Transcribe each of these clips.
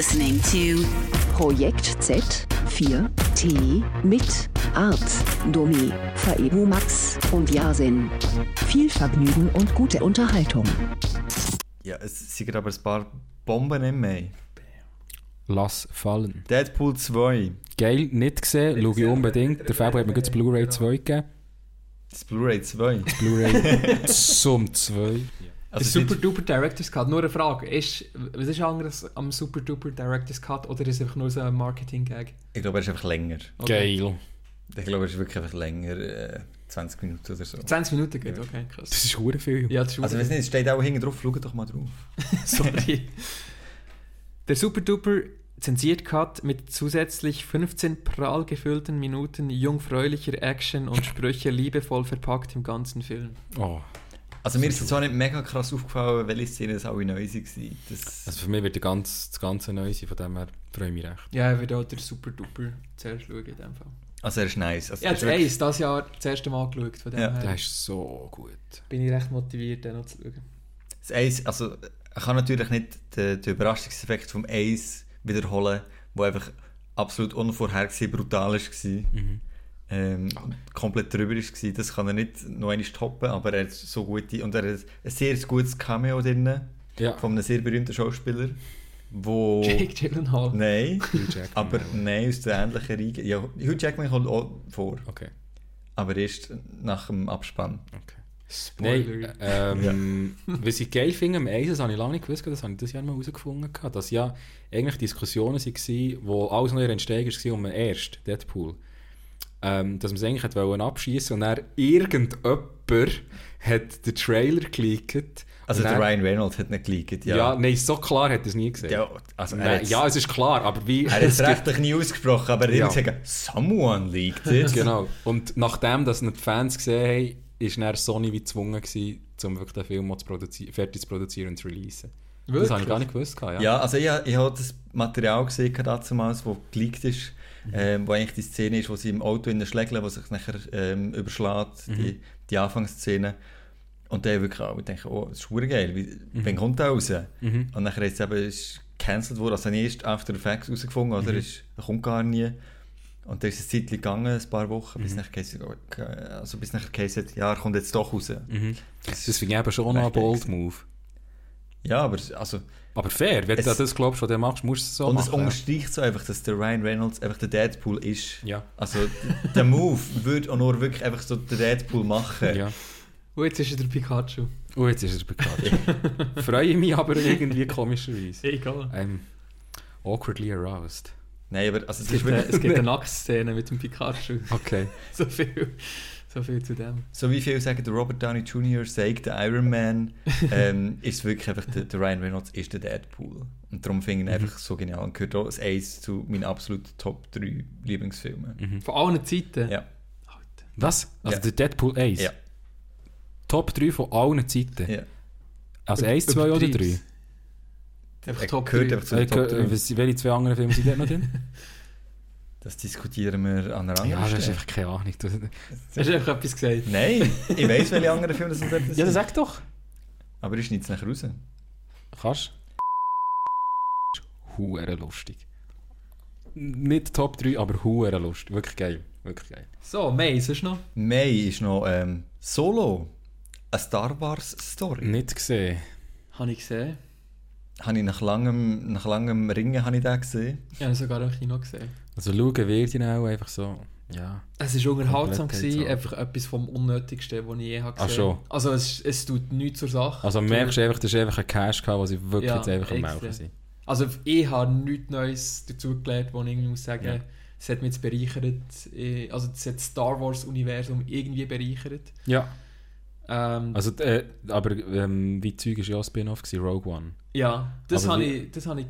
listening to Projekt Z4T mit Art, Domi, Faebu Max und Yasin. Viel Vergnügen und gute Unterhaltung. Ja, es sind aber ein paar Bomben im Mai. Lass fallen. Deadpool 2, Geil, nicht gesehen, schaue ich unbedingt. Der Fabio hat mir gut das Blu-ray 2 gegeben. das Blu-ray 2. Blu-ray zum 2. Der Also Super nicht- Duper Director's Cut, nur eine Frage. Ist, was ist anderes am Super Duper Director's Cut oder ist es einfach nur so ein Marketing-Gag? Ich glaube, er ist einfach länger. Geil. Ich glaube, er ist wirklich einfach länger. Äh, 20 Minuten oder so. 20 Minuten geht, okay, krass. Das ist hure viel. Ja, das ist Also, ich weiß nicht, es steht auch hinten drauf, schau doch mal drauf. Sorry. Der Super Duper zensiert Cut mit zusätzlich 15 prall gefüllten Minuten jungfräulicher Action und Sprüche liebevoll verpackt im ganzen Film. Oh. Also, mir ist es zwar nicht mega krass aufgefallen, welche Szenen es alle neu waren. Das, Also für mich wird der ganz, das Ganze neu sein, von dem her freue ich mich recht. Ja, ich würde auch der Super Duper zuerst schauen in dem Fall. also, er ist nice. Also, er ist das Ace dieses Jahr das erste Mal geschaut, von dem Ja. Der her ist so gut. bin ich recht motiviert, den noch zu schauen. Das Ace, also, ich kann natürlich nicht den, den Überraschungseffekt vom Ace wiederholen, der einfach absolut unvorhergesehen brutal war. Mhm. Ähm, komplett drüber war. Das kann er nicht noch einmal toppen, aber er hat so gute und er hat ein sehr gutes Cameo drin Ja. von einem sehr berühmten Schauspieler, wo... Jake Gyllenhaal. Nein, aber nein, aus der ähnlichen Reihe. Ja, Hugh Jackman kommt auch vor, Okay. aber erst nach dem Abspann. okay. Spoiler. Nein, ähm, was ich geil finde am Eis, das habe ich lange nicht gewusst, das habe ich das Jahr mal herausgefunden, dass ja eigentlich Diskussionen waren, wo alles noch in der Entstehung war, um den ersten Deadpool. Ähm, dass man es eigentlich wollte abschießen und dann irgendjemand hat den Trailer geleakt. Also der Ryan Reynolds hat nicht geleakt, Ja, ja. nein, so klar hat er es nie gesehen. Ja, also Nein, ja, es ist klar, aber wie... Er hat es rechtlich nie ausgesprochen, aber er Ja. hat gesagt, someone leaked it. Genau. Und nachdem das nicht die Fans gesehen haben, ist dann Sony wie gezwungen gewesen, um wirklich den Film zu fertig zu produzieren und zu releasen. Das habe ich gar nicht gewusst. Ja. Ja, also ich, ich habe das Material gesehen, damals, das geleakt ist, ähm, wo eigentlich die Szene ist, wo sie im Auto in schlägeln, wo sich nachher ähm, überschlägt, die, die Anfangsszene. Und dann wirklich auch, ich denke, oh, das ist geil, wie, wann kommt der raus? Mhm. Und nachher ist es eben ist gecancelt worden, also erst After Effects rausgefunden, oder? Ist, er kommt gar nie. Und dann ist es eine Zeit gegangen, ein paar Wochen, bis nachher geheißen, also bis nachher hat, ja, er kommt jetzt doch raus. Mhm. Das finde ich eben schon ein bold. Move. Ja, aber also, Aber fair, wenn Es- du das glaubst, was du machst, musst du es so und es machen. unterstreicht so einfach, dass der Ryan Reynolds einfach der Deadpool ist. ja. Also, der Move würde auch nur wirklich einfach so den Deadpool machen. ja. Und jetzt ist er der Pikachu. Oh, jetzt ist er bekannt. Freue mich aber irgendwie komischerweise. Egal. I'm awkwardly aroused. Nein, aber also, es Es gibt, wirklich... es gibt eine Nacktszene mit dem Pikachu. Okay. So viel, so viel zu dem. So wie viele sagen, der Robert Downey Jr. sagt, der Iron Man, ähm, ist wirklich einfach, der, der Ryan Reynolds ist der Deadpool. Und darum finde ich ihn einfach so genial und gehört auch als eins zu meinen absoluten Top 3 Lieblingsfilmen. Mhm. Von allen Zeiten. Ja. Alter. Was? Also Ja. der Deadpool 1? Ja. Top 3 von allen Zeiten? ja. Also 1, 2 oder 3? Übertreib's. Einfach Top gehört 3. einfach zu den Top 3. was- welche zwei anderen Filme sind dort noch drin? Das diskutieren wir an einer anderen ja, das ist Stelle. einfach keine Ahnung. Du- Hast du einfach etwas gesagt? Nein, ich weiß, welche anderen Filme das sind. Ja, sag doch. Aber ich schneide es nachher raus. Kannst Huere lustig. Nicht Top 3, aber Huere lustig. Wirklich geil. Wirklich geil. So, May, ist es noch? Mai ist noch ähm, Solo, eine Star Wars Story. Nicht gesehen. Habe ich gesehen. Habe ich nach langem, nach langem Ringen habe ich den gesehen. Habe ihn sogar im Kino gesehen. Also schauen wird ihn auch einfach so. Ja. Es war unterhaltsam, gewesen, einfach etwas vom Unnötigsten, was ich je habe Ach gesehen schon. Also es, es tut nichts zur Sache. Also merkst du einfach, das ist einfach ein Cash gehabt, was ich wirklich Ja, jetzt einfach am. Melken sind. Also ich habe nichts Neues dazu gelernt, wo ich irgendwie muss sagen, Ja. es hat mich jetzt bereichert. eh, Also es hat das Star Wars Universum irgendwie bereichert. Ja. Ähm, Also, äh, aber ähm, wie Zeug war ja auch Spin-off, Rogue One. ja, das habe wie- ich, das habe ich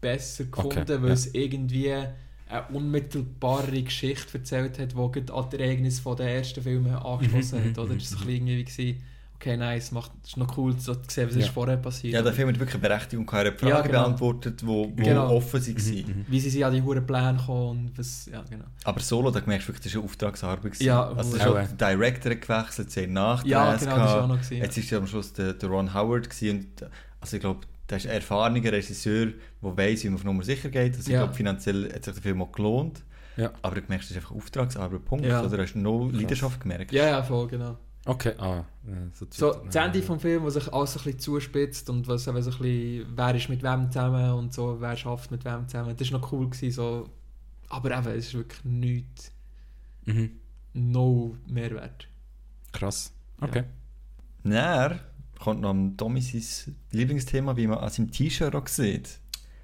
besser gefunden, Okay, weil ja. es irgendwie eine unmittelbare Geschichte erzählt hat, die an die Ereignisse den ersten Filmen angeschlossen Mhm, hat. Oder? mhm, Das war bisschen irgendwie, gewesen, okay, nice, macht, ist noch cool so zu sehen, was Ja. ist vorher passiert. Ja, der Film hat wirklich eine Berechtigung gehabt. Fragen Ja, genau. beantwortet, die wo, wo Genau. offen waren. Wie sie sich an die hohen Pläne kommen und was, ja genau. Aber Solo, da merkst du wirklich, das war eine Auftragsarbeit. gewesen. Ja, also, ist auch der Director gewechselt, sie haben Nachdrehs Ja, genau, das war auch noch gewesen, ja. Jetzt ist ja am Schluss der, der Ron Howard gewesen und also ich glaube, der ist ein erfahrener Regisseur, der weiss, wie man auf Nummer sicher geht. Also Ja. ich glaube, finanziell hat sich der Film auch gelohnt. Ja. Aber du merkst, das ist einfach Auftragsarbeit, Punkt. Ja. Oder hast du no Leidenschaft gemerkt? Ja, ja, voll, genau. Okay, ah. So, So, das Ende vom Film, wo sich alles ein bisschen zuspitzt und was eben so ein bisschen, wer ist mit wem zusammen und so, wer schafft mit wem zusammen, das war noch cool, gewesen, so. aber eben, es ist wirklich nichts, Mhm. no Mehrwert. Krass. Okay. Dann kommt noch am Tommy sein Lieblingsthema, wie man an seinem T-Shirt auch sieht.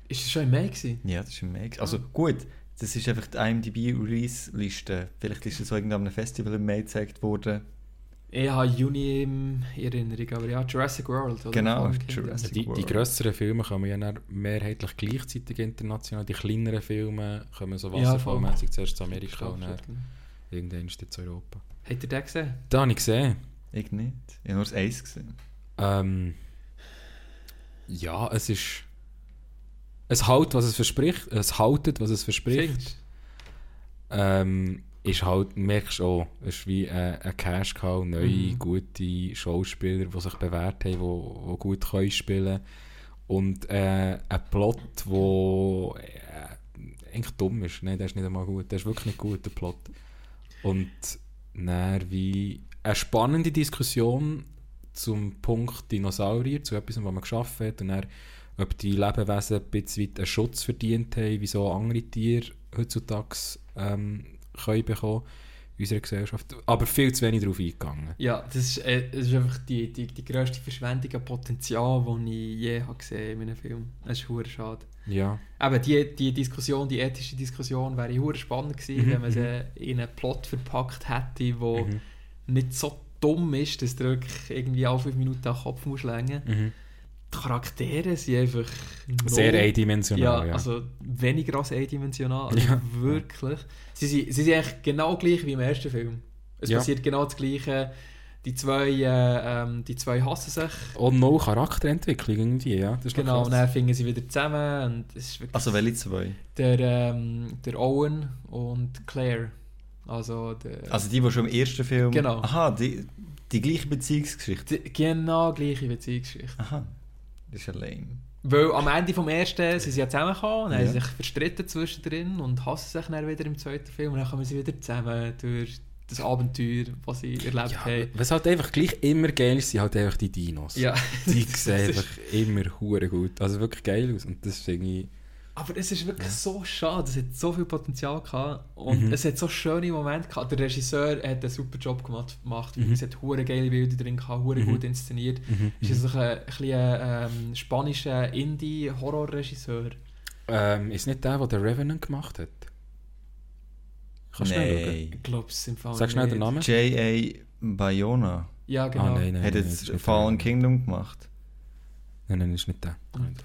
Ist das schon im Mai gewesen? Ja, das ist ein Mai. Also Ah. gut, das ist einfach die IMDb-Release-Liste. Vielleicht ist es so irgendwann einem Festival im Mai gezeigt worden. Ich habe Juni in Erinnerung, aber ja, Jurassic World. Oder? Genau. Jurassic Die, die World. grösseren Filme kommen ja mehrheitlich gleichzeitig international. Die kleineren Filme kommen so Ja, wasserfallmäßig zuerst zu Amerika und dann irgendwann ist zu Europa. Habt ihr den gesehen? Da habe ich gesehen. Ich nicht. Ich habe nur das Eis gesehen. Ähm, ja, es ist. Es hält, was es verspricht. Es haltet, was es verspricht. Ähm, ist halt, merkst du auch, es ist wie ein, ein Cash Cow, neue, Mhm. gute Schauspieler, die sich bewährt haben, die, die gut können spielen Und äh, ein Plot, der äh, eigentlich dumm ist. Nein, der ist nicht einmal gut. Der ist wirklich nicht gut, der Plot. Und dann wie eine spannende Diskussion zum Punkt Dinosaurier, zu etwas, was man geschaffen hat, und dann, ob die Lebewesen ein bisschen einen Schutz verdient haben, wie so andere Tiere heutzutage ähm, können bekommen in unserer Gesellschaft. Aber viel zu wenig darauf eingegangen. Ja, das ist, äh, das ist einfach die, die, die grösste Verschwendung an Potenzial, die ich je habe gesehen in einem Film. Das ist verdammt schade. Ja. Eben, die, die Diskussion, die ethische Diskussion wäre verdammt spannend gewesen, Mhm, wenn man sie in einen Plot verpackt hätte, der Mhm. nicht so dumm ist, dass du wirklich irgendwie alle fünf Minuten den Kopf musst lenken Mhm. Die Charaktere sind einfach... Sehr null- eindimensional, ja. also weniger als eindimensional. Also Ja. Wirklich. Sie sind, sie sind eigentlich genau gleich wie im ersten Film. Es Ja. passiert genau das Gleiche. Die zwei, äh, ähm, die zwei hassen sich. Und noch Charakterentwicklung irgendwie, ja. Das ist noch Genau, und dann finden sie wieder zusammen. Und es ist wirklich Also welche zwei? der, ähm, der Owen und Claire. Also der, Also die, die schon im ersten Film... Genau. Aha, die, die gleiche Beziehungsgeschichte. die, genau gleiche Beziehungsgeschichte. Aha, das ist ja lame. Weil am Ende vom ersten sind sie ja zusammengekommen, dann Ja. haben sie sich verstritten zwischendrin und hassen sich dann wieder im zweiten Film und dann kommen sie wieder zusammen durch das Abenteuer, was sie erlebt ja, haben. was halt einfach gleich immer geil ist, sind halt einfach die Dinos. Ja. Die Das sehen einfach immer hure gut. Also wirklich geil aus. Und das ist irgendwie... Aber es ist wirklich so schade, es hat so viel Potenzial gehabt und Mhm. es hat so schöne Momente gehabt. Der Regisseur hat einen super Job gemacht, gemacht. Mhm. es hat hure geile Bilder drin gehabt, hure Mhm. gut inszeniert. Mhm. Ist es ein, ein, bisschen ein ähm, spanischer Indie-Horror-Regisseur? Ähm, ist nicht der, der The Revenant gemacht hat? Kannst du schnell schauen? Nein. Ich glaube es im Fall Sag schnell den. Namen. J.A. Bayona Ja, genau. Ah, nein, nein. hat nein, jetzt nicht Fallen. Kingdom gemacht. Nein, nein, das ist nicht der.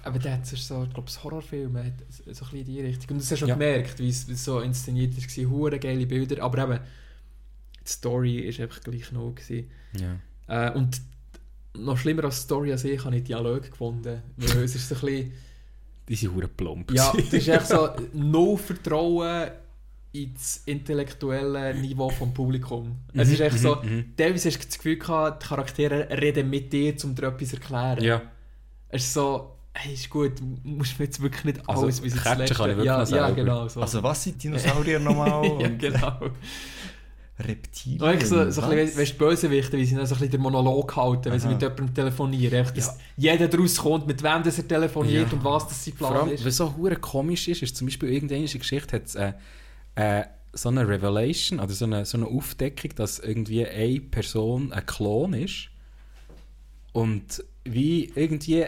Aber der hat so, ich glaube, Horrorfilm hat so ein bisschen in die Richtung. Und das hast du Ja. schon gemerkt, wie es so inszeniert war. Hure geile Bilder, aber eben, die Story ist einfach gleich noch. Gewesen. Ja. Äh, und noch schlimmer als die Story an sich habe ich Dialog gefunden. Weil es ist so ein bisschen, Die sind hure plump. ja, es ist echt so no Vertrauen ins intellektuelle Niveau vom Publikum. Es ist echt so, Mhm, mhm. teilweise hast du das Gefühl gehabt, die Charaktere reden mit dir, um dir etwas zu erklären. Ja. Es ist so, hey, ist gut, du musst mir jetzt wirklich nicht Also, alles bis ins Letzte. kann ich wirklich ja, noch ja, genau so. Also was sind Dinosaurier nochmal? ja, Und genau. Reptilien? Und echt so, so ein bisschen, weißt du, Bösewichte, wie sie dann so ein bisschen den Monolog halten, wenn sie mit jemandem telefonieren. Echt, dass jeder daraus kommt, mit wem das er telefoniert Ja. und was das sein Vor Plan allem, ist. was so hure komisch ist, ist zum Beispiel irgendeine Geschichte hat äh, äh, so eine Revelation, oder so eine, so eine Aufdeckung, dass irgendwie eine Person ein Klon ist. Und wie irgendwie...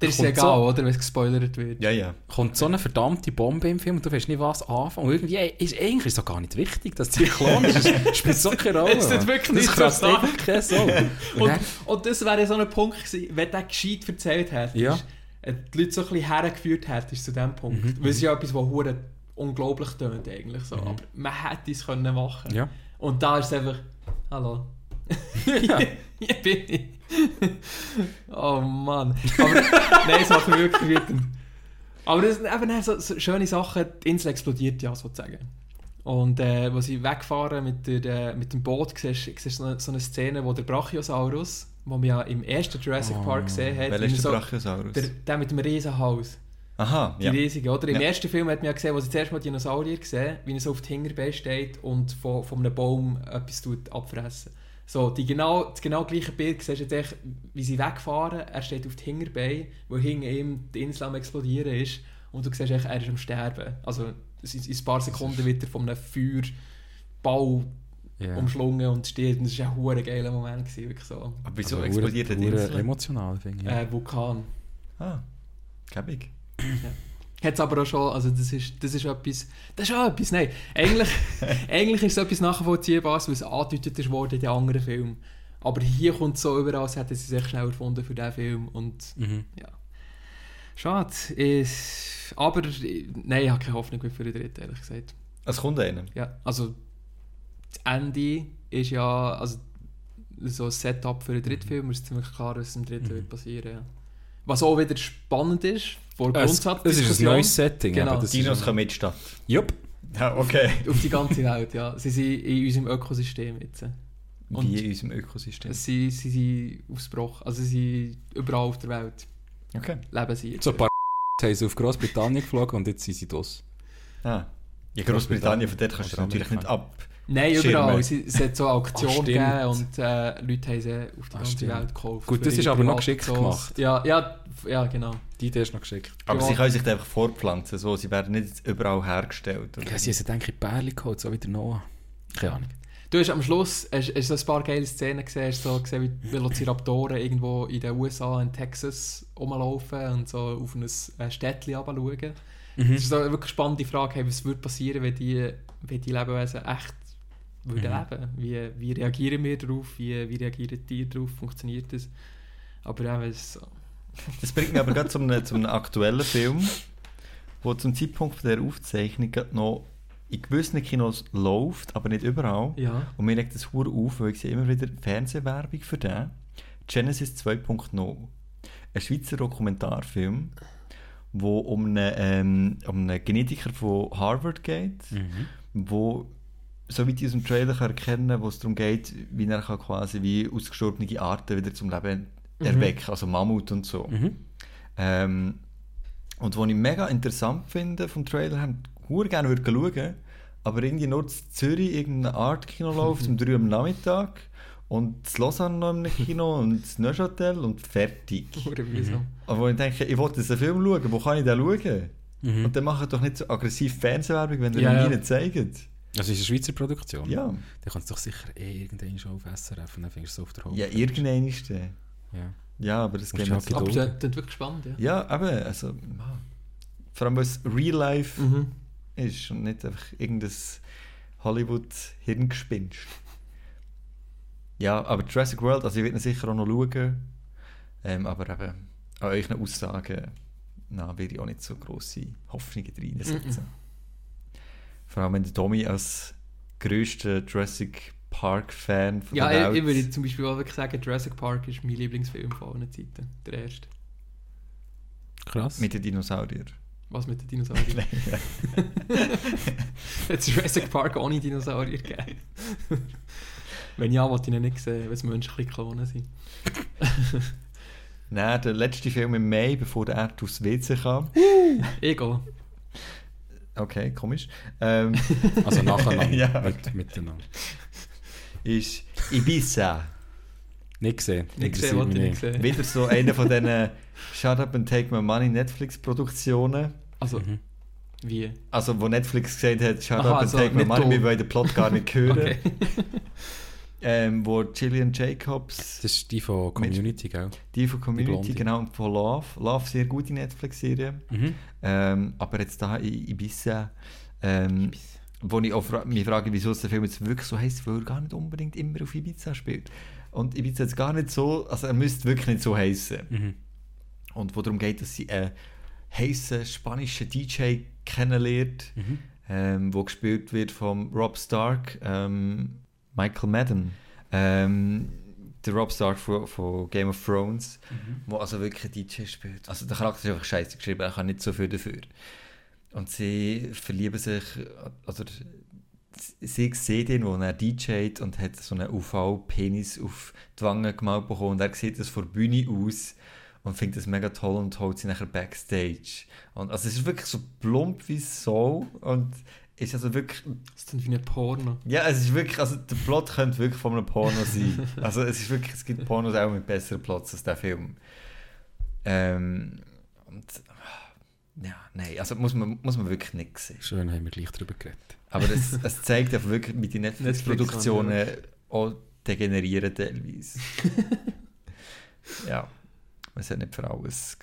Das ist kommt egal, so, oder, wenn es gespoilert wird. Ja, ja. kommt so eine verdammte Bombe im Film und du weißt nicht, was anfangen. Und irgendwie ist eigentlich ist doch gar nicht wichtig, dass die Klon ist. Es spielt so keine Rolle. Es tut Mann. wirklich das nicht kratzt so keine Sau. Und Und, das wäre so ein Punkt gewesen, wenn der gescheit erzählt hätte, Ja. äh, die Leute so ein bisschen hergeführt hätte zu diesem Punkt. Mhm, Weil es ist ja etwas, was hure unglaublich tönt eigentlich so. Mhm. Aber man hätte es können machen. ja. Und da ist es einfach, hallo. ja. Hier bin ich. oh Mann. Aber nein, es macht mich wirklich wütend. Aber das sind eben so, so schöne Sachen. Die Insel explodiert ja sozusagen. Und äh, wo sie wegfahren mit, der, mit dem Boot, siehst du so eine, so eine Szene, wo der Brachiosaurus, den man ja im ersten Jurassic Oh. Park gesehen hat. Welcher ist der Brachiosaurus? der, der mit dem Riesenhaus. Aha, Die ja. riesige, oder? Im Ja. ersten Film hat man ja gesehen, wo sie zuerst mal Dinosaurier gesehen, wie er so auf die Hinterbeine steht und von, von einem Baum etwas tut abfressen. So, die genau, das genau gleiche Bild siehst du jetzt echt, wie sie wegfahren. Er steht auf die Hinterbeine, wo hinter ihm die Insel am explodieren ist. Und du siehst echt, er ist am Sterben. Also in, in ein paar Sekunden wird er von einem Feuerball Ja. umschlungen und steht. Und das war ein hure geiler Moment. Gewesen, wirklich so. Aber wieso Also, explodiert hure Insel? emotional, finde ich. Ja. Äh, Vulkan. Ah, Käbig. Hat es aber auch schon, also das ist, das ist etwas, das ist auch etwas, nein, eigentlich, eigentlich ist es etwas Nachvollziehbares, weil es angedeutet ist worden in den anderen Filmen. Aber hier kommt es so über, als hätten sie sich schnell erfunden für diesen Film und Mhm. ja. Schade. Ist, aber nein, ich habe keine Hoffnung mehr für den dritten, ehrlich gesagt. Es kommt einer. Ja, also das Ende ist ja, also so ein Setup für den dritten Film, ist ziemlich klar, was im dritten Mhm. wird passieren. Ja. Was auch wieder spannend ist, vor Es, es ist ein neues Setting. Genau. aber das Dinos ist, kommen mit Stadt. Jupp. Ja, okay. Auf die ganze Welt, ja. Sie sind in unserem Ökosystem jetzt. Und- Wie in unserem Ökosystem. Sie, sie sind ausgebrochen. Also sie sind überall auf der Welt. Okay. Leben sie jetzt. So ein paar haben sie auf Großbritannien geflogen und jetzt sind sie das. Ah. Ja, Großbritannien, von dort kannst du natürlich nicht ab. Nein, Schirme. überall. Sie, es hat so Auktionen stimmt. gegeben und äh, Leute haben sie auf die ganze stimmt. Welt gekauft. Gut, das ist aber noch geschickt gemacht. Ja, ja, ja, genau. Die Idee ist noch geschickt. Aber Ja. sie können sich da einfach fortpflanzen. So. Sie werden nicht überall hergestellt. oder? Ja, sie haben denke ich, Bärli geholt, so wie der Noah. Keine Ahnung. Du hast am Schluss hast, hast so ein paar geile Szenen gesehen, hast so gesehen, wie Velociraptoren irgendwo in den USA, in Texas rumlaufen und so auf ein äh, Städtchen runterschauen. Mhm. Das ist so eine wirklich spannende Frage, hey, was würde passieren, wenn die, wenn die Lebewesen echt würden Mhm. leben? Wie, wie reagieren wir darauf? Wie, wie reagieren die darauf? Funktioniert das? Aber ja, es. Das bringt mich aber gerade zu einem, zu einem aktuellen Film, der zum Zeitpunkt der Aufzeichnung noch in gewissen Kinos läuft, aber nicht überall. Ja. Und mir regt das hure auf, weil ich sehe immer wieder Fernsehwerbung für den. Genesis 2.0. Ein Schweizer Dokumentarfilm, wo um einen, ähm, um einen Genetiker von Harvard geht, Mhm. wo so wie ich aus dem Trailer kann erkennen wo es darum geht, wie er kann quasi wie ausgestorbene Arten wieder zum Leben Mhm. erwecken, also Mammut und so. Mhm. Ähm, und was ich mega interessant finde vom Trailer, haben hure gerne würde schauen, aber irgendwie nur in Zürich irgendein Art-Kino läuft um 3 Uhr am Nachmittag und in Lausanne noch in einem Kino und in Neuchâtel und fertig. Mühsam. Aber wo ich denke, ich wollte diesen Film schauen, wo kann ich den schauen? Mhm. Und dann machen doch nicht so aggressiv Fernsehwerbung, wenn ihr Ja, ihn ja. mir Das ist eine Schweizer Produktion. Ja, Dann kannst du doch sicher eh irgendeinen schon auf SRF und dann findest du es auf der Hauptstadt. ja irgendein ist der. Ja. Ja, aber das geht nicht halt so. Aber das ist wirklich spannend, ja. Ja, eben, also, vor allem, weil es Real Life Mhm. ist und nicht einfach irgendein Hollywood-Hirngespinst. Ja, aber Jurassic World, also ich werde sicher auch noch schauen, ähm, aber eben an euren Aussagen na, werde ich auch nicht so grosse Hoffnungen reinsetzen. Mhm. Vor allem, wenn der Tommy als grösster Jurassic Park-Fan von Ja, der ich, ich Welt... würde zum Beispiel auch wirklich sagen, Jurassic Park ist mein Lieblingsfilm von allen Zeiten. Der erste. Krass. mit den Dinosauriern. Was mit den Dinosauriern? Hat es Jurassic Park ohne Dinosaurier gegeben? Wenn ja, wollte ich ihn nicht sehen, wenn es menschliche Klonen sind. Nein, der letzte Film im Mai, bevor der Erd aufs WC kam. Egal. Okay, komisch. Ähm, Also nacheinander. Ja. mit, miteinander. ist Ibiza. Nicht gesehen. Nicht gesehen, wollte nicht sehen. Wieder so einer von diesen Shut Up and Take My Money Netflix-Produktionen. Also, Mhm. wie? Also, wo Netflix gesagt hat, Shut Aha, Up and also Take My Money, wir wollen den Plot gar nicht hören. Okay. Ähm, wo Gillian Jacobs, Das ist die von Community, gell? die von Community, Blonde. genau, und von Love. Love, sehr gute Netflix-Serie. Mhm. Ähm, aber jetzt da in Ibiza, ähm, wo ich auch fra mich frage, wieso der Film jetzt wirklich so heisst, weil er gar nicht unbedingt immer auf Ibiza spielt. Und Ibiza jetzt gar nicht so, also er müsste wirklich nicht so heißen. Mhm. Und wo darum geht, dass sie einen heißen spanischen DJ kennenlernt, Mhm. ähm, wo gespielt wird von Rob Stark, ähm, Michael Madden. Ähm, der Rob Stark von, von Game of Thrones, wo also wirklich DJ spielt. Also der Charakter ist einfach scheiße geschrieben, er kann nicht so viel dafür. Und sie verlieben sich, oder sie sieht ihn, wo er DJt und hat so einen UV-Penis auf die Wange gemalt bekommen und er sieht das von der Bühne aus und findet das mega toll und holt sie nachher Backstage. Und, also es ist wirklich so plump wie so und ist also wirklich, Das ist dann wie ein Porno. ja es ist wirklich, also der Plot könnte wirklich von einem Porno sein. also es ist wirklich, es gibt Pornos auch mit besseren Plots als der Film. Ähm, und, ja, nein, also muss man, muss man wirklich nicht sehen. Schön haben wir gleich darüber geredet. Aber es, es zeigt einfach wirklich mit den Netflix-Produktionen Netflix auch degenerieren teilweise. ja, man sollte nicht für alles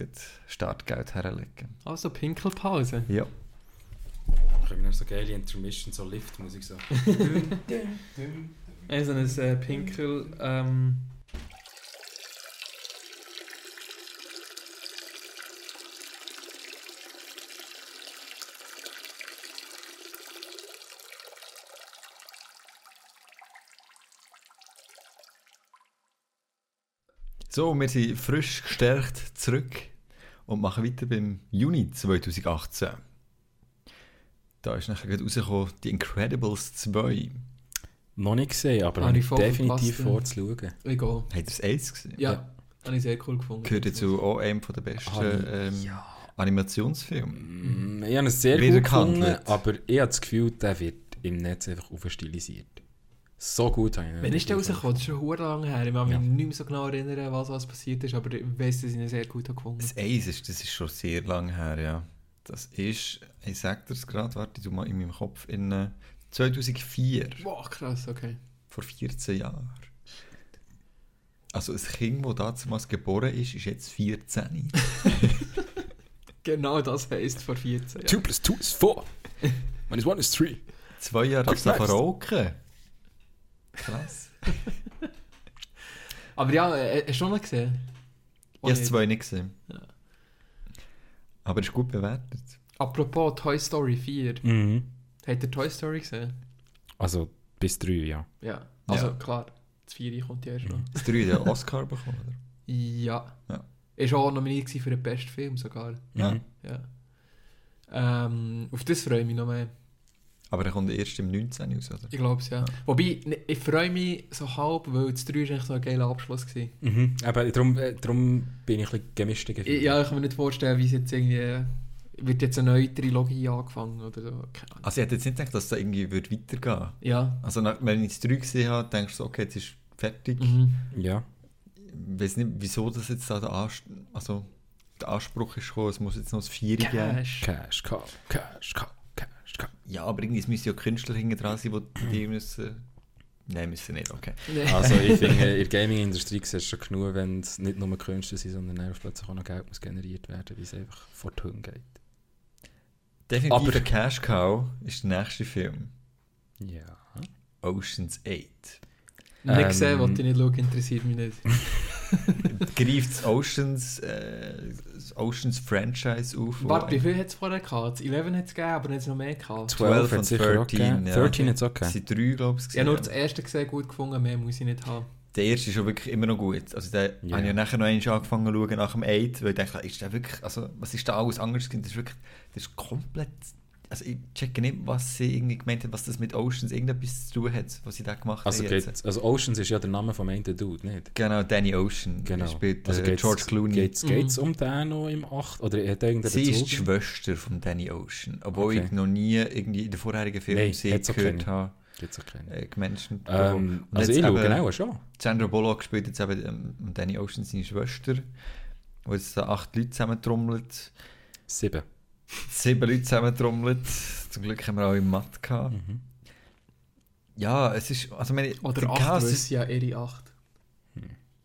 Startgeld herlegen. Also Pinkelpause. Ja. Können wir noch so geile Intermission, so Liftmusik so. Also ein äh, Pinkel. Ähm, So, wir sind frisch gestärkt zurück und machen weiter beim Juni 2018. Da ist nachher gerade rausgekommen, die Incredibles 2. Noch nicht gesehen, aber Habe habe ich ich definitiv ja. vorzuschauen. egal. Habt ihr das Eis gesehen? Ja, Ja. habe ich sehr cool gefunden. Gehört dazu auch einem der besten Habe ich- ähm, Animationsfilme. Mm, Ich habe es sehr Wieder gut gefunden, aber ich habe das Gefühl, der wird im Netz einfach aufstilisiert. So gut habe ich der nicht rausgekommen? Das ist schon lange her. Ich kann mich Ja. nicht mehr so genau erinnern, was, was passiert ist, aber ich weiß, dass ich ihn sehr gut habe gefunden Das Eis ist, das ist schon sehr lange her, ja. Das ist, ich sag dir es gerade, warte, du mal in meinem Kopf, in äh, 2004, Boah, krass, okay. vor 14 Jahren. Also ein Kind, das damals geboren ist, ist jetzt 14. Genau das heisst vor 14 Jahren. 2 plus 2 ist 4. Minus 1 ist 3. Zwei Jahre darfst du Next. verroken. Krass. Aber ja, äh, hast du noch nicht gesehen? Ich habe es zwei nicht gesehen. Ja. Aber ist gut bewertet. Apropos Toy Story 4. Mhm. Habt ihr Toy Story gesehen? Also bis 3, ja. Ja. Also Ja. klar, das 4 kommt ja erst noch. Das 3 den Oscar bekommen, oder? Ja. Ja. Ist auch nominiert für den besten Film sogar. Ja. Mhm. Ja. Ähm, auf das freue ich mich noch mehr. Aber er kommt erst im 19. raus, oder? Ich glaube es, ja. Wobei, ne, ich freue mich so halb, weil das 3 ist eigentlich so ein geiler Abschluss gewesen. Mhm. Aber darum, äh, darum bin ich ein bisschen gemischter Ich, ja, ich kann mir nicht vorstellen, wie es jetzt irgendwie... Wird jetzt eine neue Trilogie angefangen oder so. Keine Ahnung. Also ich hätte jetzt nicht gedacht, dass da irgendwie würde weitergehen Ja. Also nach, wenn ich das 3 gesehen habe, denkst du so, okay, jetzt ist fertig. Mhm. Ja. Ich weiß nicht, wieso das jetzt da der, Anst also, der Anspruch ist gekommen, es muss jetzt noch das 4 geben. Cash. Cash, Cash, Cash. Ja, aber irgendwie es müssen ja Künstler hinten dran sein, die die müssen... Nein, müssen nicht, okay. Nee. Also ich finde, in der Gaming-Industrie siehst du schon genug, wenn es nicht nur Künstler sind, sondern auch plötzlich auch noch Geld muss generiert werden, wie es einfach vor die Hunde geht. Definitiv Aber- der Cash Cow ist der nächste Film. Ja. Ocean's 8. Nicht Ähm, gesehen, wollte ich nicht schauen, interessiert mich nicht. Greift das Oceans, äh, das Oceans Franchise auf. Warte, wie viel hat es vorher gehabt? Das 11 hat es gegeben, aber nicht es noch mehr gehabt. 12 hat und sicher auch 13, gegeben. ja. 13 hat es auch gegeben. sind drei, glaube ich. Ich habe nur das erste gesehen, gut gefunden, mehr muss ich nicht haben. Der erste ist schon wirklich immer noch gut. Also der Ja. habe ich ja nachher noch einmal angefangen zu schauen nach dem 8, weil ich dachte, ist der wirklich, also was ist da alles anders? Das ist wirklich, das ist komplett, also ich checke nicht, was sie irgendwie gemeint hat, was das mit Oceans irgendetwas zu tun hat, was sie da gemacht Also, haben. jetzt. geht's- also Oceans ist ja der Name vom einen Dude, nicht? Genau, Danny Ocean. Genau. Spielt also äh, geht's- George Clooney. Geht's, Mhm. geht's um den noch im 8? Oder hat er irgendeinen Sie ist die Bezug? Schwester von Danny Ocean. Obwohl Okay. ich noch nie irgendwie in den vorherigen Filmen Nein, sie gehört keine. habe, Gibt's auch keinen. äh. Ähm, Und also jetzt ich schaue genau schon. Sandra Bullock spielt jetzt eben ähm, Danny Ocean seine Schwester, wo jetzt da acht Leute zusammentrommelt. Sieben. Sieben Leute zusammentrommelt. Zum Glück haben wir auch im Matt gehabt. Mhm. Ja, es ist, also meine, Oder der 8, Cast weil ist- ja ihre 8.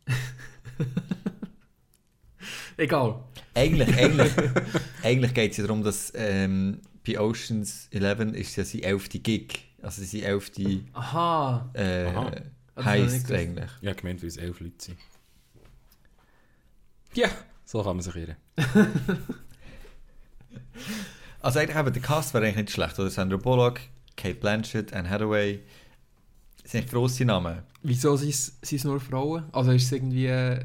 Egal. Eigentlich, eigentlich, eigentlich geht es ja darum, dass ähm, bei Oceans 11 ist ja sein elfte Gig. Also sein elfte Aha. äh, Aha. Heisst eigentlich. Ja, gemeint, weil es elf Leute sind. Ja, so kann man sich irren. Also eigentlich eben, der Cast wäre eigentlich nicht schlecht. Oder Sandra Bullock, Kate Blanchett, Anne Hathaway. Das sind echt grosse Namen. Wieso sind es sind es nur Frauen? Also ist es irgendwie... Äh,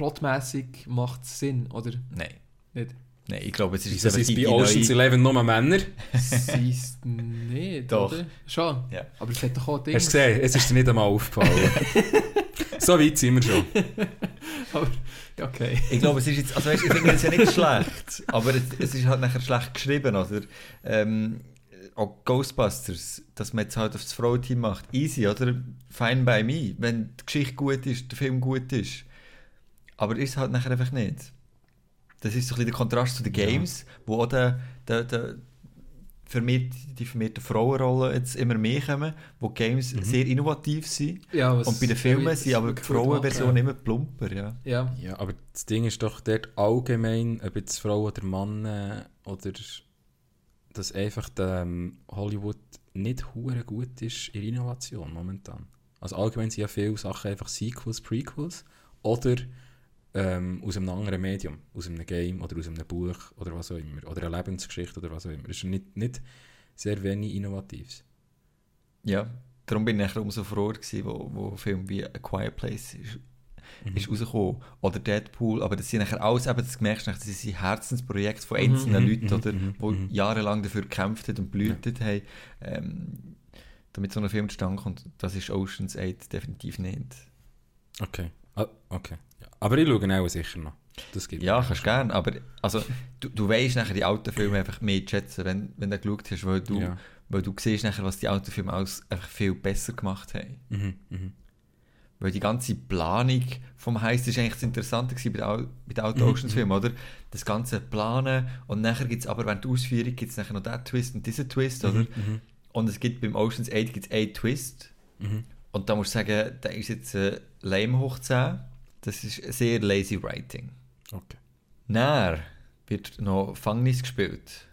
plotmäßig macht es Sinn, oder Nein. nicht? Nein, ich glaube, es ist es die- bei Ocean's neue- Eleven nur Männer? Siehst nicht, Doch. oder? Schon. Ja. Aber es hat doch auch Dinge. Hast du gesehen? Es ist dir nicht einmal aufgefallen. so weit sind wir schon. Aber, okay. Ich glaube, es ist jetzt, also weißt, ich finde es ja nicht schlecht, aber es, es ist halt nachher schlecht geschrieben, oder? Ähm, auch Ghostbusters, dass man jetzt halt auf das Frauenteam macht, easy, oder? Fine by me, wenn die Geschichte gut ist, der Film gut ist. Aber ist es halt nachher einfach nicht. Das ist so ein bisschen der Kontrast zu den Games, wo auch der, der, der vermehrt, die vermehrten Frauenrollen jetzt immer mehr kommen, wo die Games sehr innovativ sind. Ja, Und bei den Filmen sind aber die Frauenversionen ja. immer plumper, ja. Ja. Ja, aber das Ding ist doch dort allgemein, ob jetzt Frau oder Mann äh, oder dass einfach ähm, Hollywood nicht hure gut ist in Innovation momentan. Also allgemein sind ja viele Sachen einfach Sequels, Prequels oder ähm, aus einem anderen Medium, aus einem Game oder aus einem Buch oder was auch immer. Oder eine Lebensgeschichte oder was auch immer. Es ist nicht, nicht sehr wenig Innovatives. Ja, darum bin ich umso froher gewesen, wo, wo Filme wie A Quiet Place ist, Mhm. ist rausgekommen. Oder Deadpool, aber das sind nachher alles, eben, das merkst du das sind Herzensprojekte von einzelnen Mhm, Leuten, mhm, oder, mhm, wo mhm. jahrelang dafür gekämpft haben und blühtet haben, ähm, damit so ein Film zustande kommt. Das ist Ocean's 8 definitiv nicht. Okay. Ah, okay. Aber ich schaue auch sicher noch. Das gibt Ja, kannst gerne, aber also, du, du weißt nachher die alten Filme einfach mehr schätzen, wenn, wenn du geschaut hast, weil du, Ja. weil du siehst nachher, was die alten Filme alles einfach viel besser gemacht haben. Mhm, mhm. Weil die ganze Planung vom Heist ist eigentlich das Interessante bei den, bei den alten Mhm, Oceans Filmen, oder? Das ganze Planen und nachher gibt es aber während der Ausführung gibt es nachher noch diesen Twist und diesen Twist, oder? Mhm, Und es gibt beim Oceans 8 gibt's einen Twist mhm. und da musst du sagen, der ist jetzt äh, lame hoch 10. Das ist sehr lazy writing. Okay. Dann wird noch Fangnis gespielt.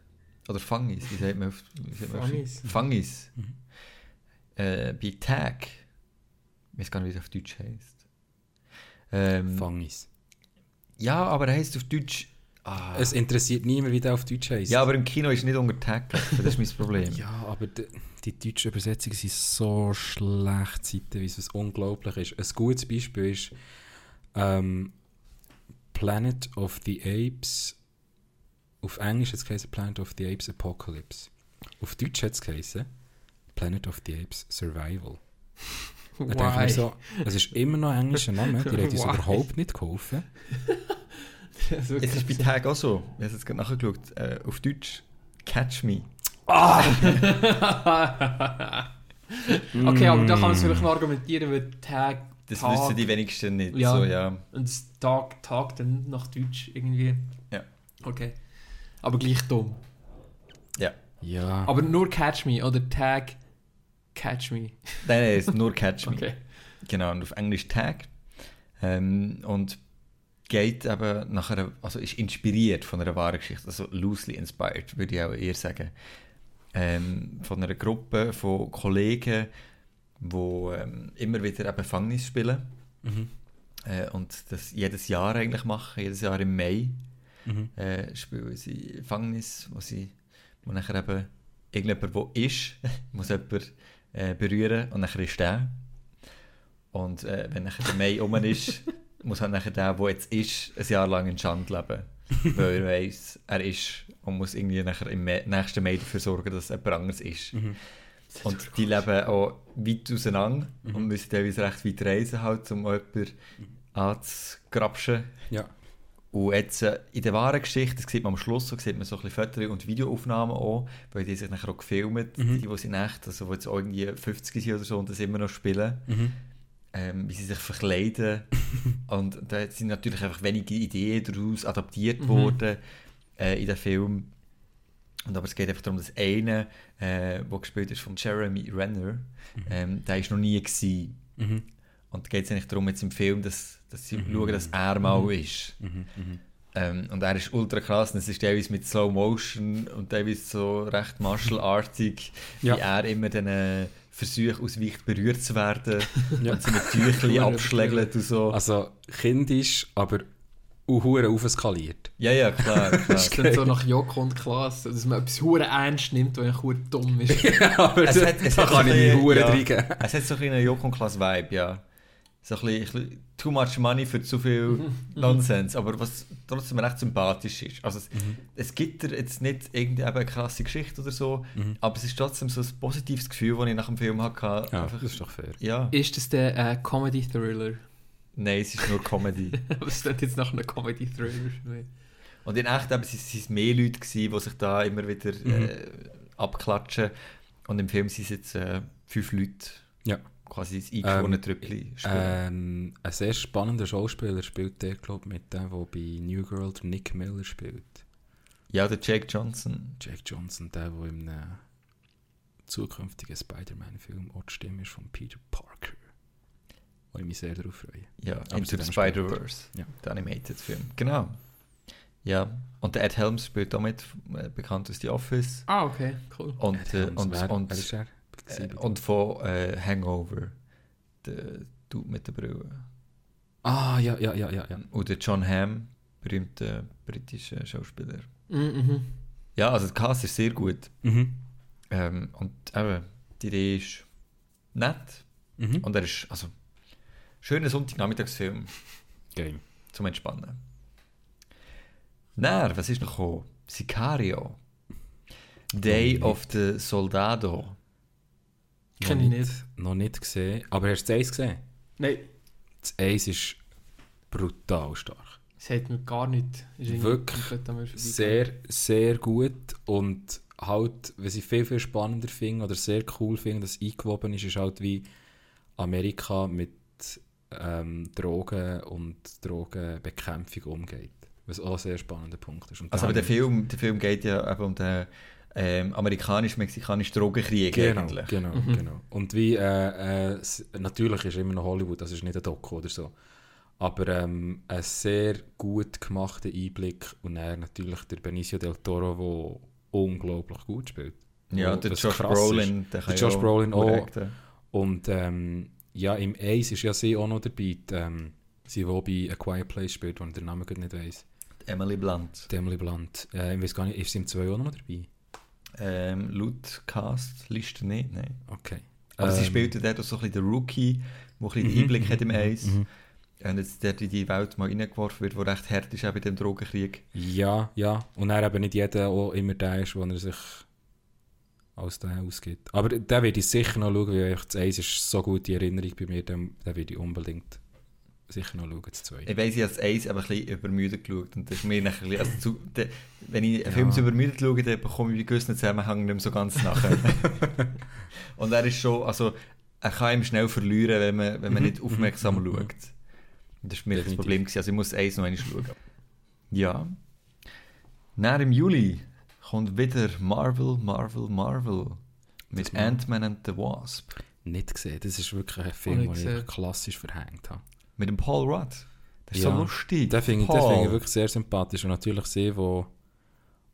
Oder Fangis, wie sagt man wie Fangis. Fangis. Mhm. Äh, bei Tag. Ich weiß gar nicht, wie es auf Deutsch heißt. Ähm, Fangis. ja, aber er heißt auf Deutsch. Ah, Es interessiert niemand, wie der auf Deutsch heisst. ja, aber im Kino ist er nicht unter Tag. Das ist mein Problem. Ja, aber die, die deutschen Übersetzungen sind so schlecht, zeitweise, was unglaublich ist. Ein gutes Beispiel ist ähm, Planet of the Apes. Auf Englisch hat es geheißen Planet of the Apes Apocalypse. Auf Deutsch hat es geheißen Planet of the Apes Survival. Da denke ich mir so, es ist immer noch ein englischer Name, die uns Why? überhaupt nicht geholfen. Es ist bei Tag auch so. Ich habe es jetzt gerade nachgeschaut. Äh, auf Deutsch Catch Me. okay, aber da kann man es vielleicht noch argumentieren, weil Tag. Das Tag, wissen die wenigsten nicht. Ja. So, ja. Und das Tag, Tag dann nach Deutsch irgendwie. Ja. Okay. Aber gleich dumm. ja. Ja, Aber nur Catch Me oder Tag Catch Me. Nein, nein, es ist nur Catch Me. Okay. Genau, und auf Englisch Tag. Ähm, und geht eben nach einer, also ist inspiriert von einer wahren Geschichte, also loosely inspired, würde ich auch eher sagen. Ähm, von einer Gruppe von Kollegen, die ähm, immer wieder eben Fangnis spielen. Mhm. Äh, und das jedes Jahr eigentlich machen, jedes Jahr im Mai Mhm. äh, spielen sie Fangnis, wo sie wo nachher eben irgendjemand, der ist, muss jemand äh, berühren und nachher ist der. Und äh, wenn nachher der Mai um ist, muss halt nachher der, der jetzt ist, ein Jahr lang in Schand leben. weil er weiss, er ist und muss irgendwie nachher im nächsten Mai dafür sorgen, dass jemand anderes ist. Mhm. Und die leben auch weit auseinander und müssen teilweise recht weit reisen, halt, um jemanden anzugrapschen. Ja. Und jetzt äh, in der wahren Geschichte, das sieht man am Schluss, so sieht man so ein bisschen Fotos und Videoaufnahmen auch, weil die sich nachher auch gefilmt, Mhm. die, die sind echt, also die jetzt auch irgendwie 50 sind oder so und das immer noch spielen, Mhm. ähm, wie sie sich verkleiden. und da sind natürlich einfach wenige Ideen daraus adaptiert Mhm. worden äh, in den Film. Und aber es geht einfach darum, dass einer, äh, der gespielt ist von Jeremy Renner, ähm, der ist noch nie gewesen. Mhm. Und geht es eigentlich darum, jetzt im Film, dass, dass sie Mhm. schauen, dass er mal ist. Mhm. Mhm. Ähm, und er ist ultra krass und es ist teilweise mit Slow Motion und teilweise so recht martial-artig, Ja. wie er immer den äh, Versuch ausweicht, berührt zu werden Ja. und so mit Tüchli abschlägelt und so. Also kindisch, aber auch hure aufeskaliert. ja, ja, klar, klar. Das ist dann so nach Joko und Klaas, dass man etwas hure ernst nimmt, was eigentlich hure dumm ist. aber Es hat- es da hat kann so ich mich ein- hure ja. reingeben. es hat so ein bisschen einen Joko und Klaas Vibe, ja. so ein bisschen, too much money für zu viel Nonsense, aber was trotzdem recht sympathisch ist. Also es, es gibt jetzt nicht irgendeine krasse Geschichte oder so, aber es ist trotzdem so ein positives Gefühl, das ich nach dem Film hatte. Ja, Einfach- das ist doch fair. ja. Ist das der äh, Comedy-Thriller? Nein, es ist nur Comedy. Aber es klingt jetzt nach einem Comedy-Thriller. für mich. Und in echt waren es mehr Leute, gewesen, die sich da immer wieder äh, abklatschen. Und im Film sind es jetzt äh, fünf Leute, Ja. quasi das eingeschworene Ähm, Trüppli spielen. Ähm, ein sehr spannender Schauspieler spielt der, glaube ich, mit dem, der bei New Girl der Nick Miller spielt. ja, der Jake Johnson. Jack Johnson, der, der im äh, zukünftigen Spider-Man-Film auch die Stimme ist von Peter Parker. Wo ich mich sehr darauf freue. Ja, Aber Into zu the Spider-Verse. Ja. Der Animated-Film. Genau. Ja, und der Ed Helms spielt damit, äh, bekannt aus The Office. Ah, okay, cool. Und, äh, Und, und, wer, und, wer er? äh, und von äh, Hangover. Der Dude mit der Brille. ah, ja, ja, ja, ja. ja. Und der John Hamm, berühmter britischer Schauspieler. Mhm. Ja, also der Cast ist sehr gut. Mhm. Ähm, und eben, die Idee ist nett. Mhm. Und er ist, also, schöner Sonntagnachmittagsfilm Geil. zum Entspannen. Na, was ist noch gekommen? Sicario. Day of the Soldado. Kenn ich nicht. Noch nicht gesehen. Aber hast du das Eis gesehen? Nein, Das Eis ist brutal stark. das hat mir gar nicht. Ist Wirklich. Sehr, sehr gut. Und halt, was ich viel, viel spannender finde oder sehr cool finde, dass eingewoben ist, ist halt wie Amerika mit ähm, Drogen und Drogenbekämpfung umgeht. Was auch ein sehr spannender Punkt ist. Und Also, aber der Film, der Film geht ja eben um den ähm, amerikanisch-mexikanischen Drogenkrieg Genau, eigentlich. genau, genau. Und wie, äh, äh, natürlich ist immer noch Hollywood, das ist nicht ein Doku oder so. Aber ähm, ein sehr gut gemachter Einblick und dann natürlich der Benicio del Toro, der unglaublich gut spielt. Ja, der Josh Brolin, ist. der Josh Brolin auch. Und ähm, ja, im Ace ist ja sie auch noch dabei, die, ähm, sie, die bei A Quiet Place spielt, wo ich den Namen gerade nicht weiss. Emily Blunt. Die Emily Blunt. Äh, ich weiß gar nicht, ist sie im 2 auch noch dabei? Ähm, laut Cast-Liste nicht, nein. Okay. Aber sie Ähm, spielt ja dort so ein bisschen den Rookie, der ein bisschen Mhm, Einblick hat im mhm, Eis. mhm. Und jetzt dort in die Welt mal reingeworfen wird, die recht hart ist auch bei dem Drogenkrieg. Ja, ja. Und er eben nicht jeder auch immer der ist, wo er sich als der ausgibt. Aber den werde ich sicher noch schauen, weil das Eis ist so gute Erinnerung bei mir, den, den werde ich unbedingt sicher noch schauen, das 2. Ich weiss, ich habe das Eis aber ein bisschen übermüdet geschaut. Und das ist mir nachher ein bisschen, also zu, de, wenn ich einen Ja. Film so übermüdet schaue, dann bekomme ich bei gewissen Zusammenhängen nicht mehr so ganz nachher. Und er ist schon, also er kann ihm schnell verlieren, wenn man, wenn man Mhm, nicht aufmerksam mhm, mhm. schaut. Das war mir das. Problem. Gewesen. Also ich muss das Eis noch einmal schauen. Ja. Nach im Juli kommt wieder Marvel, Marvel, Marvel. Mit. Ant-Man and the Wasp. Nicht gesehen. Das ist wirklich ein Film, den ich gesehen. klassisch verhängt habe. Mit dem Paul Rudd. Das ist Ja. so lustig. Den finde finde ich wirklich sehr sympathisch. Und natürlich sie, wo,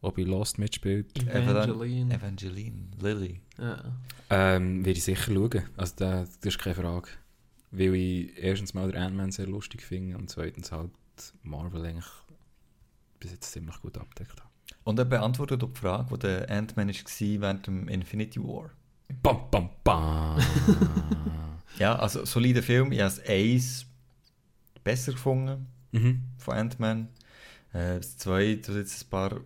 wo bei Lost mitspielt, Evangeline. Evangeline, Lily. Ja. ähm, werde ich sicher schauen. Also da, das ist keine Frage. Weil ich erstens mal den Ant-Man sehr lustig finde und zweitens halt Marvel eigentlich bis jetzt ziemlich gut abdeckt habe. Und er beantwortet auch die Frage, wo der Ant-Man war während dem Infinity War. Bam, bam, bam. Ja, also solider Film. Ich habe Eis besser gefunden mhm. von Ant-Man. Äh, das Zwei tut jetzt ein paar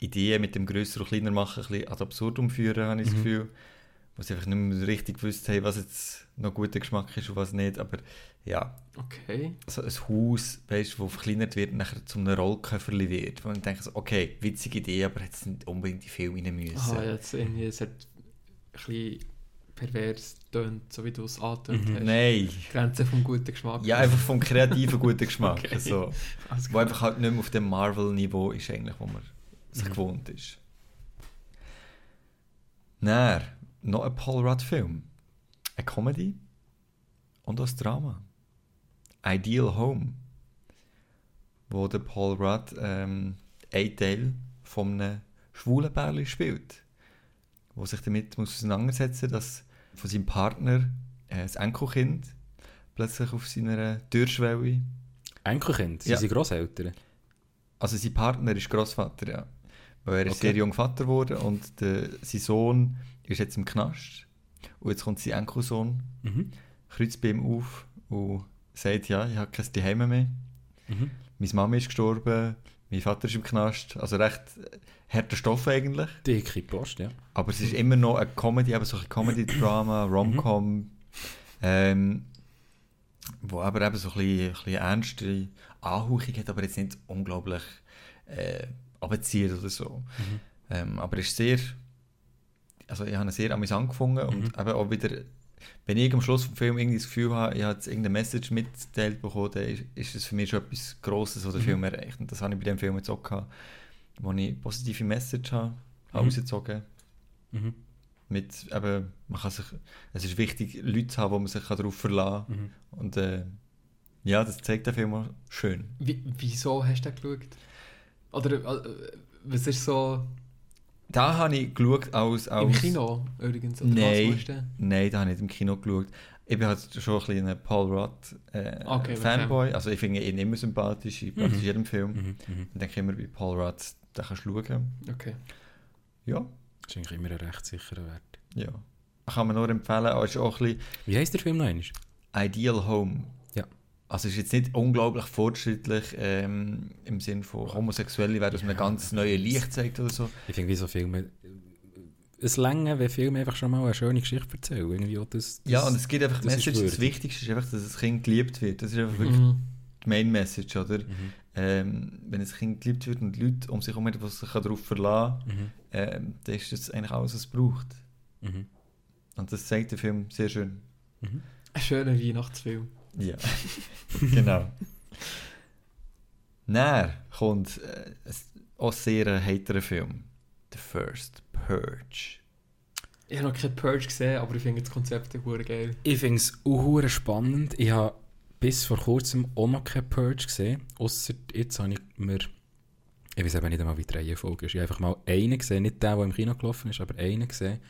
Ideen mit dem grösser und kleiner machen, ein bisschen ad absurdum führen, habe ich das Mhm. Gefühl. Wo sie einfach nicht mehr richtig gewusst haben, was jetzt noch guter Geschmack ist und was nicht. Aber ja, Okay. so ein Haus, weißt, das verkleinert wird und nachher zu einem Rollköfferli wird. Wo ich denke, so, okay, witzige Idee, aber jetzt nicht unbedingt die Film rein müssen. Aha, jetzt irgendwie, es hat ein bisschen pervers tönt, so wie du es angetönt Mhm. hast. Nein. Grenze vom guten Geschmack. Ja, einfach vom kreativen guten Geschmack. Okay. So. Alles Wo einfach halt nicht mehr auf dem Marvel-Niveau ist, eigentlich, wo man sich Mhm. gewohnt ist. Dann, noch ein Paul Rudd-Film. Eine Comedy und ein Drama. Ideal Home. Wo der Paul Rudd ähm, einen Teil von einem schwulen Pärchen spielt. Wo sich damit muss auseinandersetzen dass von seinem Partner äh, das Enkelkind plötzlich auf seiner Türschwelle Enkelkind, sind Ja. sie Grosseltern? Also sein Partner ist Großvater, ja. Weil er ist Okay. sehr jung Vater geworden und der, sein Sohn ist jetzt im Knast. Und jetzt kommt sein Enkelsohn, Mhm. kreuzt bei ihm auf und sagt, ja, ich habe kein Zuhause mehr. Mhm. Meine Mama ist gestorben, mein Vater ist im Knast. Also recht äh, harter Stoff eigentlich. Dicke Post, ja. Aber es ist immer noch eine Comedy, aber so ein Comedy-Drama, Rom-Com. Ähm, wo aber eben so ein bisschen, ein bisschen ernste Anhauchung hat, aber jetzt nicht unglaublich äh, abzieht oder so. Mhm. Ähm, aber es ist sehr, also ich habe ihn sehr amüsant gefunden und Mhm. eben auch wieder, wenn ich am Schluss vom Film irgendwie das Gefühl habe, ich habe jetzt irgendeine Message mitgeteilt bekommen, dann ist, ist es für mich schon etwas Grosses, was der Mhm. Film erreicht. Und das habe ich bei dem Film jetzt auch gehabt, wo ich positive Message habe, habe Mhm. rausgezogen. Mhm. Mit, eben, man kann sich, es ist wichtig, Leute zu haben, wo man sich darauf verlassen kann. Mhm. Und äh, ja, das zeigt der Film auch schön. Wie, wieso hast du den geschaut? Oder äh, was ist so Da habe ich geschaut als... als im Kino übrigens? Oder Nein. was? Nein, da habe ich nicht im Kino geschaut. Ich bin halt schon ein bisschen ein Paul Rudd äh, Okay, Fanboy. Also ich finde ihn immer sympathisch in praktisch Mhm. jedem Film. Mhm. Mhm. Ich denke immer, bei Paul Rudd, da kannst du schauen. Okay. Ja, Das ist eigentlich immer ein recht sicherer Wert. ja. Kann man nur empfehlen. Es ist auch ein bisschen Wie heisst der Film noch einmal? Ideal Home. Also es ist jetzt nicht unglaublich fortschrittlich ähm, im Sinn von Homosexuelle werden aus einem ganz neuen Licht zeigt oder so. Ich finde, wie so Filme. Es länge, wenn Filme einfach schon mal eine schöne Geschichte erzählen. Irgendwie das, das, Ja, und es gibt einfach das Message, das. Wichtigste ist einfach, dass das Kind geliebt wird. Das ist einfach wirklich Mhm. die Main Message, oder? Mhm. Ähm, wenn ein Kind geliebt wird und Leute um sich herum haben, die sich darauf verlassen Mhm. ähm, dann ist das eigentlich alles, was es braucht. Mhm. Und das zeigt der Film sehr schön. Mhm. Ein schöner Weihnachtsfilm. Ja, genau. Dann kommt äh, ein auch sehr ein heiterer Film. The First Purge. Ich habe noch keinen Purge gesehen, aber ich finde das Konzept hure geil. Ich finde es auch spannend. Ich habe bis vor kurzem auch noch keine Purge gesehen. Ausser jetzt habe ich mir. Ich weiß eben nicht einmal, wie die Reihenfolge ist. Ich habe einfach mal einen gesehen, nicht der, der im Kino gelaufen ist, aber einen gesehen.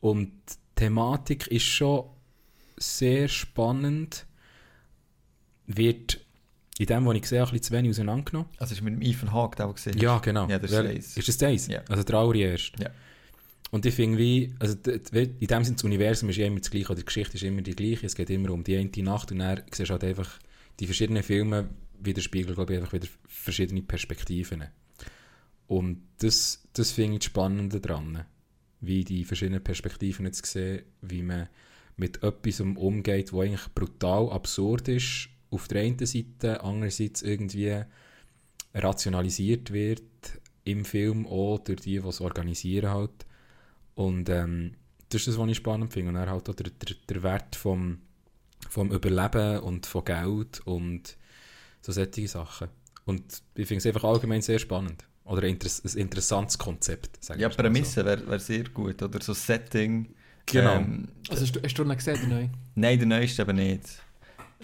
Und die Thematik ist schon sehr spannend. Wird in dem, was ich habe, ein bisschen zu wenig auseinandergenommen. Also ist mit dem Ethan Hawke, der gesehen Ja, genau. Ja, das ist eins. Ist das eins? Ja. Also der allererste? Ja. Und ich finde wie, also in dem Sinne, das Universum ist ja immer das gleiche, oder die Geschichte ist immer die gleiche, es geht immer um die eine Nacht und dann siehst du halt einfach, die verschiedenen Filme widerspiegeln, glaube ich, einfach wieder verschiedene Perspektiven. Und das, das finde ich das Spannende daran, wie die verschiedenen Perspektiven jetzt sehen, wie man mit etwas umgeht, was eigentlich brutal absurd ist, auf der einen Seite, andererseits irgendwie rationalisiert wird im Film auch durch die, die es organisieren halt. Und ähm, das ist das, was ich spannend finde. Und dann halt auch der, der, der Wert vom, vom Überleben und von Geld und so solche Sachen. Und ich finde es einfach allgemein sehr spannend. Oder ein, interess ein interessantes Konzept. Ja, Prämisse wäre wär sehr gut. Oder so Setting. Genau. Ähm, Also hast du, hast du noch gesehen, den neuen? nein, der neueste aber nicht.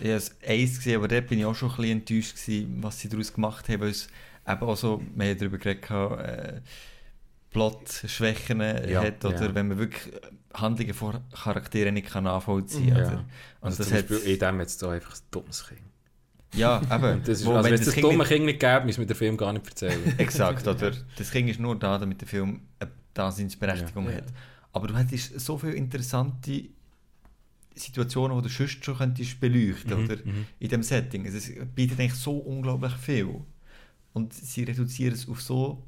Ich habe eins gesehen, aber dort bin ich auch schon ein bisschen enttäuscht gewesen, was sie daraus gemacht haben. Weil es eben auch so, wir haben darüber geredet, äh, Plot-Schwächen Ja, hat. Oder ja. wenn man wirklich Handlungen von Charakteren nicht kann nachvollziehen kann. Ja. Also das zum Beispiel in dem jetzt da einfach ein dummes Kind. ja, eben. Das ist, wo, also wenn es das das dumme Kind nicht gäbe, müssen wir den Film gar nicht erzählen. Exakt, oder? Das Kind ist nur da, damit der Film eine Daseinsberechtigung Ja. hat. Aber du hättest so viele interessante Situationen, die du sonst schon könntest beleuchten Mhm, oder? mhm. In diesem Setting. Also es bietet eigentlich so unglaublich viel. Und sie reduzieren es auf so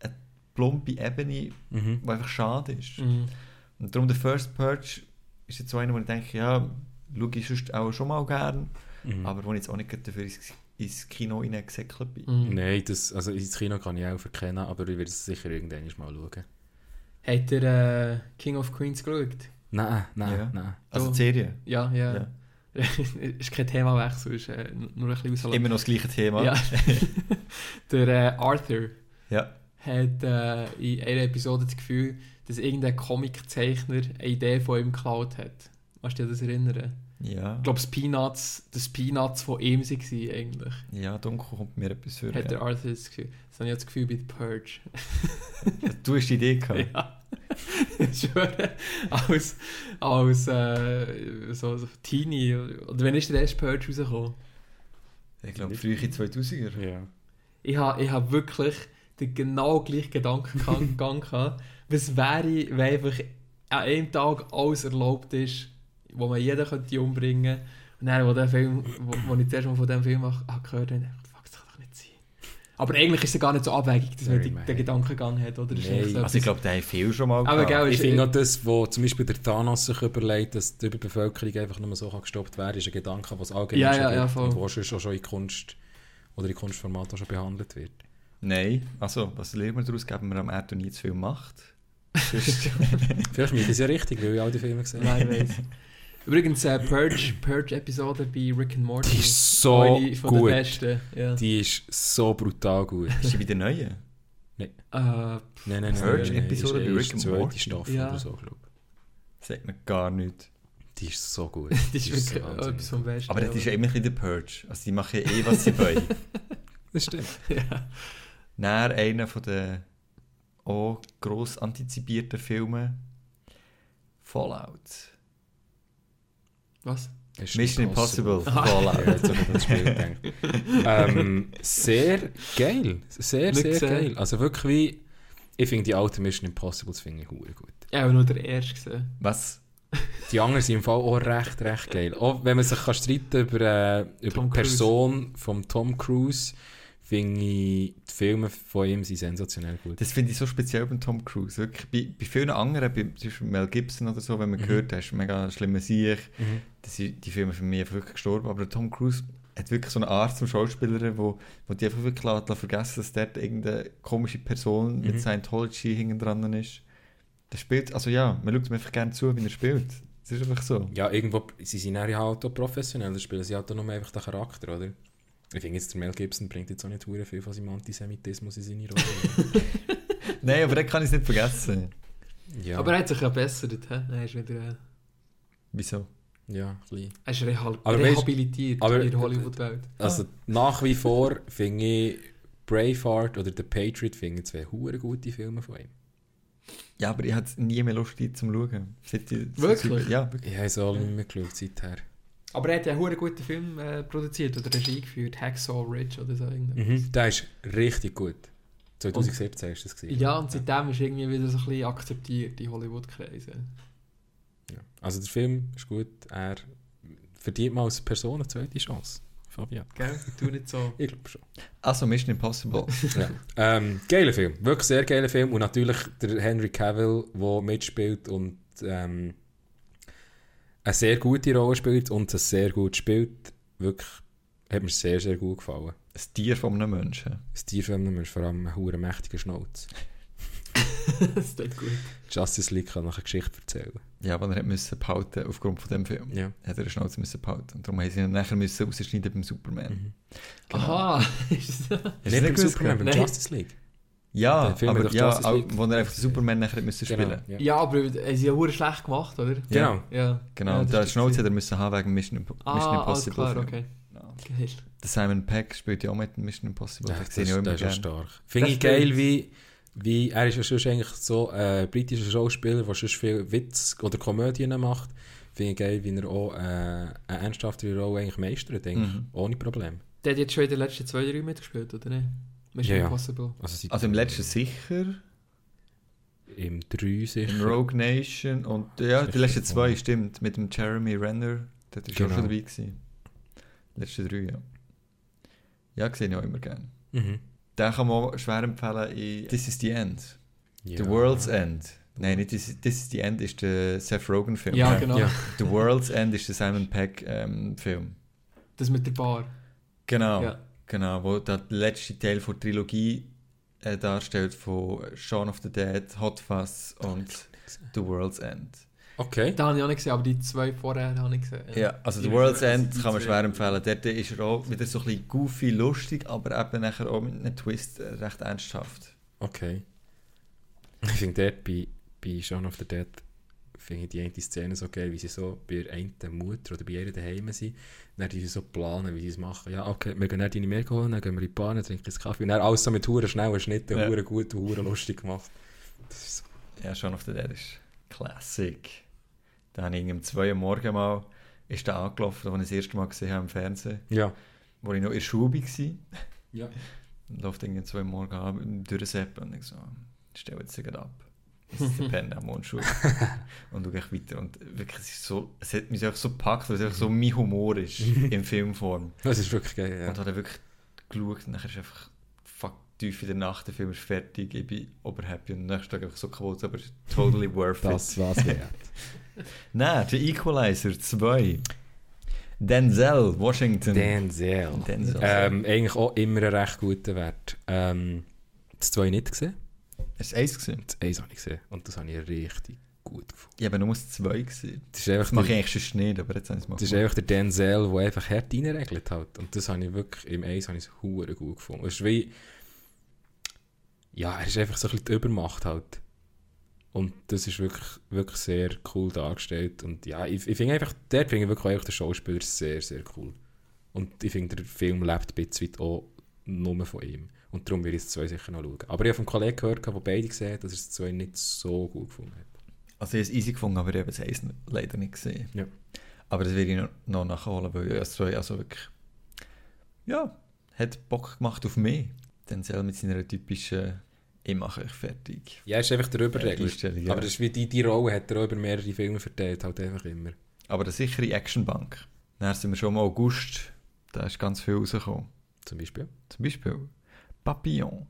eine plumpe Ebene, Mhm. die einfach schade ist. Mhm. Und darum der First Purge ist jetzt so einer, wo ich denke, ja, schaue ich sonst auch schon mal gern, Mhm. aber wo ich jetzt auch nicht dafür ins, ins Kino reingesäckelt bin. Mhm. Nein, das, also ins Kino kann ich auch verkennen, aber ich werde es sicher irgendwann mal schauen. Habt ihr äh, King of Queens geschaut? Nein, nein, Ja. nein. Also die Serie. Ja, ja. Ja. ist kein Themawechsel, ist äh, nur ein bisschen außerhalb. Immer noch das gleiche Thema. Ja. Der äh, Arthur ja. hat äh, in einer Episode das Gefühl, dass irgendein Comiczeichner eine Idee von ihm geklaut hat. Kannst du dich an das erinnern? Ja. Ich glaube, das Peanuts, das Peanuts von ihm waren eigentlich. Ja, dunkel kommt mir etwas für. Hat der. Arthur das Gefühl. Das habe ich das Gefühl bei The Purge. Du hast die Idee gehabt. ja. Ich schwöre. Als, als äh, so, so Teenie. Oder wenn ist der erste Purge rausgekommen? Ich glaube, frühe 2000er. Ja. Ich habe ich hab wirklich den genau gleichen Gedankengang gehabt. Was wäre, wenn einfach an einem Tag alles erlaubt ist, wo man jeden könnte umbringen Und dann, wo, der Film, wo, wo ich zuerst mal von diesem Film ach- gehört habe, dachte ich, fuck, das kann doch nicht sein. Aber eigentlich ist es gar nicht so abwegig, dass man die, den Gedankengang hat, oder? Eigentlich so Also ich glaube, der hat viel schon mal Aber gehabt. gell, Ich finde auch das, wo zum Beispiel der Thanos sich überlegt, dass die Überbevölkerung einfach nur so kann gestoppt werden ist ein Gedanke, was allgemein Ja, schon ja, ja, und wo auch schon in Kunst oder in Kunstformat auch schon behandelt wird. Nein, also was lernen wir daraus? Geben wir am Erd nie zu viel Macht? Vielleicht ist das ja richtig, weil ich all die Filme gesehen habe. Nein. Übrigens, äh, Purge, Purge-Episode bei Rick and Morty. Die ist so Eine von gut. den besten. Ja. Die ist so brutal gut. Ist die wieder neue? Äh, Nein, nein, nein. Purge-Episode nein, bei ist Rick and die Morty? Staffel Ja. oder so, glaube Sagt mir gar nichts. ich. Die ist so gut. das ist Die wirklich so etwas vom Besten. Aber das ist ja immer ein bisschen der Purge. Also die machen ja eh, was sie wollen. Das stimmt. ja. Dann einer von den auch gross antizipierten Filmen Fallout. Was? Ist Mission Impossible, Ja, Fallout. jetzt habe ich an das Spiel ähm, sehr geil. Sehr, Nicht sehr gesehen. geil. Also wirklich wie... Ich finde die alten Mission Impossibles finde ich hure gut. Ich habe nur den ersten gesehen. Was? Die anderen sind im Fall auch recht, recht geil. Auch wenn man sich kann streiten über, äh, über die. Person von Tom Cruise, finde ich die Filme von ihm sind sensationell gut. Das finde ich so speziell beim Tom Cruise. Wirklich, bei, bei vielen anderen, bei, zum Beispiel Mel Gibson oder so, wenn man Mhm. gehört, ist mega schlimmer Sieg, Mhm. das sind die Filme für mich wirklich gestorben. Aber Tom Cruise hat wirklich so eine Art zum Schauspieler, wo, wo die einfach wirklich lässt, lässt vergessen, dass dort irgendeine komische Person Mhm. mit Scientology hinten dran ist. Der spielt, also ja, man schaut ihm einfach gerne zu, wie er spielt. Das ist einfach so. Ja, irgendwo, sie sind ja halt auch professionell, da spielen sie halt auch nur einfach den Charakter, oder? Ich finde jetzt, der Mel Gibson bringt jetzt auch nicht hure viel von seinem Antisemitismus in seine Rolle. Nein, aber den kann ich nicht vergessen. ja, Aber er hat sich ja bessert. He? Er ist wieder äh, Wieso? ja, ein bisschen. er ist rehal Aber rehabilitiert aber- in der Hollywood-Welt. Also nach wie vor finde ich Braveheart oder The Patriot finde ich zwei hure gute Filme von ihm. Ja, aber ich hatte nie mehr Lust, die zum Schauen. Seit ich- Wirklich? Ja, wirklich. Ich habe es alle nicht mehr geschaut seither. Aber er hat ja einen guten Film äh, produziert oder Regie geführt. Hacksaw Ridge oder so. Mhm. Der ist richtig gut. 2017 ist das gewesen. Ja, und seitdem ist irgendwie wieder so ein bisschen akzeptiert in Hollywood-Kreisen. Ja. Also der Film ist gut. Er verdient mal als Person eine zweite Chance. Fabian. Gell? Tu nicht so. Ich glaube schon. Also Mission Impossible. ja. ähm, geiler Film. Wirklich sehr geiler Film. Und natürlich der Henry Cavill, der mitspielt und ähm, eine sehr gute Rolle spielt und es sehr gut spielt. Wirklich hat mir sehr, sehr gut gefallen. Ein Tier von einem Menschen. Das Tierfilm ist vor allem ein hure mächtiger Schnauz. das ist gut. Justice League kann noch eine Geschichte erzählen. Ja, aber er hat müssen behalten aufgrund von dem Film. Ja. Hat er eine Schnauze müssen behalten. Und darum haben sie ihn nachher müssen rausschneiden beim Superman. Mhm. Genau. Aha. Ist das- Nicht das beim Superman, beim Nein. Justice League. Ja, Der Film hat aber doch ja, auch, wo er einfach Superman nachher müssen spielen Genau. Ja. ja, aber er ist ja verdammt schlecht gemacht, oder? Genau. Ja. Genau, ja, der ist Schnauze hat er müssen haben wegen Mission, Imp Ah, Mission Impossible. klar, Film. okay. Geil. Der Simon Peck spielt ja auch mit Mission Impossible. Ja, das das, immer das ist schon stark. Finde ich geil, wie, wie er ist ja sonst eigentlich so ein britischer Schauspieler, der sonst viel Witz oder Komödien macht. Finde ich geil, wie er auch äh, eine ernsthaftere Rolle eigentlich meistert, eigentlich, Mhm. ohne Problem. Der hat jetzt schon in den letzten zwei, drei mitgespielt, oder nicht? Mission Ja, ja. Impossible. Also, Also im letzten sicher, Im 3 sicher. in Rogue Nation und ja, die letzten zwei, stimmt, mit dem Jeremy Renner. Der war Genau. auch schon dabei. Gewesen. Die letzten drei, ja. Ja, sehe ich auch immer gerne. Mhm. Den kann man auch schwer empfehlen in This is the End. Ja. The World's End. Nein, nicht This, This is the End ist der Seth Rogen Film. Ja, genau. Ja. The World's End ist der Simon Peck ähm, Film. Das mit der Bar. Genau. Ja. Genau, wo der letzte Teil der Trilogie äh, darstellt von Shaun of the Dead, Hot Fuzz und The World's End. Okay. Den habe ich auch nicht gesehen, aber die zwei vorher habe ich gesehen. Ja, also The World's End kann man schwer empfehlen. Dort ist er auch wieder so ein bisschen goofy, lustig, aber eben nachher auch mit einem Twist äh, recht ernsthaft. Okay. Ich finde dort bei, bei Shaun of the Dead finde die eine Szene so geil, wie sie so bei der einen Mutter oder bei ihr daheim sind. Dann die sie so planen, wie sie es machen. Ja, okay, wir gehen dann deine mehr holen, dann gehen wir in die dann trinken einen Kaffee. Und dann alles so mit huren schnellen Schnitten, Ja. huren gut und huren lustig gemacht. So. Ja, of the Dead ist Classic. Da habe ich um 2 Uhr morgens mal ist der angelaufen, als ich das erste Mal gesehen habe im Fernsehen, Ja. wo ich noch in der Schule war. Ja. Läuft irgendwie um 2 Uhr morgens an, durchseppen und ich so, stell jetzt gerade ab. Es ist der Penner am Mundschul. und du gehst weiter. Und wirklich, es, ist so, es hat mich einfach so gepackt, weil es einfach so mein Humor ist in Filmform. Das ist wirklich geil, ja. Und hat er wirklich geschaut und dann ist einfach fuck tief in der Nacht, der Film ist fertig, ich bin oberhappy und am nächsten Tag einfach so kaputt, aber totally worth it. Das war's wert. Nein, der Equalizer 2. Denzel Washington. Denzel. Denzel. Ähm, eigentlich auch immer ein recht guter Wert. Ähm, das 2 nicht gesehen. Hast du eins gesehen? Das 1 habe ich gesehen. Und das habe ich richtig gut gefunden. Ich habe nur das 2 gesehen. Das ist einfach Das mache ich der, eigentlich sonst nicht, aber jetzt habe ich es mal das ist einfach der Denzel, der einfach hart reinregelt hat. Und das habe ich wirklich, im 1 habe ich es gut gefunden. Es ist wie, ja, er ist einfach so ein bisschen die Übermacht halt. Und das ist wirklich, wirklich sehr cool dargestellt. Und ja, ich, ich finde einfach, dort finde ich wirklich auch den Schauspieler sehr, sehr cool. Und ich finde, der Film lebt ein bisschen auch nur von ihm. Und darum will ich es zwei sicher noch schauen. Aber ich habe vom Kollegen gehört, der beide gesehen hat, dass er es zwei nicht so gut gefunden hat. Also ich habe es easy gefunden, aber ich habe das eins leider nicht gesehen. Ja. Aber das werde ich noch, noch nachholen, weil das 2 also wirklich... Ja, hat Bock gemacht auf mich. Denzel mit seiner typischen «Ich mache euch fertig». Ja, ist einfach der Überregler. Ja. Aber das ist wie die, die Rolle hat er auch über mehrere Filme verteilt, halt einfach immer. Aber eine sichere Actionbank. Dann sind wir schon im August. Da ist ganz viel rausgekommen. Zum Beispiel. Zum Beispiel Papillon.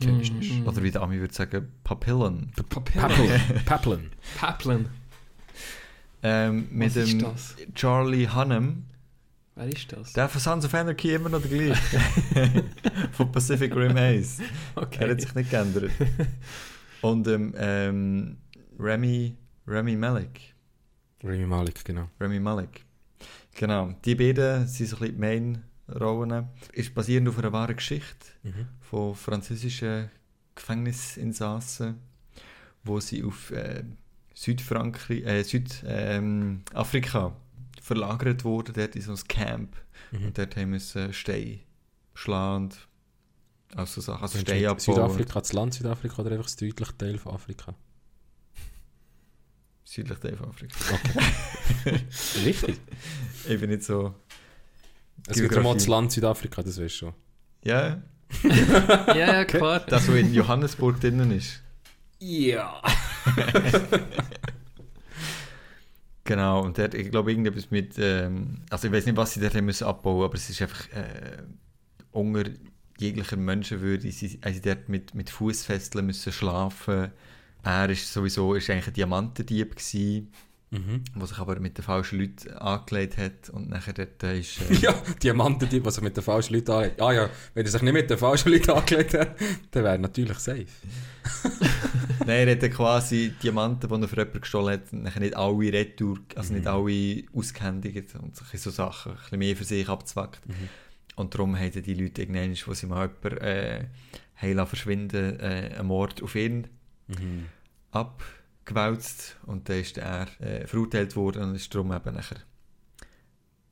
Du Mm, nicht. mm. Oder wie der Ami würde sagen, Papillen. Papillon. Papeln. Papillon. Ähm, mit Was ist dem das? Charlie Hunnam. Wer ist das? Der von Sons of Anarchy immer noch der gleiche. von Pacific Rim Ace. okay. Er hat sich nicht geändert. Und ähm, ähm, Remy, Remy Malek. Remy Malik, genau. Remy Malek. Genau. Die beiden sind so ein bisschen die Main-Rollen. Ist basierend auf einer wahren Geschichte von französischen Gefängnisinsassen, wo sie auf äh, Südfrankreich, äh, Südafrika ähm, verlagert wurden, dort in so ein Camp. Mhm. Und dort haben müssen Steine schlagen und also Sachen, also Stein abbauen. Südafrika, das Land Südafrika oder einfach das südliche Teil von Afrika? Südlich Teil von Afrika. Richtig. Ich bin nicht so... Es gibt ja mal das. Land Südafrika, das weißt du schon. Ja, ja, ja, klar. das, was in Johannesburg drinnen ist. Ja. Genau, und dort, ich glaube, irgendetwas mit, ähm, also ich weiß nicht, was sie dort haben müssen abbauen, aber es ist einfach äh, unter jeglicher Menschenwürde, sie, also dort mit, mit Fußfesseln müssen schlafen. Er ist sowieso, ist eigentlich ein Diamantendieb gewesen, Mhm. der sich aber mit den falschen Leuten angelegt hat und nachher dort äh, ist... Äh, Ja, Diamanten, die, er mit den falschen Leuten anlegt. Ah ja, wenn er sich nicht mit den falschen Leuten angelegt hat, dann wäre er natürlich safe. Nein, er hat quasi Diamanten, die er für jemanden gestohlen hat, nachher nicht alle retour, also nicht alle ausgehändigt und so Sachen, ein bisschen mehr für sich abzwackt. Und darum haben die Leute irgendwann, wo sie mal jemanden äh, verschwinden, äh, einen Mord auf ihn Mhm. Abgewälzt und dann ist er äh, verurteilt worden und ist darum eben nachher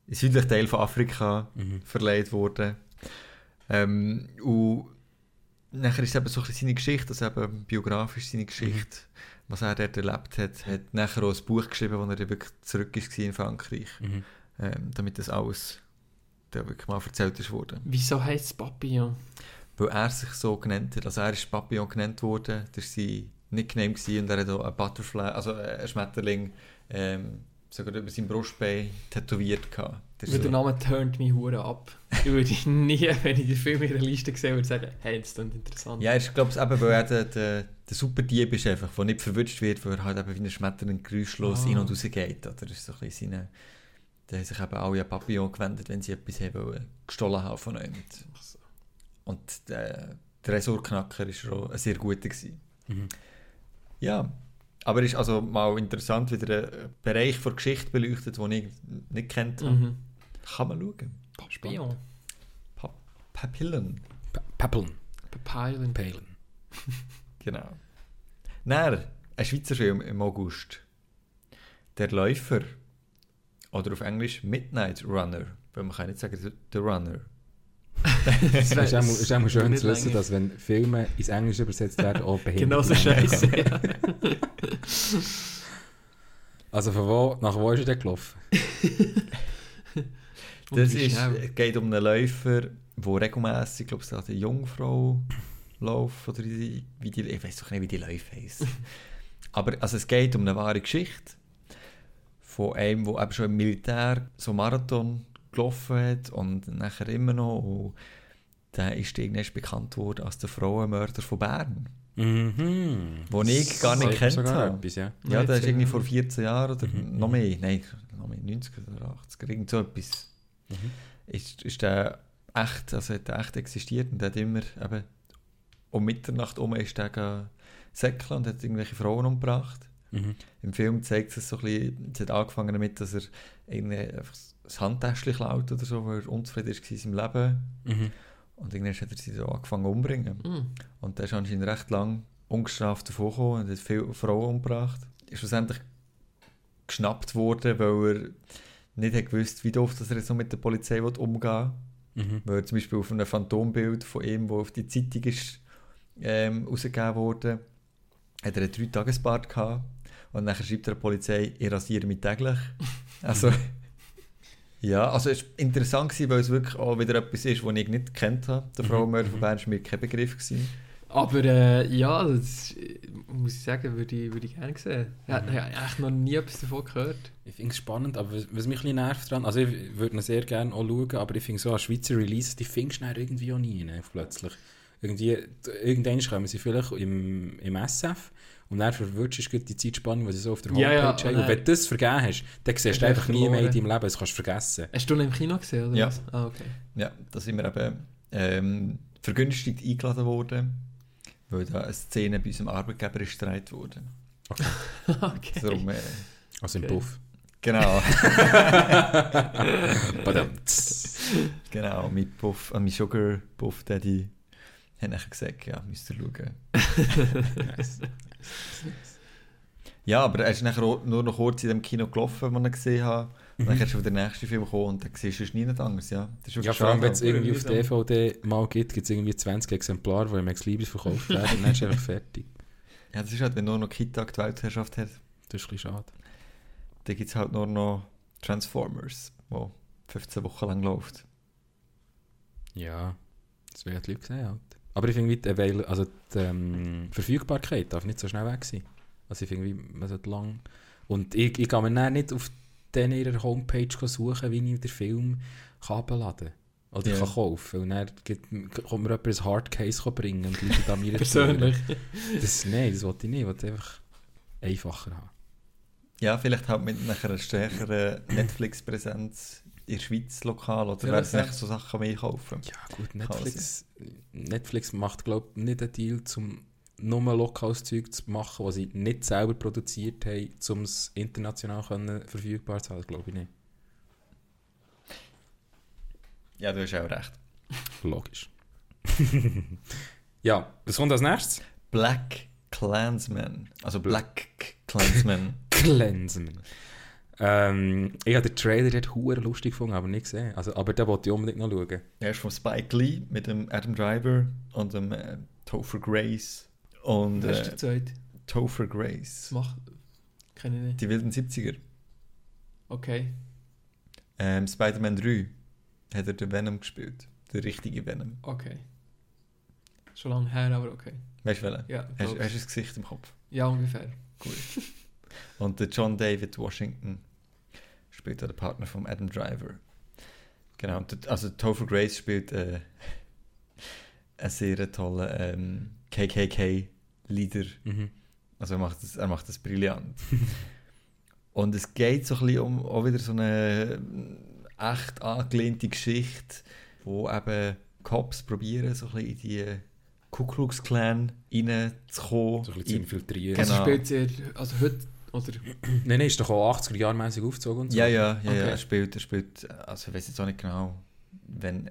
in den südlichen Teil von Afrika Mhm. verleiht worden. Ähm, und nachher ist es eben so ein seine Geschichte, also eben biografisch seine Geschichte, was er dort erlebt hat, hat nachher auch ein Buch geschrieben, wo er wirklich zurück ist in Frankreich, Mhm. ähm, damit das alles da wirklich mal erzählt ist worden. Wieso heisst es Papillon? Weil er sich so genannt hat, also er ist Papillon genannt worden, das war sein Nickname gewesen, und er hat auch ein Butterfly, also ein Schmetterling, ähm, sogar über sein Brustbein tätowiert gehabt. Ist Weil der so- Name turnt mich hure ab. Ich würde nie, wenn ich den Film in der Liste sehe, würde sagen, hey, das klingt interessant. Ja, ich glaube es eben, weil er der, der, der Superdieb ist einfach, der nicht verwünscht wird, weil er halt eben wie ein Schmetterling geräuschlos Ah. in- und raus geht. Oder das ist so ein bisschen seine... Da haben sich eben alle an Papillon gewendet, wenn sie etwas haben wollen, gestohlen haben von ihm. Ach so. Und der, der Resortknacker war schon ein sehr guter. Gewesen. Mhm. Ja, aber es ist also mal interessant, wie der einen Bereich der Geschichte beleuchtet, den ich nicht kennt. Mhm. Kann man schauen. Papillon. Pa Papillen, Pa- Papeln. Papillon. Palen. genau. Dann, ein Schweizer Film im August. Der Läufer. Oder auf Englisch Midnight Runner. Weil man kann nicht sagen, The Runner. Es ist auch, ist auch schön zu wissen, dass wenn Filme ins Englische übersetzt werden, auch behindert Genau so scheiße. Ja. Also von wo, nach wo ist er denn gelaufen? Das ist, es geht um einen Läufer, der regelmässig, glaube ich, eine Jungfrau Lauf oder wie die, ich weiß doch nicht, wie die Läufe heißen. Aber also es geht um eine wahre Geschichte von einem, der eben schon im Militär so Marathon gelaufen hat und nachher immer noch. Und der ist irgendwann bekannt worden als der Frauenmörder von Bern. Mhm. Wo ich gar nicht kennt habe. Etwas, ja. Ja, der ist Nein, irgendwie vor 14 Jahren oder Mhm. noch mehr, nein, noch mehr, 90 oder 80 irgend so etwas. Mhm. Ist, ist der echt, also hat der echt existiert und der hat immer eben um Mitternacht um ist der gegangen säckeln und hat irgendwelche Frauen umgebracht. Mhm. Im Film zeigt es so ein bisschen, es hat angefangen damit, dass er irgendwie einfach ein Handtäschchen klaut oder so, weil er unzufrieden war in seinem Leben. Mhm. Und irgendwann hat er sie so angefangen umzubringen. Mhm. Und der ist anscheinend recht lang ungestraft davon gekommen und hat viele Frauen umgebracht. Ist schlussendlich geschnappt worden, weil er nicht hat gewusst, wie oft dass er jetzt noch mit der Polizei will umgehen will. Mhm. Weil er zum Beispiel auf einem Phantombild von ihm, das auf die Zeitung ist, ähm, rausgegeben wurde, hat er einen Drei-Tages-Bart gehabt. Und dann schreibt er der Polizei, ich rasiere mich täglich. Also, ja, also es war interessant, gewesen, weil es wirklich auch wieder etwas ist, das ich nicht kennt habe. Der Mhm, Frauenmörder von mhm. Bern war mir kein Begriff. Gewesen. Aber äh, ja, das muss ich sagen, würde ich, würde ich gerne sehen. Ich habe Mhm. eigentlich noch nie etwas davon gehört. Ich finde es spannend, aber was, was mich ein bisschen nervt dran, also ich würde ihn sehr gerne auch schauen, aber ich finde so an Schweizer Releases, die findest du irgendwie auch nie ne, plötzlich. Irgendwie, irgendwann kommen sie vielleicht im, im SF und dann verwirrst du die Zeitspanne, die sie so auf der Homepage Ja, ja, haben. und wenn du das vergeben hast, dann siehst du einfach nie mehr in deinem Leben, das kannst du vergessen. Hast du ihn im Kino gesehen, oder Ja. was? Ah, okay. Ja, da sind wir eben ähm, vergünstigt eingeladen worden, weil da eine Szene bei unserem Arbeitgeber ist wurde. okay. Darum, äh, Also im Okay. Puff. genau, genau, mein Puff, äh, mein Sugar Puff Daddy hat nachher gesagt, ja, müsst ihr schauen. nice. Ja, aber er ist nachher nur noch kurz in dem Kino gelaufen, den ich gesehen habe. Mhm. dann ist schon der nächste Film gekommen und dann siehst du es nie nicht anders, ja. Das ist Ja, vor allem, wenn es irgendwie auf. DVD mal gibt, gibt es irgendwie 20 Exemplare, die im Ex Libris verkauft werden und dann ist einfach fertig. Ja, das ist halt, wenn nur noch Kita die Weltherrschaft hat, Das ist ein bisschen schade. dann gibt es halt nur noch Transformers, wo 15 Wochen lang läuft. Ja, das werden die Leute sehen halt. Aber ich finde, die, Avail also die ähm, Verfügbarkeit darf nicht so schnell weg sein. Also ich finde, man sollte lang... Und ich, ich kann mir nicht auf denen ihrer Homepage suchen, wie ich den Film kann abladen kann. Oder Ja. kann kaufen. Und dann gibt, kommt mir jemand ein Hardcase bringen und Leute an mir Persönlich. Das, nein, das wollte ich nicht. Ich wollte einfach einfacher haben. Ja, vielleicht halt mit einer stärkeren Netflix-Präsenz in der Schweiz lokal oder werden sie ja. so Sachen mehr kaufen. Ja gut, Netflix, Netflix macht glaube ich nicht einen Deal, um nur lokales Zeug zu machen, was sie nicht selber produziert haben, um es international können verfügbar zu halten, glaube ich nicht. Ja, du hast auch recht. Logisch. ja, was kommt als nächstes? Black Clansman. Also Black Clansman. Glänzen. Ähm, ich habe den Trailer dort hure lustig gefunden, aber nicht gesehen. Also, aber den wollte ich unbedingt noch schauen. er ist von Spike Lee mit dem Adam Driver und dem äh, Topher Grace. Und Wer ist der zweite? Topher Grace. macht... Kenne ich nicht. Die wilden 70er. Okay. Ähm, Spider-Man 3 hat er den Venom gespielt. Der richtige Venom. Okay. Schon lange her, aber okay. Weißt du welchen? Ja, Hast, hast du das Gesicht im Kopf? ja ungefähr. Und der John David Washington spielt auch den Partner von Adam Driver. Genau, der- also Topher Grace spielt äh, einen sehr tollen ähm, KKK-Leader. Mhm. Also er macht das, er macht das brillant. und es geht so ein bisschen um auch wieder so eine äh, echt angelehnte Geschichte, wo eben Cops probieren, so ein bisschen in die Ku Klux Klan reinzukommen. So ein bisschen zu In- infiltrieren. Also Genau. spielt. Also heute... Oder... Nein, nein, ist doch auch 80er Jahre mäßig aufgezogen und so. Ja, ja, ja, ja. Okay. Er spielt, er spielt, also ich weiß jetzt auch nicht genau, wenn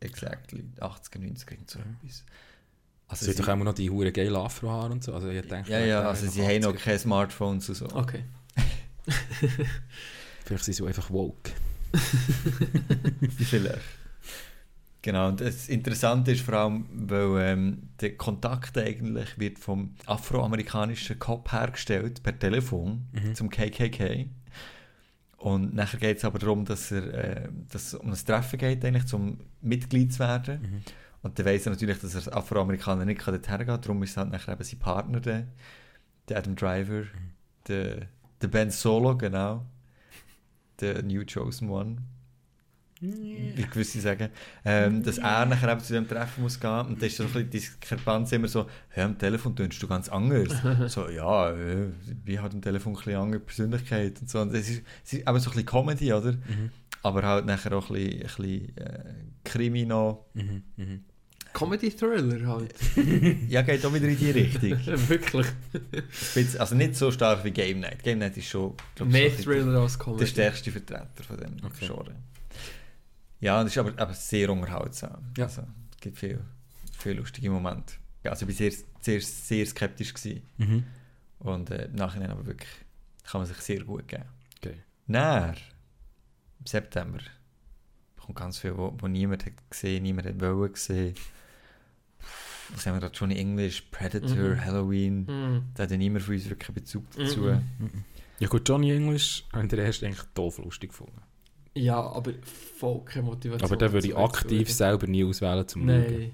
exactly 80er, 90er, irgend so etwas. Also Sie hat doch auch noch die hure geile Afrohaare und so. Also ich denke, ja, ja, also sie haben noch keine Smartphones und so. Okay. Vielleicht sind sie einfach woke. Vielleicht. Genau, und das Interessante ist vor allem, weil ähm, der Kontakt eigentlich wird vom afroamerikanischen Cop hergestellt per Telefon Mhm. zum KKK. Und nachher geht es aber darum, dass, er, äh, dass es um ein Treffen geht, eigentlich, zum Mitglied zu werden. Mhm. Und dann weiss er natürlich, dass er als Afroamerikaner nicht dorthin gehen kann. Darum ist halt nachher eben sein Partner, der, der Adam Driver, der, der Ben Solo, genau. Der New Chosen One. Wie gewisse sagen. Ähm, dass er nachher eben zu dem Treffen muss gehen. Und dann ist so ein bisschen Diskrepanz immer so, hey, am Telefon tönst du ganz anders. so, ja, äh, wie hat am Telefon ein bisschen andere Persönlichkeit und so. Und es ist, es ist eben so ein bisschen Comedy, oder? Mhm. Aber halt nachher auch ein bisschen, ein bisschen äh, Krimi noch. Mhm. Mhm. Comedy-Thriller halt. Ja, geht auch wieder in die Richtung. Wirklich. Bisschen- also nicht so stark wie Game Night. Game Night ist schon, Mehr so Thriller als der Comedy. stärkste Vertreter von dem Okay. Genre. Ja, das ist aber, aber sehr unterhaltsam. Ja. Also, es gibt viele, viele lustige Momente. Also ich war sehr, sehr, sehr skeptisch. Gewesen. Mhm. Und äh, im Nachhinein aber wirklich kann man sich sehr gut geben. Geil. Näher, im September, kommt ganz viel, wo, wo niemand hat gesehen, niemand hat wollen gesehen. Was haben wir da? Johnny English, Predator, Mhm. Halloween. Hm. Da hat ja niemand von uns wirklich Bezug dazu. Mhm. Ja gut, Johnny English habe ich den erst eigentlich doof lustig gefunden. Ja, aber voll keine Motivation. Aber den würde ich aktiv zu selber nie auswählen zum Schauen. Nein.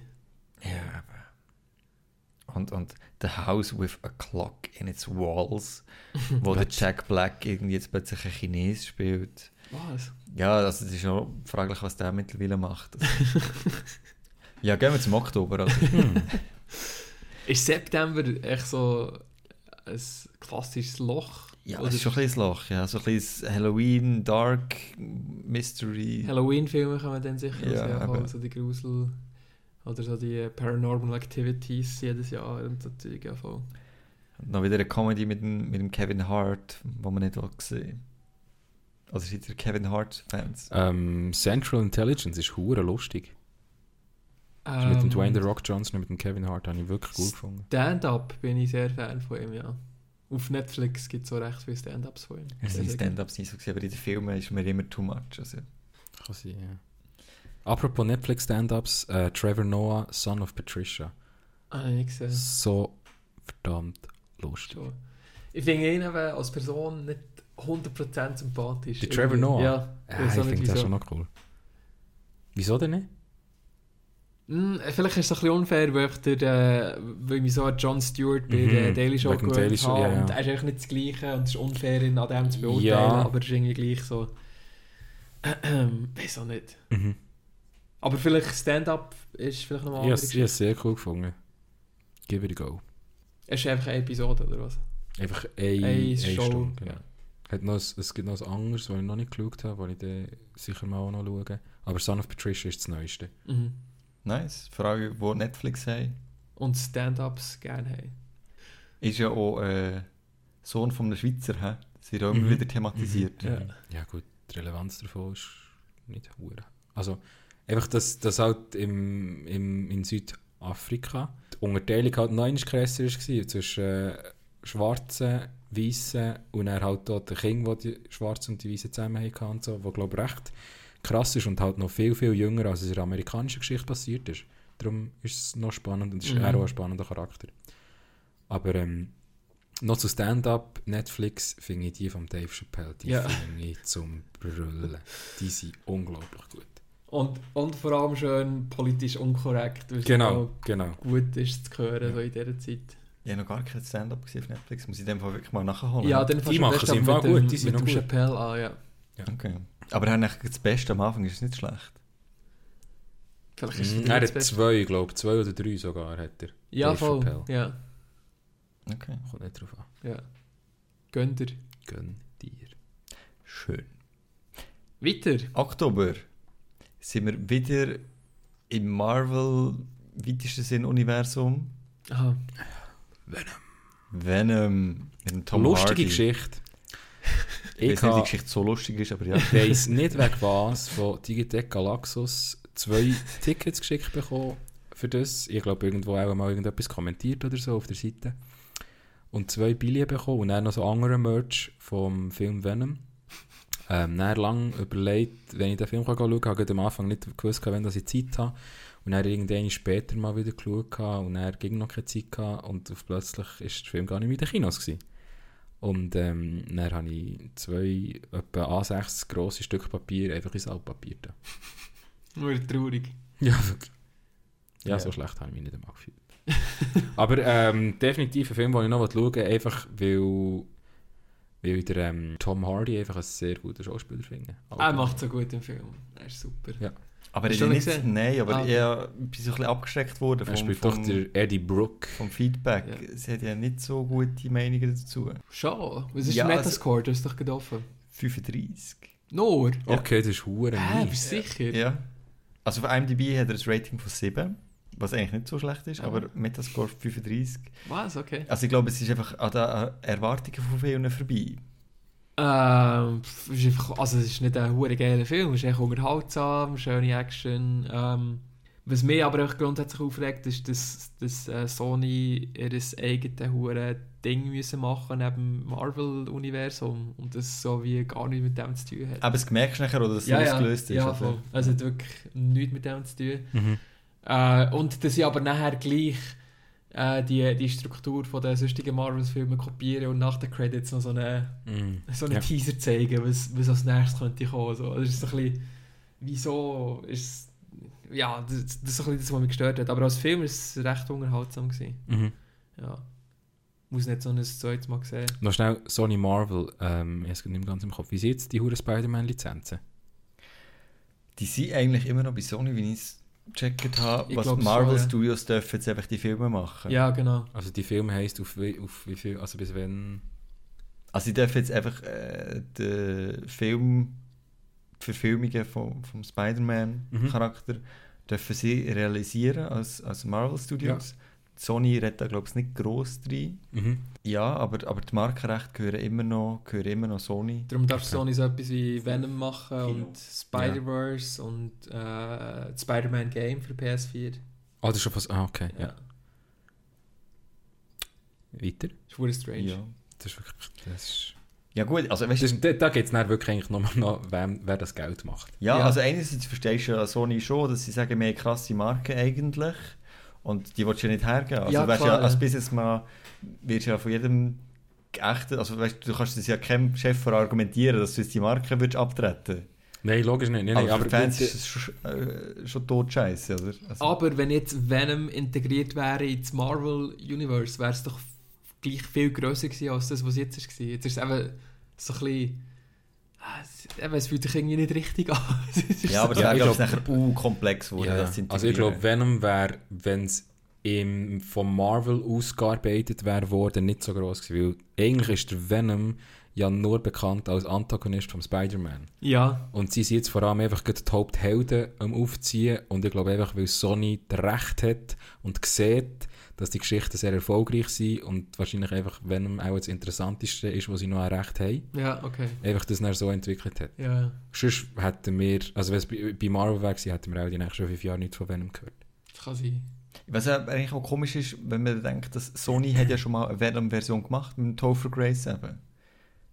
Ja, aber. Und, und The House with a Clock in its Walls, wo der Jack Black irgendwie jetzt plötzlich ein Chines spielt. Was? Ja, also es ist auch fraglich, was der mittlerweile macht. ja, gehen wir zum Oktober. Also. Ist September echt so ein klassisches Loch? Ja, Oder das ist schon ein bisschen ein Loch. Ja. So ein bisschen Halloween, Dark, Mystery. Halloween-Filme kann man dann sicher Ja, ja, sehen, so die Grusel oder so die Paranormal Activities jedes Jahr und so Zeug, ja voll. Und noch wieder eine Comedy mit dem, mit dem Kevin Hart, wo man nicht will sehen Also seid ihr Kevin Hart-Fans? Ähm, Central Intelligence ist hure lustig. Ist mit dem Ähm, Dwayne The Rock Johnson und mit dem Kevin Hart habe ich wirklich gut gefunden. Stand-up bin ich sehr Fan von ihm, ja. Auf Netflix gibt es so recht viele Stand-ups von ihm. Es Sehr, sind Stand-ups nicht so gesehen, aber in den Filmen ist mir immer too much. Also, Kann sein, ja. Apropos Netflix Stand-Ups, äh, Trevor Noah, Son of Patricia. Ah, ich nicht gesehen. So verdammt lustig. Schon. Ich finde ihn eben als Person nicht 100% sympathisch. Der Trevor. Noah? Ja, Ja, ich ich auch finde das schon noch cool. Wieso denn nicht? Hm, vielleicht ist es ein bisschen unfair, weil, ich der, äh, weil mich so an John Stewart bei Mhm, der Daily Show gewöhnt Show, habe. ja, ja. Und er ist eigentlich nicht das Gleiche und es ist unfair, ihn an dem zu beurteilen, Ja. aber es ist irgendwie gleich so... Weiß auch nicht. Mhm. Aber vielleicht Stand-up ist vielleicht noch mal Ich habe es sehr cool gefunden. Give it a go. Es ist einfach eine Episode, oder was? Einfach eine, Eine eine Show. Stunde. Genau. Noch, ein- es gibt noch ein anderes, das ich noch nicht geschaut habe, das ich dann sicher mal auch noch schaue. Aber Son of Patricia ist das Neueste. Mhm. Nice. Frage, wo Netflix haben. Und Stand-ups gerne haben. Ist ja auch äh, Sohn von einem Schweizer. He? Das wird auch immer Mhm. wieder thematisiert. Ja. Ja gut, die Relevanz davon ist nicht hoch. Also einfach, dass das halt im, im, in Südafrika die Unterteilung halt noch krasser war zwischen äh, Schwarzen, Weißen und dann halt dort den Kindern, die die Schwarzen und die Weißen zusammen hatten und so, wo glaube ich recht krass ist und halt noch viel, viel jünger als es in der amerikanischen Geschichte passiert ist. Darum ist es noch spannend und es ist Mhm. auch ein spannender Charakter. Aber ähm, noch zu Stand-up, Netflix finde ich die von Dave Chappelle, die Ja. finde ich zum Brüllen. Die sind unglaublich gut. Und, und vor allem schön politisch unkorrekt, weil es Genau, auch genau. gut ist zu hören Ja. so in dieser Zeit. Ich habe noch gar kein Stand-up gesehen auf Netflix. Muss ich in dem Fall wirklich mal nachholen. Ja, dann Die fängst du es mit dem- gut, die sind mit dem gut. Chappelle an, ja. Okay. Aber er hat eigentlich das Beste am Anfang, ist es nicht schlecht. Vielleicht ist es Mm, nicht Er hat zwei, glaube ich, zwei oder drei sogar hat er. Ja, Dave voll. Chappelle. Ja, Okay. Kommt nicht drauf an. ja. Gönnt ihr. Gönn dir. Schön. Weiter. Oktober sind wir wieder im Marvel weitesten Sinn Universum. Aha. Venom mit dem Tom Lustige Hardy. Geschichte. Ich weiß nicht, die Geschichte so lustig ist, aber ja. weiss nicht weg was von Digitec Galaxus zwei Tickets geschickt bekommen für das. Ich glaube, irgendwo auch mal irgendetwas kommentiert oder so auf der Seite. Und zwei Billionen bekommen und dann noch so andere Merch vom Film Venom. Ähm, dann lang überlegt, wenn ich den Film schauen kann, habe ich am Anfang nicht gewusst, wenn ich Zeit habe. Und dann irgendwann später mal wieder geschaut und dann ging noch keine Zeit gehabt und auf plötzlich ist der Film gar nicht mehr in den Kinos gewesen. Und ähm, dann habe ich zwei etwa A6 grosse Stück Papier einfach ins Altpapier da. Nur traurig. Ja, wirklich. Ja, Ja. so schlecht habe ich mich nicht einmal gefühlt. Aber ähm, definitiv ein Film, den ich noch schauen will, einfach weil, weil der ähm, Tom Hardy einfach ein sehr guter Schauspieler finde. Er macht so gut im Film. Er ist super. Ja. Aber Hast ich du nicht, gesehen? nein, aber Ah, okay. ich äh, bin so ein bisschen abgeschreckt worden Er vom, spielt doch der Eddie Brooke. vom Feedback. Ja. Sie hat ja nicht so gute Meinungen dazu. Schon. Was ist Ja, der also- Metascore? Du hast doch gerade offen. 35. Nur? Ja. Okay, das ist hure Hä, mies. bist du sicher? Ja. Also auf IMDb hat er ein Rating von 7, was eigentlich nicht so schlecht ist, Ah. aber Metascore 35. Was? Okay. Also ich glaube, es ist einfach an den Erwartungen von vielen vorbei. Ähm, also es ist nicht ein hure geiler Film, es ist echt unterhaltsam, schöne Action. Ähm, was mich aber auch grundsätzlich aufregt, ist, dass, dass äh, Sony ihr eigenes hure Ding müssen machen neben dem Marvel-Universum und das so wie gar nichts mit dem zu tun hat. Aber es merkst du nachher, oder, dass ja, sowas ja, gelöst ist. ja, also. voll. Also es hat wirklich nichts mit dem zu tun. Mhm. Äh, und dass ich aber nachher gleich äh, die, die Struktur von den sonstigen Marvel-Filmen kopieren und nach den Credits noch so eine Mhm. so einen Ja. Teaser zeigen, was, was als nächstes könnte kommen. So. Das ist so ein bisschen, wieso ist ja, das, das ist so ein bisschen das, was mich gestört hat. Aber als Film war es recht unterhaltsam. Gewesen. Mhm. Ja. Muss nicht so ein zweites Mal sehen. Noch schnell Sony Marvel, ähm, ich habe es nicht mehr ganz im Kopf. Wie sind jetzt die hure Spider-Man-Lizenzen? Die sind eigentlich immer noch bei Sony, wie ich es gecheckt habe. Ich Was glaub so, Marvel ja. Studios dürfen jetzt einfach die Filme machen. Ja, genau. Also die Filme heisst auf, wie- auf wie viel, also bis wenn... Also sie dürfen jetzt einfach äh, den Film, die Verfilmungen vom, vom Mhm. Spider-Man-Charakter dürfen sie realisieren als, als Marvel Studios. Sony redet da glaube ich nicht gross drin. Mhm. Ja, aber, aber die Markenrechte gehören immer noch, gehören immer noch Sony. Darum darf Okay. Sony so etwas wie Venom machen Kino. und Spider-Verse und äh, Spider-Man Game für PS4. Ah, das ist schon fast... Ah, okay, ja. Ja. Weiter? Das ist strange. Ja. Das ist wirklich... Das ist, ja gut, also weißt du, da da geht es dann wirklich eigentlich nur noch, wem, wer das Geld macht. ja, Ja. also einerseits verstehst du ja Sony schon, dass sie sagen, wir haben krasse Marken eigentlich und die willst du ja nicht hergeben. Also Ja, weißt klar, ja, als ja. Businessman wirst du ja von jedem geächtet, also weißt du, du kannst das ja keinem Chef verargumentieren, dass du jetzt die Marke würdest abtreten Nein, logisch nicht. Nein, aber, nein, für Fans ist es schon, äh, schon tot scheiße, oder? Also, Aber wenn jetzt Venom integriert wäre ins Marvel Universe, wäre es doch gleich viel grösser gewesen als das, was jetzt war. Jetzt ist es eben so ein bisschen. Ah, es- Eben, es fühlt sich irgendwie nicht richtig an. Es ja, aber so- Ja, ich glaube glaub- nachher uh, komplex geworden. Ja, also ich glaube. Venom wäre, wenn es vom Marvel ausgearbeitet wäre worden, nicht so groß gewesen. Weil eigentlich ist der Venom ja nur bekannt als Antagonist vom Spider-Man. ja, Und sie sind jetzt vor allem einfach die Haupthelden am Aufziehen. Und ich glaube einfach, weil Sony das Recht hat und sieht, dass die Geschichten sehr erfolgreich sind und wahrscheinlich einfach Venom auch das Interessanteste ist, was sie noch Recht haben. ja, okay. Einfach, dass er so entwickelt hat. Ja, Sonst hätten wir, also wenn es bei, bei Marvel wäre, gewesen, hätten wir auch die nächsten fünf Jahre nichts von Venom gehört. das kann sein. Was ja eigentlich auch komisch ist, wenn man denkt, dass Sony hat ja schon mal eine Venom-Version gemacht mit dem Topher Grace eben.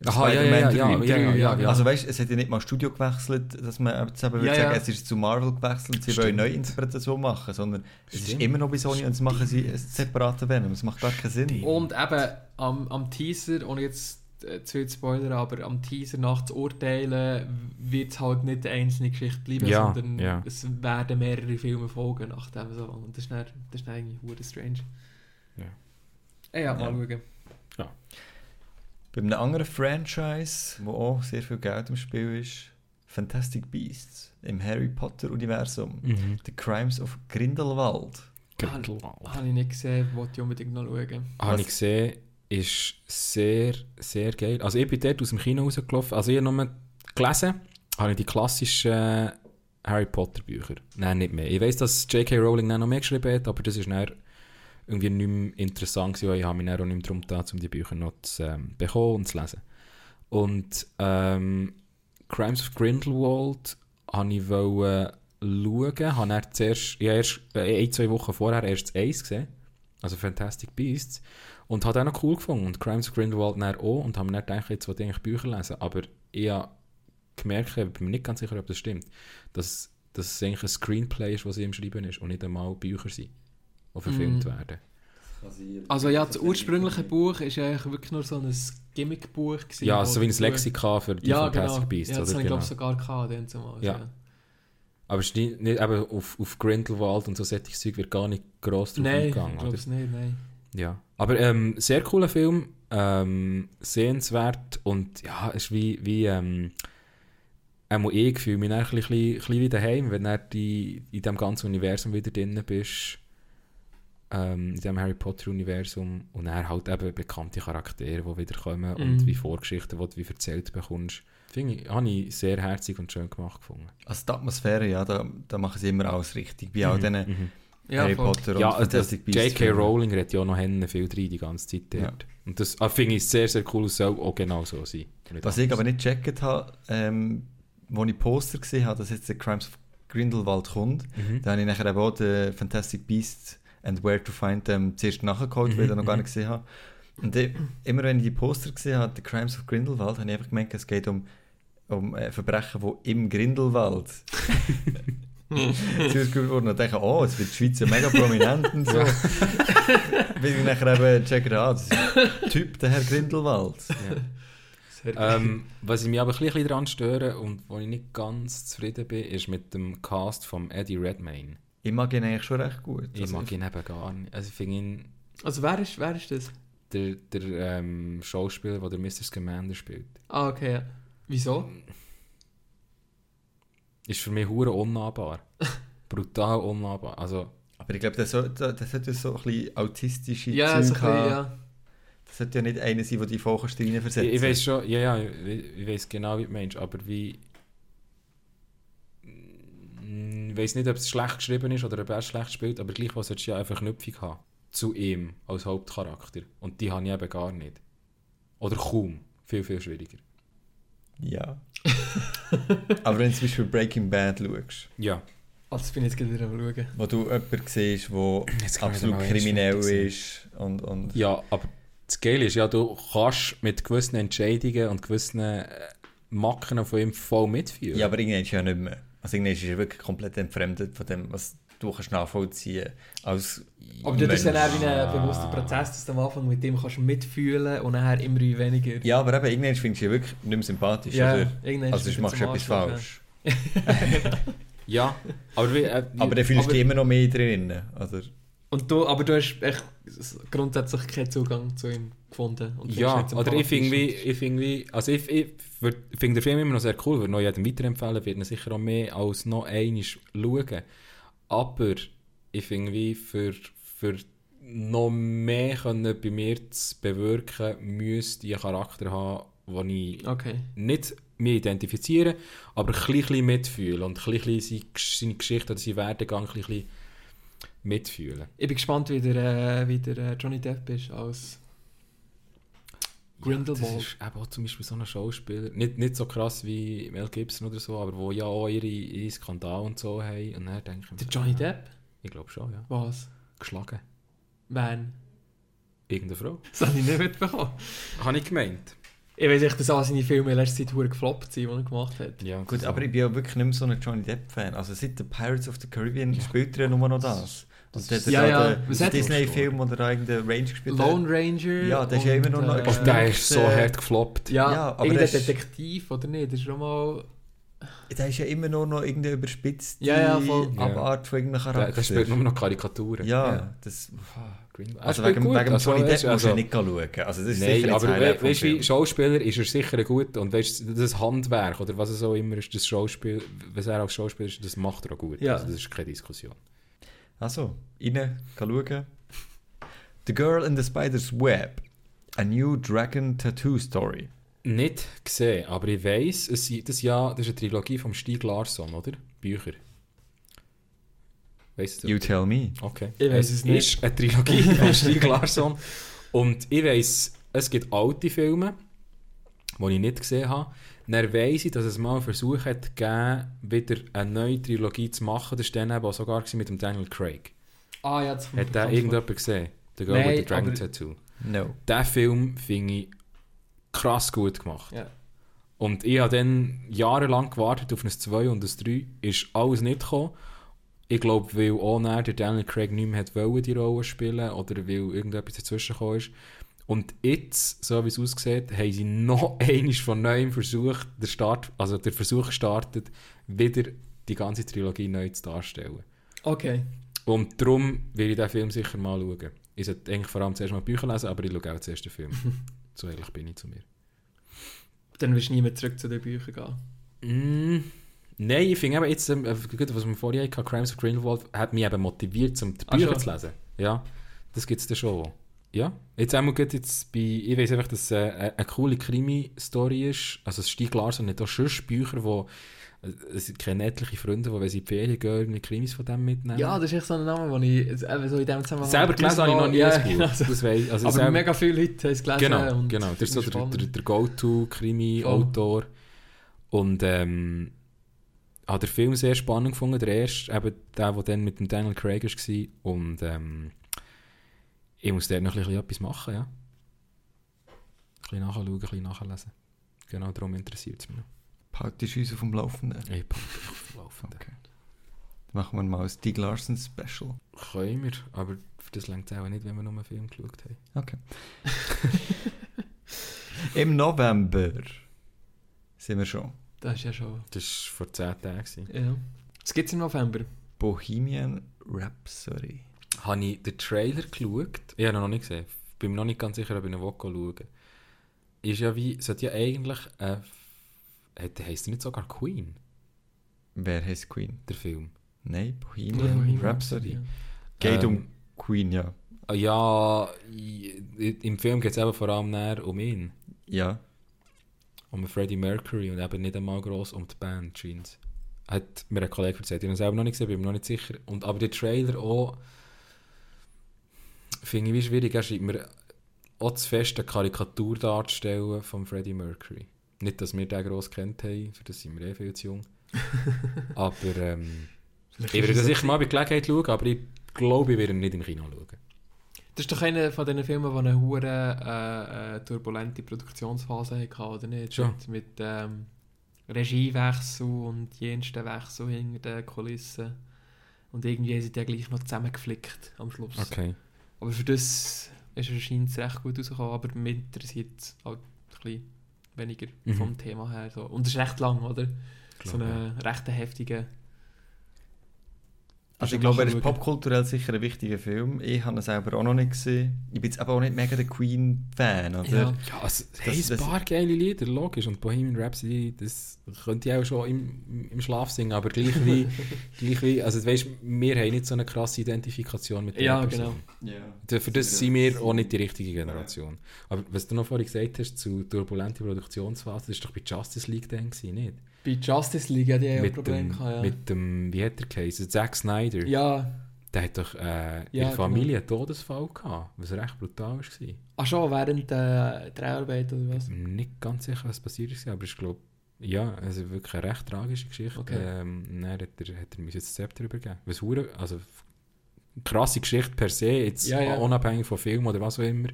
Aha, ja, ja, ja, ja, 3. ja, ja, ja, ja. Also weißt du, es hat ja nicht mal Studio gewechselt, dass man jetzt eben würde Ja, sagen, ja. es ist zu Marvel gewechselt und sie Stimmt. wollen eine Neuinterpretation machen, sondern es ist immer noch bei Sony und jetzt machen sie einen separaten Venom. Das macht gar keinen Sinn. Und eben am, am Teaser, ohne jetzt äh, zu viel zu spoilern, aber am Teaser nach zu urteilen, wird es halt nicht eine einzelne Geschichte bleiben, Ja, sondern ja. es werden mehrere Filme folgen nach dem so. Und das ist dann, das ist dann eigentlich strange. Ja. Ey, ja, mal Ja. schauen. Bei einem anderen Franchise, wo auch sehr viel Geld im Spiel ist, Fantastic Beasts im Harry Potter-Universum. Mhm. The Crimes of Grindelwald. Grindelwald. Habe ich nicht gesehen, wollte ich unbedingt noch schauen. Habe ich gesehen, ist sehr, sehr geil. Also ich bin dort aus dem Kino rausgelaufen. Also ich habe nur gelesen, habe ich die klassischen Harry Potter Bücher. Nein, nicht mehr. Ich weiss, dass J.K. Rowling noch mehr geschrieben hat, aber das ist dann irgendwie nicht mehr interessant gewesen, ich habe mich auch nicht mehr darum getan, um die Bücher noch zu ähm, bekommen und zu lesen. Und ähm, Crimes of Grindelwald habe ich wollen schauen, habe dann ich habe erst äh, ein, zwei Wochen vorher erst Eis gesehen, also Fantastic Beasts, und habe auch noch cool gefunden. Und Crimes of Grindelwald dann auch und habe mir dann gedacht, jetzt wollte ich Bücher lesen, aber ich habe gemerkt, ich bin mir nicht ganz sicher, ob das stimmt, dass, dass es eigentlich ein Screenplay ist, was sie im Schreiben ist und nicht einmal Bücher sind, die verfilmt Mm. werden. Also ja, das ursprüngliche Buch ist ja eigentlich wirklich nur so ein Gimmick-Buch. Ja, so wie ein Lexika für die Ja, Fantastic genau. Beasts. Ja, das oder? habe ich glaube Genau. sogar gehabt, dann zumal. Ja. Aber es ist nicht, nicht eben auf, auf Grindelwald und so solches Zeug wird gar nicht gross drauf Nein, ich eingegangen. glaube oder? es nicht, nein. Ja. Aber ähm, sehr cooler Film, ähm, sehenswert und ja, es ist wie, wie ähm, auch ich fühle mich ein bisschen, bisschen wie daheim, wenn du die, in diesem ganzen Universum wieder drin bist. Ähm, in diesem Harry Potter-Universum und dann halt eben bekannte Charaktere, die wieder kommen und Mhm. wie Vorgeschichten, die du wie erzählt bekommst. Finde ich, habe ich sehr herzig und schön gemacht gefunden. Also die Atmosphäre, ja, da, da machen sie immer alles richtig. Bei all diesen Mhm. Ja, Harry voll. Potter Ja, und also Fantastic Beasts. J.K. Rowling redet ja auch noch Hände viel drin die ganze Zeit dort. Und das ah, finde ich sehr, sehr cool, es soll auch genau so sein. Was ich aber nicht gecheckt habe, ähm, als ich Poster gesehen habe, dass jetzt der Crimes of Grindelwald kommt, Mhm. da habe ich nachher eben auch den Fantastic Beasts and Where to Find Them zuerst nachgeholt, Mhm, weil ich den noch gar nicht gesehen habe. Und ich, immer wenn ich die Poster gesehen habe, The Crimes of Grindelwald, habe ich einfach gemerkt, es geht um, um äh, Verbrechen, die im Grindelwald ausgeübt wurden. Und dachte, oh, jetzt wird die Schweiz ja mega prominent und so. Bis ich nachher eben checke, ah, das ist ein Typ, der Herr Grindelwald. Ja. Ähm, was ich mich aber ein bisschen daran störe und wo ich nicht ganz zufrieden bin, ist mit dem Cast von Eddie Redmayne. Ich mag ihn eigentlich schon recht gut. Ich Also, mag ihn eben gar nicht. Also ich finde ihn, Also wer ist, wer ist das? der, der ähm, Schauspieler, der Mr. Scamander spielt, Ah, okay, ja. Wieso? ist für mich hure unnahbar. Brutal unnahbar. Also, Aber ich glaube, das, das sollte so ein bisschen autistische Ja, Zeug so ein bisschen, haben. ja. Das sollte ja nicht einer sein, der die Vollkost ich, reinversetzt. ich weiß schon, ja, ja, ich, ich weiß genau, wie du meinst, aber wie. Ich weiß nicht, ob es schlecht geschrieben ist oder ob er schlecht spielt, aber gleich was solltest du ja einfach Knüpfung haben. Zu ihm als Hauptcharakter. Und die habe ich eben gar nicht. Oder kaum. Viel, viel schwieriger. Ja. Aber wenn du zum Beispiel Breaking Bad schaust, Ja. Also ich bin jetzt gerade wieder am schauen. wo du jemanden siehst, der ich absolut kriminell ist und, und Ja, aber das Geile ist ja, du kannst mit gewissen Entscheidungen und gewissen äh, Macken von ihm voll mitführen. Ja, aber irgendwann ja nicht mehr. Also irgendwann ist er wirklich komplett entfremdet von dem, was du kannst nachvollziehen als Aber das ist dann auch wie ein bewusster Prozess, dass du am Anfang mit dem kannst mitfühlen und nachher immer weniger. Ja, aber eben, irgendwann findest du ihn wirklich nicht mehr sympathisch. Ja, oder? Also machst du zum etwas falsch. Ja, aber wie, äh, wie, Aber dann fühlst du aber- dich immer noch mehr drin. Oder? Und du, aber du hast echt grundsätzlich keinen Zugang zu ihm gefunden. Und Ja, oder ich finde ich also ich, ich finde den Film immer noch sehr cool, würde noch jedem weiterempfehlen, ihn sicher auch mehr als noch einmal schauen. Aber ich finde wie, für, für noch mehr können bei mir zu bewirken, müsste ich einen Charakter haben, den ich Okay. nicht mich identifizieren, aber ein bisschen mitfühlen und ein bisschen seine, seine Geschichte oder seinen Werdegang ein bisschen mitfühlen. Ich bin gespannt, wie der, äh, wie der äh, Johnny Depp ist als Grindelwald. Ja, das ist eben auch zum Beispiel so ein Schauspieler, nicht, nicht so krass wie Mel Gibson oder so, aber wo ja auch ihre, ihre Skandale und so haben. Und dann denke ich Der Johnny Depp? Ich glaube schon, ja. Was? Geschlagen. Wen? Irgendeine Frau. Das habe ich nicht mitbekommen. Habe ich gemeint. Ich weiß nicht, dass all seine Filme in letzter Zeit gefloppt sind, die er gemacht hat. Ja, Gut, so. aber ich bin ja wirklich nicht mehr so ein Johnny Depp-Fan. Also seit den Pirates of the Caribbean spielt er ja nur noch das. Und der hat Ja, ja, ja. den, Was den hat er Disney-Film, wo er irgendeinen Range gespielt hat. Lone Ranger. Ja, der ist ja immer noch- äh, ist der ist so hart gefloppt. Ja, Ja, aber irgendein der ist- Detektiv, oder nicht? Das ist schon mal... Der ist ja immer nur noch irgendeine überspitzte Ja, ja, voll. Abart von irgendeinem Der, Charakter. der spielt nur noch Karikaturen. ja, Ja. das... Green- Er Also wegen, gut, wegen also, Johnny Depp musst du also- nicht schauen. Also das ist Nein, aber das we weißt du. Schauspieler ist er sicher gut und weißt du, das Handwerk oder was es auch immer ist, das Schauspiel, was er als Schauspieler ist, das macht er auch gut. Ja. Also das ist keine Diskussion. Also, rein, kann schauen. The Girl in the Spider's Web. A New Dragon Tattoo Story. Nicht gesehen, aber ich weiss, es, das, ja, das ist eine Trilogie von Stieg Larsson, oder? Bücher. Weißt du? You tell me. Okay. Ich weiss es nicht. ist eine Trilogie von Stieg Larsson. Und ich weiss, es gibt alte Filme, die ich nicht gesehen habe. Dann weiss ich, dass es mal einen Versuch hat gegeben, wieder eine neue Trilogie zu machen. Das war dann eben auch sogar mit dem Daniel Craig. Ah ja, das Hat der irgendjemand gesehen? The Girl Nein, with the Dragon aber- Tattoo. No. Der Film finde ich krass gut gemacht. Ja. Und ich habe dann jahrelang gewartet auf ein 2 und ein 3. Ist alles nicht gekommen. Ich glaube, weil auch der Daniel Craig nicht mehr hat wollen, die Rolle spielen oder weil irgendetwas dazwischen gekommen ist. Und jetzt, so wie es aussieht, haben sie noch einmal von neuem versucht, der Start, also der Versuch gestartet, wieder die ganze Trilogie neu zu darstellen. Okay. Und darum will ich diesen Film sicher mal schauen. Ich sollte eigentlich vor allem zuerst mal Bücher lesen, aber ich schaue auch zuerst den Film. so ehrlich bin ich zu mir. Dann wirst du nie mehr zurück zu den Büchern gehen. Mm, nein, ich finde eben jetzt, ähm, äh, was wir vorher hatten, Crimes of Grindelwald, hat mich eben motiviert, um die Ah, Bücher schon? zu lesen. Ja, das gibt es dann schon. Ja, jetzt einmal gut jetzt bei, ich weiß einfach, dass es äh, eine, eine coole Krimi-Story ist. Also Stieg Larsson hat auch schon Bücher, wo äh, es kenne etliche Freunde, die, wenn sie in die Ferien gehen, irgendwie Krimis von dem mitnehmen. Ja, das ist echt so ein Name, den ich eben so in dem Zusammenhang... Selber gelesen habe ich noch nie ja, ein Buch. genau so. Das weiss, also Aber selber, mega viele Leute haben es gelesen. Genau, genau. Das ist so der, spannend. der, der Go-To-Krimi-Autor. Und ähm, habe den Film sehr spannend gefunden. Der erste, eben der, der dann mit dem Daniel Craig war. Und ähm, ich muss dort noch ein bisschen etwas machen, ja. Ein bisschen nachschauen, ein bisschen nachlesen. Genau darum interessiert es mich noch. Behaltest du uns auf dem Laufenden? Ich bin auf dem Laufenden. Okay. Dann machen wir mal ein Stieg Larsen Special. Können wir, aber für das längt es auch nicht, wenn wir nur einen Film geschaut haben. Okay. Im November sind wir schon. Das ist ja schon... Das war vor 10 Tagen. Ja. Was gibt es im November? Bohemian Rhapsody. Habe ich den Trailer geschaut? Ich habe ihn noch nicht gesehen. Bin mir noch nicht ganz sicher, ob ich ihn schauen Ist ja wie, sollte ja eigentlich, äh, heisst er nicht sogar Queen, Wer heißt Queen? der Film? Nein, Bohemian, Bohemian Rhapsody. ja. Geht Ähm, um Queen, ja. Ah, Ja, im Film geht es eben vor allem näher um ihn. Ja. Um Freddie Mercury und eben nicht einmal gross um die Band, scheint Hat mir ein Kollege erzählt. Ich habe ihn selber noch nicht gesehen, bin mir noch nicht sicher. Und, aber der Trailer auch, finde ich wie schwierig. Er schreibt mir auch zu fest eine Karikatur darzustellen von Freddie Mercury. Nicht, dass wir den gross kennt haben, für das sind wir eh viel zu jung. aber ähm, ich werde das sicher mal bei Gelegenheit schauen, aber ich glaube, ich werde ihn nicht im Kino schauen. Das ist doch einer von diesen Filmen, die eine hure äh, äh, turbulente Produktionsphase hatte, oder nicht? Schon. Mit, mit ähm, Regiewechsel und jensten Wechsel hinter den Kulissen. Und irgendwie haben sie den gleich noch zusammengeflickt am Schluss. Okay. Aber für das ist er anscheinend recht gut rausgekommen, aber mich interessiert es halt ein bisschen weniger Mhm. vom Thema her. So. Und es ist recht lang, oder? So Glaube, einen recht heftigen... Also ich Kannst du glaube, er ist popkulturell sicher ein wichtiger Film. Ich habe ihn selber auch noch nicht gesehen. Ich bin jetzt aber auch nicht mega der Queen-Fan, oder? Ja. Ja, also, Das- hey, ein paar geile Lieder, logisch. Und Bohemian Rhapsody, das könnte ich auch schon im, im Schlaf singen, aber gleich wie, gleich wie also du weißt, wir haben nicht so eine krasse Identifikation mit der Ja, Person. Ja. Da- Für das sind wir auch nicht die richtige Generation. Aber was du noch vorhin gesagt hast zu turbulente Produktionsphase, das war doch bei Justice League dann, nicht? Bei Justice League hatte ich ja ein mit, Problem. dem, gehabt, ja. mit dem, wie hat der geheißen? Zack Snyder. ja, Der hat doch äh, in Ja, der Familie einen Todesfall gehabt, was recht brutal war. Ach schon, während der Dreharbeiten oder was? Ich bin nicht ganz sicher, was passiert ist, aber ich glaube, ja, also wirklich eine recht tragische Geschichte. Okay. Ähm, dann hat er, hat er das Zepter übergeben. Was hure, also krasse Geschichte per se, jetzt Ja, ja. unabhängig von Film oder was auch immer.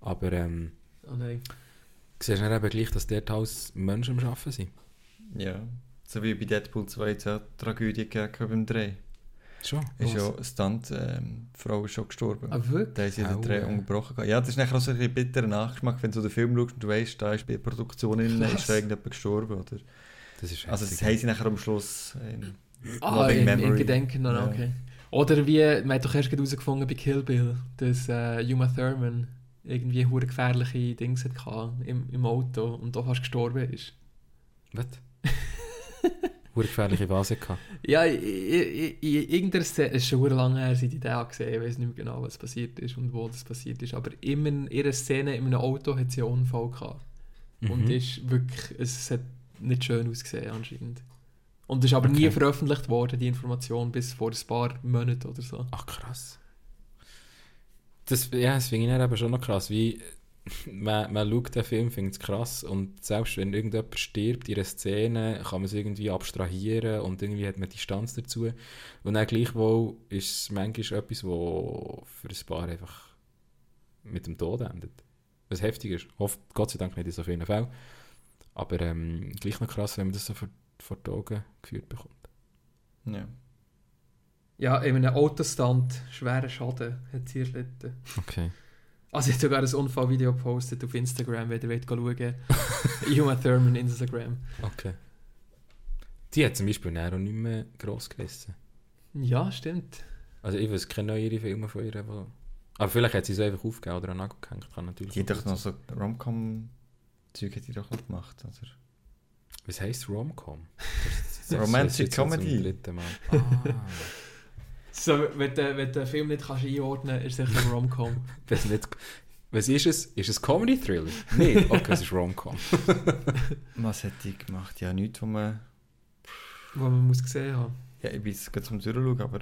Aber ähm, Oh nein. siehst du eben gleich, dass dort alles Menschen am Arbeiten sind. Ja. So wie bei Deadpool 2 jetzt auch Tragödie gegeben beim Dreh. Schon. Ist ja Stunt-Frau ähm, Frau ist schon gestorben. Ah, wirklich? Da haben sie den Dreh gehabt. Ja, das ist nachher auch so ein bisschen bitterer Nachgeschmack, wenn du den Film schaust und du weißt, da ist bei der Produktion innen ist da irgendjemand gestorben. Oder? Das ist Also das haben sie nachher am Schluss in Ah, in, in. Gedenken, noch, Ja. okay. Oder wie, man hat doch erst herausgefunden bei Kill Bill, dass äh, Uma Thurman irgendwie hure gefährliche Dings hatte im, im Auto und doch fast gestorben ist. Was? Hure gefährliche Vase gehabt. Ja, in, in, in irgendeiner Szene, es ist schon lange her, seit ich den gesehen ich weiß nicht mehr genau, was passiert ist und wo das passiert ist, aber immer in ihrer Szene in einem Auto hat sie einen Unfall gehabt. Und Mhm. ist wirklich, es hat nicht schön ausgesehen anscheinend. Und ist aber nie Okay. veröffentlicht worden, die Information, bis vor ein paar Monaten oder so. Ach krass. Das, ja, das finde ich dann eben schon noch krass. Wie, man, man schaut den Film, findet es krass und selbst wenn irgendjemand stirbt in einer Szene, kann man es irgendwie abstrahieren und irgendwie hat man Distanz dazu. Und dann gleichwohl ist es manchmal etwas, wo für ein Paar einfach mit dem Tod endet. Was heftig ist. Hofft, Gott sei Dank nicht in so vielen Fällen. Aber ähm, gleich noch krass, wenn man das so vor, vor die Augen geführt bekommt. Ja. Ja, in einem Autostand, schweren Schaden hat sie erlitten. Okay. Also sie hat sogar ein Unfallvideo gepostet auf Instagram, wenn ihr wollt schauen wollt. Uma Thurman Instagram. Okay. Die hat zum Beispiel auch nicht mehr gross gerissen. Ja, stimmt. Also ich weiß keine neueren Filme von ihr, wo... Aber vielleicht hat sie es einfach aufgegeben oder an Nagel gehängt. Kann natürlich Die hat doch noch so Rom-Com-Zeug hat die doch noch gemacht, oder? Was heisst Rom-Com? Romantic Comedy. Ah. So, wenn du, wenn du den Film nicht kannst einordnen kannst, ist es sicher ein Rom-Com. Was, nicht, was ist es? Ist es Comedy-Thriller? Nein, okay, es ist Rom-Com. Was hat die gemacht? Ja, nichts, wo man... wo man muss gesehen haben. Ja, ich bin jetzt gerade zum Durchschauen, aber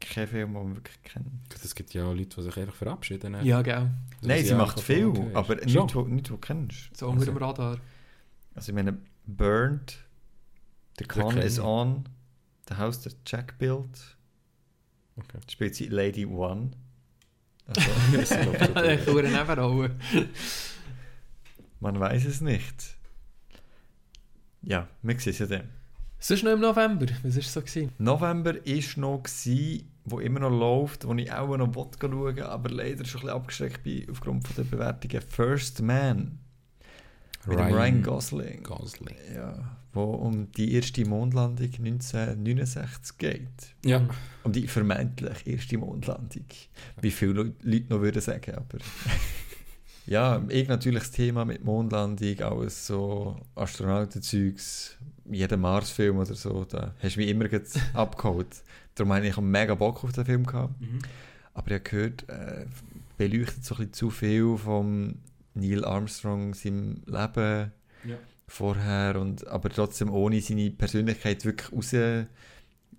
kein Film, den man wirklich kennt. Es gibt ja Leute, die sich einfach verabschieden. Ja, gell. Also, Nein, was sie ich macht viel, aber nichts, wo, nichts, wo du kennst. So unter Also. dem Radar. Also ich meine, Burned, The Con is ich. On, The House that Jack Built, Okay. spielt sie Lady One. Also, Das ist, so Nebenrolle. man weiß es nicht. Ja, wir sehen es ja dann. Sonst noch im November. Was war so? Gewesen? November war noch, gewesen, wo immer noch läuft, wo ich auch noch schauen aber leider schon ein bisschen abgeschreckt bin aufgrund von der Bewertungen. First Man mit dem Ryan Gosling. Gosling. Ja, wo um die erste Mondlandung 1969 geht. Ja. Um die vermeintlich erste Mondlandung. Wie viele Leu- Leute noch würden sagen, aber... ja, ich natürlich das Thema mit Mondlandung, alles so Astronautenzeugs, jeder Mars-Film oder so, da hast du mich immer abgeholt. Darum habe ich auch mega Bock auf den Film gehabt. Aber ich habe gehört, äh, beleuchtet so ein bisschen zu viel vom Neil Armstrong, seinem Leben Ja. vorher, und, aber trotzdem ohne seine Persönlichkeit wirklich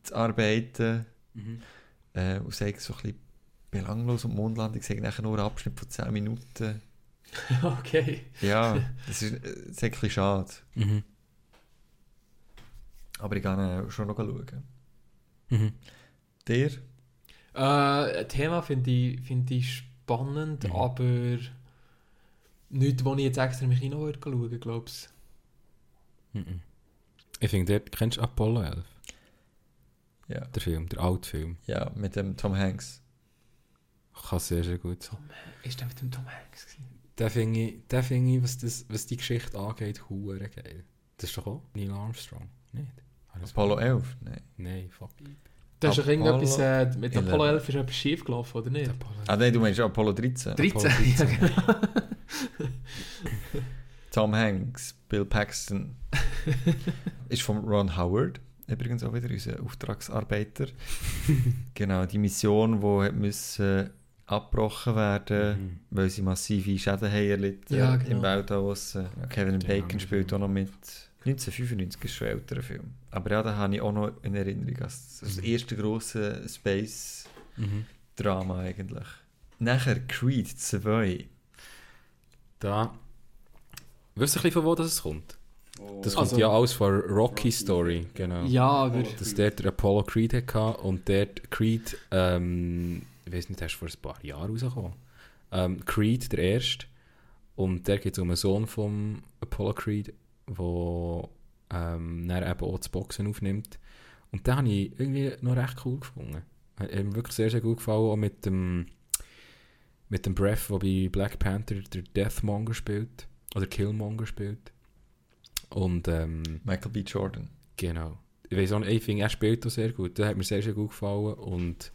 rauszuarbeiten. Mhm. Äh, und sagt so ein bisschen belanglos und Mondlandung, sagt nachher nur einen Abschnitt von 10 Minuten. okay. Ja, das ist, äh, das ist ein bisschen schade. Mhm. Aber ich kann schon noch schauen. Mhm. Der? Äh, Thema finde ich, find ich spannend, Mhm. aber nichts, wo ich jetzt extra im Kino würde schauen, glaube ich. Mhm. Ich finde, dort kennst du Apollo 11, Ja. der Film, der alte Film. Ja, mit dem Tom Hanks. Kann sehr, sehr gut sein. Ist der mit dem Tom Hanks gewesen? Den finde ich, den find ich was, das, was die Geschichte angeht, hure geil. Das ist doch auch Neil Armstrong, nicht? Apollo mal- 11? Nein. Nein, fuck. Da ist doch irgendetwas, äh, mit Apollo 11. 11 ist etwas schief gelaufen, oder nicht? Ah nein, du meinst Apollo 13. 13. Apollo 13. Ja, genau. Tom Hanks, Bill Paxton. ist von Ron Howard, übrigens auch wieder unser Auftragsarbeiter. genau, die Mission, die müssen abgebrochen werden Mhm. weil sie massive Schäden haben erlitten Ja, im genau. Weltall draussen. Kevin Den Bacon ich spielt auch noch mit. 1995 ist schon ein älterer Film. Aber ja, da habe ich auch noch in Erinnerung als das Mhm. erste grosse Space-Drama Mhm. eigentlich. Nachher Creed 2. Da. Weißt du ein bisschen, von wo das kommt? Das kommt Also- ja alles von Rocky Story, genau. ja, aber Dass dort der Apollo Creed hatte und dort Creed, ähm, ich weiß nicht, der ist vor ein paar Jahren rausgekommen. Ähm, Creed, der erste. Und der geht es um einen Sohn von Apollo Creed, der ähm, dann eben auch das Boxen aufnimmt. Und den habe ich irgendwie noch recht cool gefunden. Hat mir wirklich sehr, sehr gut gefallen, auch mit dem, mit dem Breath, der bei Black Panther der Deathmonger spielt. Oder Killmonger spielt. Und ähm, Michael B. Jordan. Genau. Ich weiß auch nicht, ich finde, er spielt auch sehr gut. Der hat mir sehr, sehr gut gefallen. Und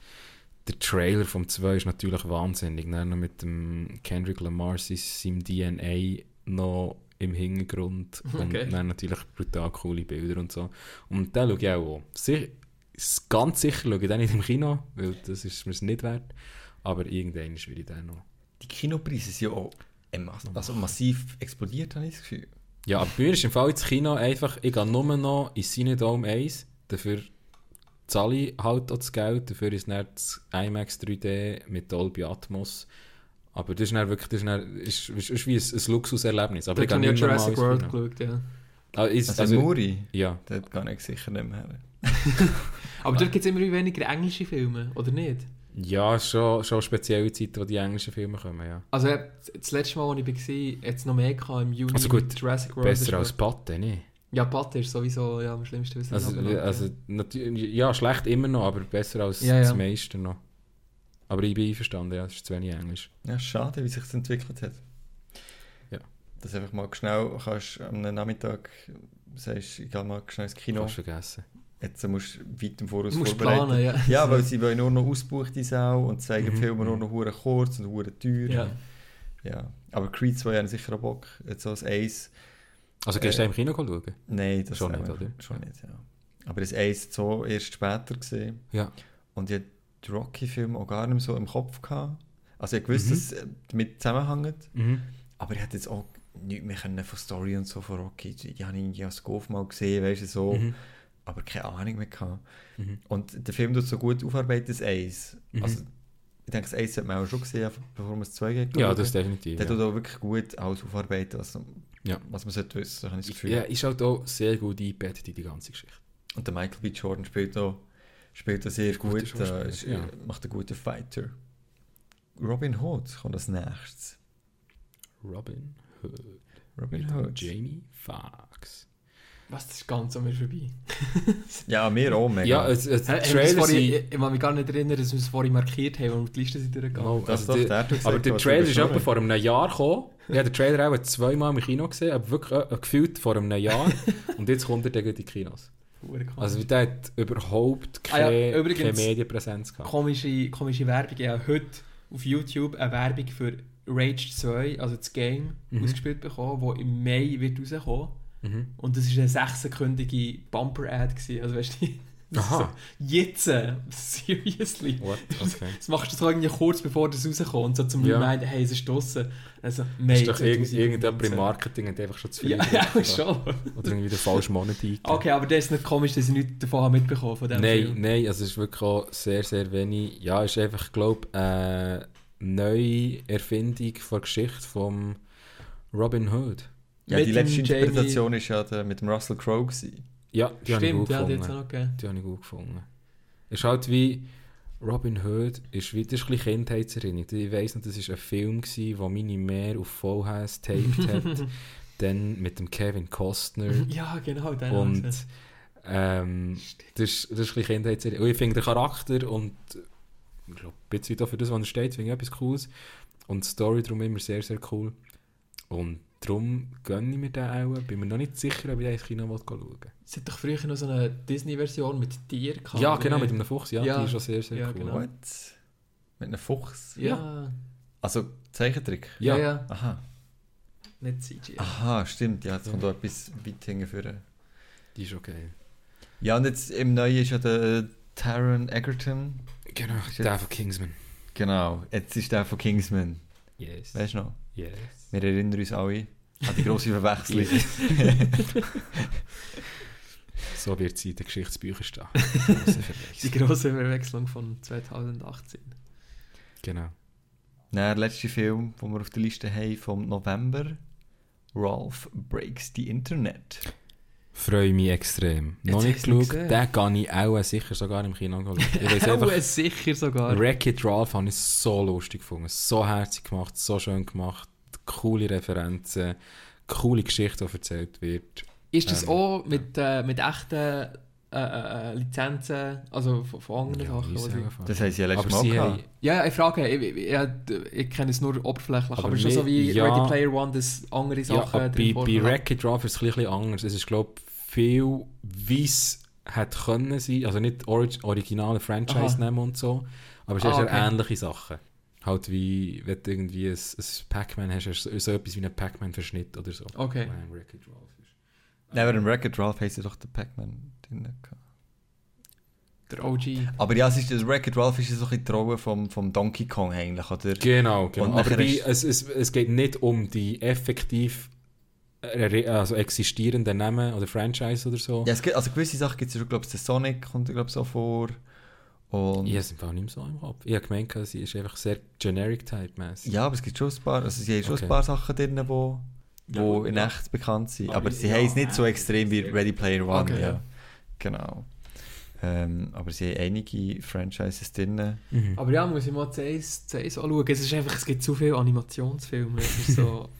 der Trailer vom 2 ist natürlich wahnsinnig. Dann noch mit dem Kendrick Lamar, sein- seinem DNA noch im Hintergrund. Okay. Und dann natürlich brutal coole Bilder und so. Und den schaue ich auch an. Si s- ganz sicher schaue ich den nicht im Kino, weil das ist mir nicht wert. Aber irgendwann will ich den noch. Die Kinopreise sind ja auch ähm, also massiv explodiert, habe ich das Gefühl. Ja, aber bei mir ist im Fall ins Kino einfach, ich gehe nur noch in Cinedome 1, dafür zahle ich halt auch das Geld, dafür ist dann das IMAX 3D mit Dolby Atmos. Aber das ist dann wirklich, das ist, dann, ist, ist, ist wie ein, ein Luxuserlebnis. Aber da ich habe ja Jurassic World geschaut, ja. Ah, ist, Also, also, Muri, ja, dort kann ich sicher nicht mehr her. Aber dort gibt es immer weniger englische Filme, oder nicht? ja schon, schon spezielle Zeiten, wo die englischen Filme kommen, ja. Also ja, das letzte Mal, als ich war, hat es noch mehr gehabt im Juni Also gut, mit Jurassic World. Besser ist als Patte, nicht? Ja, Patte ist sowieso ja, am schlimmsten, das Also, also natürlich, ja, schlecht immer noch, aber besser als Ja, das ja. meiste noch. Aber ich bin einverstanden, ja, es ist zu wenig Englisch. Ja, schade, wie sich das entwickelt hat. Ja. Dass du einfach mal schnell kannst am Nachmittag sagst, ich gehe mal schnell ins Kino, Kannst vergessen. jetzt musst du weit im Voraus musst vorbereiten. planen, ja. Ja, weil sie wollen nur noch ausbuchte Sau und zeigen Mhm, Filme nur noch hure kurz und hure teuer. Ja. Ja. Aber Creed 2 haben sicher auch Bock. Jetzt so als Ace. Also gehst Äh, du im Kino schauen? Nein, das Schon nicht, wir- oder? Schon nicht, ja. Aber das Ace so erst später gesehen. Ja. Und ich die Rocky-Filme auch gar nicht so im Kopf gehabt. Also ich wusste, Mhm. dass es damit zusammenhängt. Mhm. Aber ich hätte jetzt auch nichts mehr können von Story und so von Rocky. Die, habe ich als Golf mal gesehen, weißt du, so. Mhm. Aber keine Ahnung mehr gehabt. Mhm. Und der Film tut so gut aufarbeiten, das Ace. Mhm. Also, ich denke, das Ace hat man auch schon gesehen, bevor man das 2 geht. Ja, das definitiv. Der Ja. tut auch wirklich gut alles aufarbeiten, was, Ja. was man sollte wissen, so habe ich das Gefühl. ja, ist halt auch sehr gut eingebettet in die ganze Geschichte. Und der Michael B. Jordan spielt auch, spielt auch sehr gut, Schauspieler, äh, ist, ja. äh, macht einen guten Fighter. Robin Hood kommt als nächstes. Robin Hood. Robin Mit Hood. Jamie Foxx. Was, das ist ganz an mir vorbei. Ja, mir auch mega. Ja, es, es, Hey, Trailer vorhin- ich, ich kann mich gar nicht erinnern, dass wir es vorhin markiert haben, als wir die Liste sind durchgegangen. Oh, das also doch, die- der gesagt, Aber der Trailer ist etwa schon- vor einem Jahr gekommen. Ich habe den Trailer auch zweimal im Kino gesehen, aber wirklich äh, gefühlt vor einem Jahr. Und jetzt kommt er in die Kinos. Also der hat überhaupt Ah ja, keine, übrigens- keine Medienpräsenz gehabt. komische, komische Werbung. Ich habe heute auf YouTube eine Werbung für Rage 2, also das Game, Mhm. ausgespielt bekommen, wo im Mai wird rauskommen. Mhm. Und das war eine sechssekündige Bumper-Ad. Also weißt du, Aha. jetzt, äh, seriously. What? Okay. Das machst du so irgendwie kurz bevor das rauskommt, so zum Ja. Reminder, hey, es ist draussen. Also, Mai Ist doch irgend, 2019. irgendjemand im Marketing hat einfach schon zu viel Ja, ja, oder? schon. Oder irgendwie den falschen Monat eingegeben. Okay, aber das ist nicht komisch, dass ich nichts davon habe mitbekommen von dem Nein, Film. nein, also es ist wirklich auch sehr, sehr wenig. Ja, es ist einfach, glaube ich, eine neue Erfindung von der Geschichte von Robin Hood. Ja, Mit die letzte Interpretation war ja der, mit dem Russell Crowe. gewesen. Ja, die habe ich gut ja, die gefunden. es auch gegeben. Die habe ich gut gefunden. Es ist halt wie Robin Hood, ist wie, das ist ein Kindheitserinnerung. Ich weiss noch, das war ein Film, gewesen, wo meine Mehr auf VHS taped hat. Dann mit dem Kevin Costner. Ja, genau, den und ähm, das, ist, das ist ein Kindheitserinnerung. Und ich finde den Charakter und ich glaube, ein bisschen auch für das, was er steht, finde ich etwas Cooles. Und die Story darum immer sehr, sehr cool. Und darum gönne ich mir den auch. Bin mir noch nicht sicher, ob ich den ins Kino schauen will. Es hat doch früher noch so eine Disney-Version mit Tier gehabt. Ja, genau, mit einem Fuchs. Ja, Ja. die ist schon sehr, sehr Ja, cool. genau. What? Mit einem Fuchs? Ja, Also Zeichentrick? ja, Ja. Aha. Nicht CGI. Aha, stimmt. Ja, jetzt kommt auch etwas weit hinten Die ist okay. Ja, und jetzt im Neuen ist ja der Taron Egerton. Genau, Ist der von Kingsman. Genau, jetzt ist der von Kingsman. Yes. Weißt du noch? Yes. Wir erinnern uns alle an die grosse Verwechslung. So wird sie in den Geschichtsbüchern stehen. Die grosse Verwechslung von 2018. genau. Der letzte Film, den wir auf der Liste haben, vom November. Ralph Breaks the Internet. Freue mich extrem. Jetzt Noch nicht geschaut. Den kann ich auch sicher sogar im Kino schauen. Ich weiß einfach, sicher sogar. Wreck-It Ralph habe ich so lustig gefunden. So herzig gemacht, so schön gemacht. Coole Referenzen, coole Geschichte, die erzählt wird. Ist das Ähm, auch mit, äh, mit echten äh, äh, Lizenzen, also von, von anderen Ja, Sachen? Das haben sie ja letztes Aber Mal haben, Ja, ich frage, ich, ich, ich, ich kenne es nur oberflächlich, aber, Aber schon so wie ja. Ready Player One, dass andere Ja, Sachen bei, drin bei vorkommen. Wreck-It Ralph ist es ein bisschen anders. Es ist, glaube viel, wie es hätte können sein. Also nicht orig originale Franchise Aha. nehmen und so, aber es Ah, ist okay. ja ähnliche Sachen. Halt wie, wenn du irgendwie ein, ein Pac-Man hast, hast du so etwas wie einen Pac-Man-Verschnitt oder so. Okay. Wenn ein Wreck-It Ralph ist. Nein, aber im Wreck-It Ralph haben sie doch den Pac-Man drin. Der OG. Aber ja, es ist, das Wreck-It Ralph ist ja so ein bisschen vom, vom Donkey Kong eigentlich, oder? Genau, genau. Und Aber wie, es, es, es geht nicht um die effektiv also existierenden Namen oder Franchise oder so. Ja, es gibt, also gewisse Sachen gibt es ja schon, glaube ich, der Sonic kommt, glaube ich, so vor. Und Ich habe es nicht mehr so im Kopf. Ich habe gemeint, sie ist einfach sehr generic-type-mäßig. ja, aber es gibt schon ein paar, also sie haben schon Okay. ein paar Sachen drin, die wo, wo Ja, in ja. echt bekannt sind. Aber Aber sie ja, haben es nicht so extrem wie Ready Player One. Okay, ja. ja. Genau. Ähm, aber sie haben einige Franchises drin. Mhm. Aber ja, muss ich mal CS, CS anschauen. Es, ist einfach, es gibt zu viele Animationsfilme. So...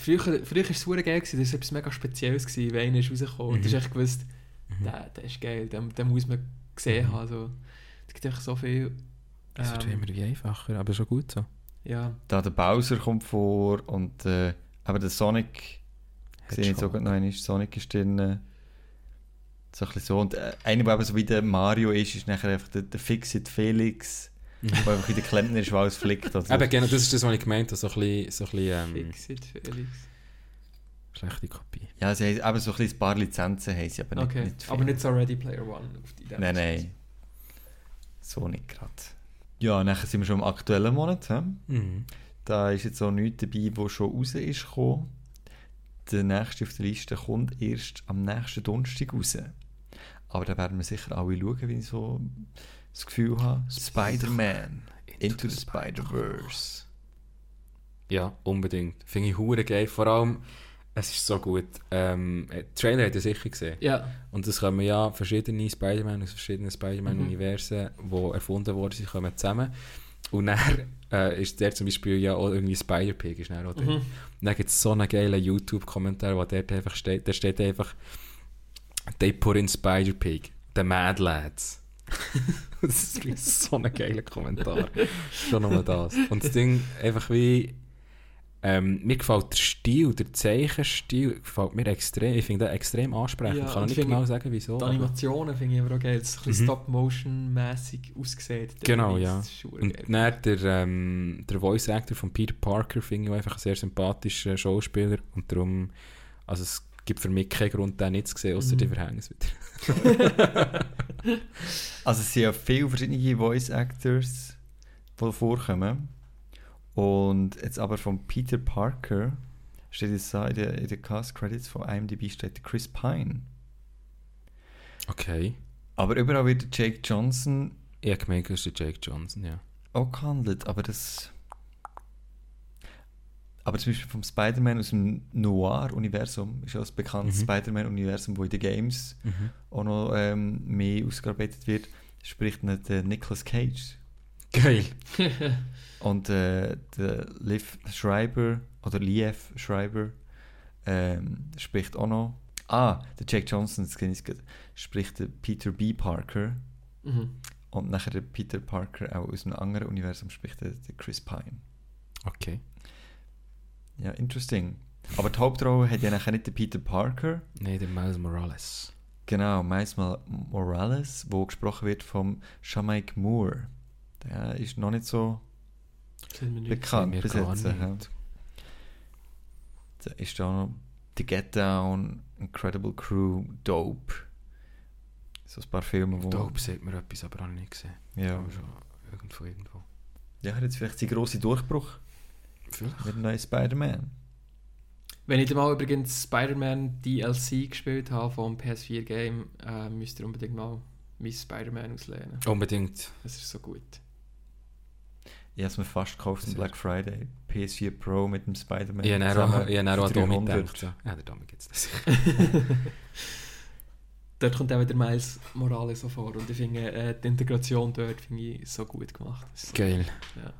früher früher war es super geil, gewesen. das war etwas mega Spezielles, gewesen, wenn einer ist rausgekommen. Und du Mhm. hast echt gewusst, Mhm. der, der ist geil, den, den muss man gesehen Mhm. haben. Also, es gibt einfach so viel... Es wird ähm, immer wie einfacher, aber schon gut so. ja. Da der Bowser kommt vor und äh, aber der Sonic Sehe ich sogar noch einmal. Sonic ist drin. äh, So ein bisschen so. Und äh, einer, der eben so wie der Mario ist, ist nachher einfach der, der Fixit Felix, der einfach in der Klempner ist, der alles flickt. Also, Eben, genau, das ist das, was ich gemeint habe. So ein bisschen, so ein bisschen ähm, Fixit, Felix. schlechte Kopie. ja, sie haben eben so ein, bisschen ein paar Lizenzen, haben sie aber nicht, Okay, nicht viel. aber nicht so Ready Player One. Auf die Nein, nein. So nicht gerade. Ja, nachher sind wir schon im aktuellen Monat. He? Mhm. Da ist jetzt auch nichts dabei, wo schon raus ist gekommen. Der nächste auf der Liste kommt erst am nächsten Donnerstag raus. Aber da werden wir sicher alle schauen, wie so das Gefühl habe. Spider-Man Into the Spider-Verse. Ja, unbedingt. Finde ich hure geil. Vor allem, es ist so gut. Ähm, äh, Trailer hat ihr sicher gesehen. Ja, Und es kommen ja verschiedene Spider-Man aus verschiedenen Spider-Man-Universen, die erfunden worden sind, kommen zusammen. Und dann äh, ist der zum Beispiel ja auch irgendwie Spider-Pig ist dann auch. Mhm. Und dann gibt es so einen geilen YouTube-Kommentar, wo dort einfach steht, der steht einfach «They put in Spider-Pig, the Mad Lads». das ist so ein geiler Kommentar. Schon nur das. Und das Ding einfach wie... Ähm, mir gefällt der Stil, der Zeichenstil gefällt mir extrem. Ich finde den extrem ansprechend. Ja, ich kann nicht genau sagen, wieso. die Animationen finde ich aber auch geil. Es ist ein bisschen Mhm. Stop-Motion-mäßig ausgesehen. Genau, ja. Und dann der, ähm, der Voice Actor von Peter Parker finde ich auch einfach ein sehr sympathischer Schauspieler und darum, also es gibt für mich keinen Grund, den nicht zu sehen, außer Mhm. die Verhängnis wieder. Also es sind ja viele verschiedene Voice Actors, die vorkommen. Und jetzt aber von Peter Parker steht jetzt da in den in den Cast Credits von IMDb steht Chris Pine. Okay. Aber überall wird der Jake Johnson Ich habe gemeint, das ist der Jake Johnson, ja. auch gehandelt, aber das. Aber zum Beispiel vom Spider-Man aus dem Noir-Universum ist ja das bekannte Mhm. Spider-Man-Universum, wo in den Games auch noch ähm, mehr ausgearbeitet wird, spricht nicht der Nicolas Cage. Geil. Und äh, der Liv Schreiber oder Liev Schreiber ähm, spricht auch noch. Ah, der Jack Johnson, das kenne ich gerade, spricht der Peter B. Parker. Mhm. Und nachher der Peter Parker auch aus einem anderen Universum spricht der, der Chris Pine. Okay. Ja, interesting. Aber die Hauptrolle hat ja nachher nicht der Peter Parker. Nein, der Miles Morales. Genau, Miles Mo- Morales, wo gesprochen wird vom Shamaik Moore. Der ist noch nicht so nichts. bekannt nicht. Da ist da noch The Get Down, Incredible Crew, Dope. So ein paar Filme, wo... Dope sagt mir etwas, aber ich nicht gesehen. Ja, Aber schon irgendwo, irgendwo. ja hat jetzt vielleicht seinen grossen Durchbruch Vielleicht. mit dem neuen Spider-Man. Wenn ich dann mal übrigens Spider-Man DLC gespielt habe vom PS4-Game, äh, müsst ihr unbedingt mal mein Spider-Man auslehnen. Unbedingt. Das ist so gut. Ich habe es mir fast gekauft am Black Friday. PS4 Pro mit dem Spider-Man. Ich habe auch, an Domi 300. gedacht. Ja, der Domi gibt es das. Dort kommt auch wieder Miles Morales so vor und ich finde äh, die Integration dort finde ich so gut gemacht. So, Geil. Ja.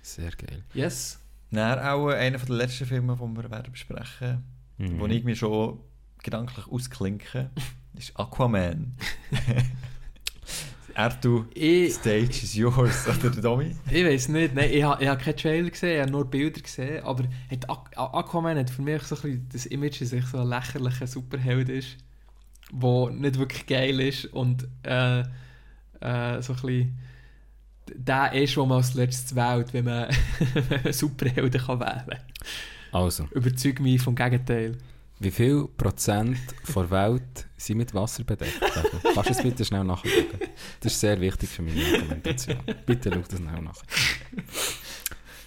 Sehr geil. Yes. Dann auch einer der letzten Filme, die wir werden besprechen Mhm. wo ich mir schon gedanklich ausklinke, ist Aquaman. er, du, Ich, Stage is yours, oder der Domi? ich weiß nicht, nein, ich habe ich ha keinen Trailer gesehen, ich habe nur Bilder gesehen, aber hat Aqu Aquaman hat für mich so ein bisschen das Image, dass ich so ein lächerlicher Superheld ist, der nicht wirklich geil ist und äh, äh, so ein bisschen der ist, wo man als letztes wählt, wenn man, wenn man Superhelden kann wählen kann. Also, Überzeug mich vom Gegenteil. wie viel Prozent der Welt sind mit Wasser bedeckt? Stefan? Kannst du es bitte schnell nachschauen? Das ist sehr wichtig für meine Argumentation. Bitte schau das schnell nach.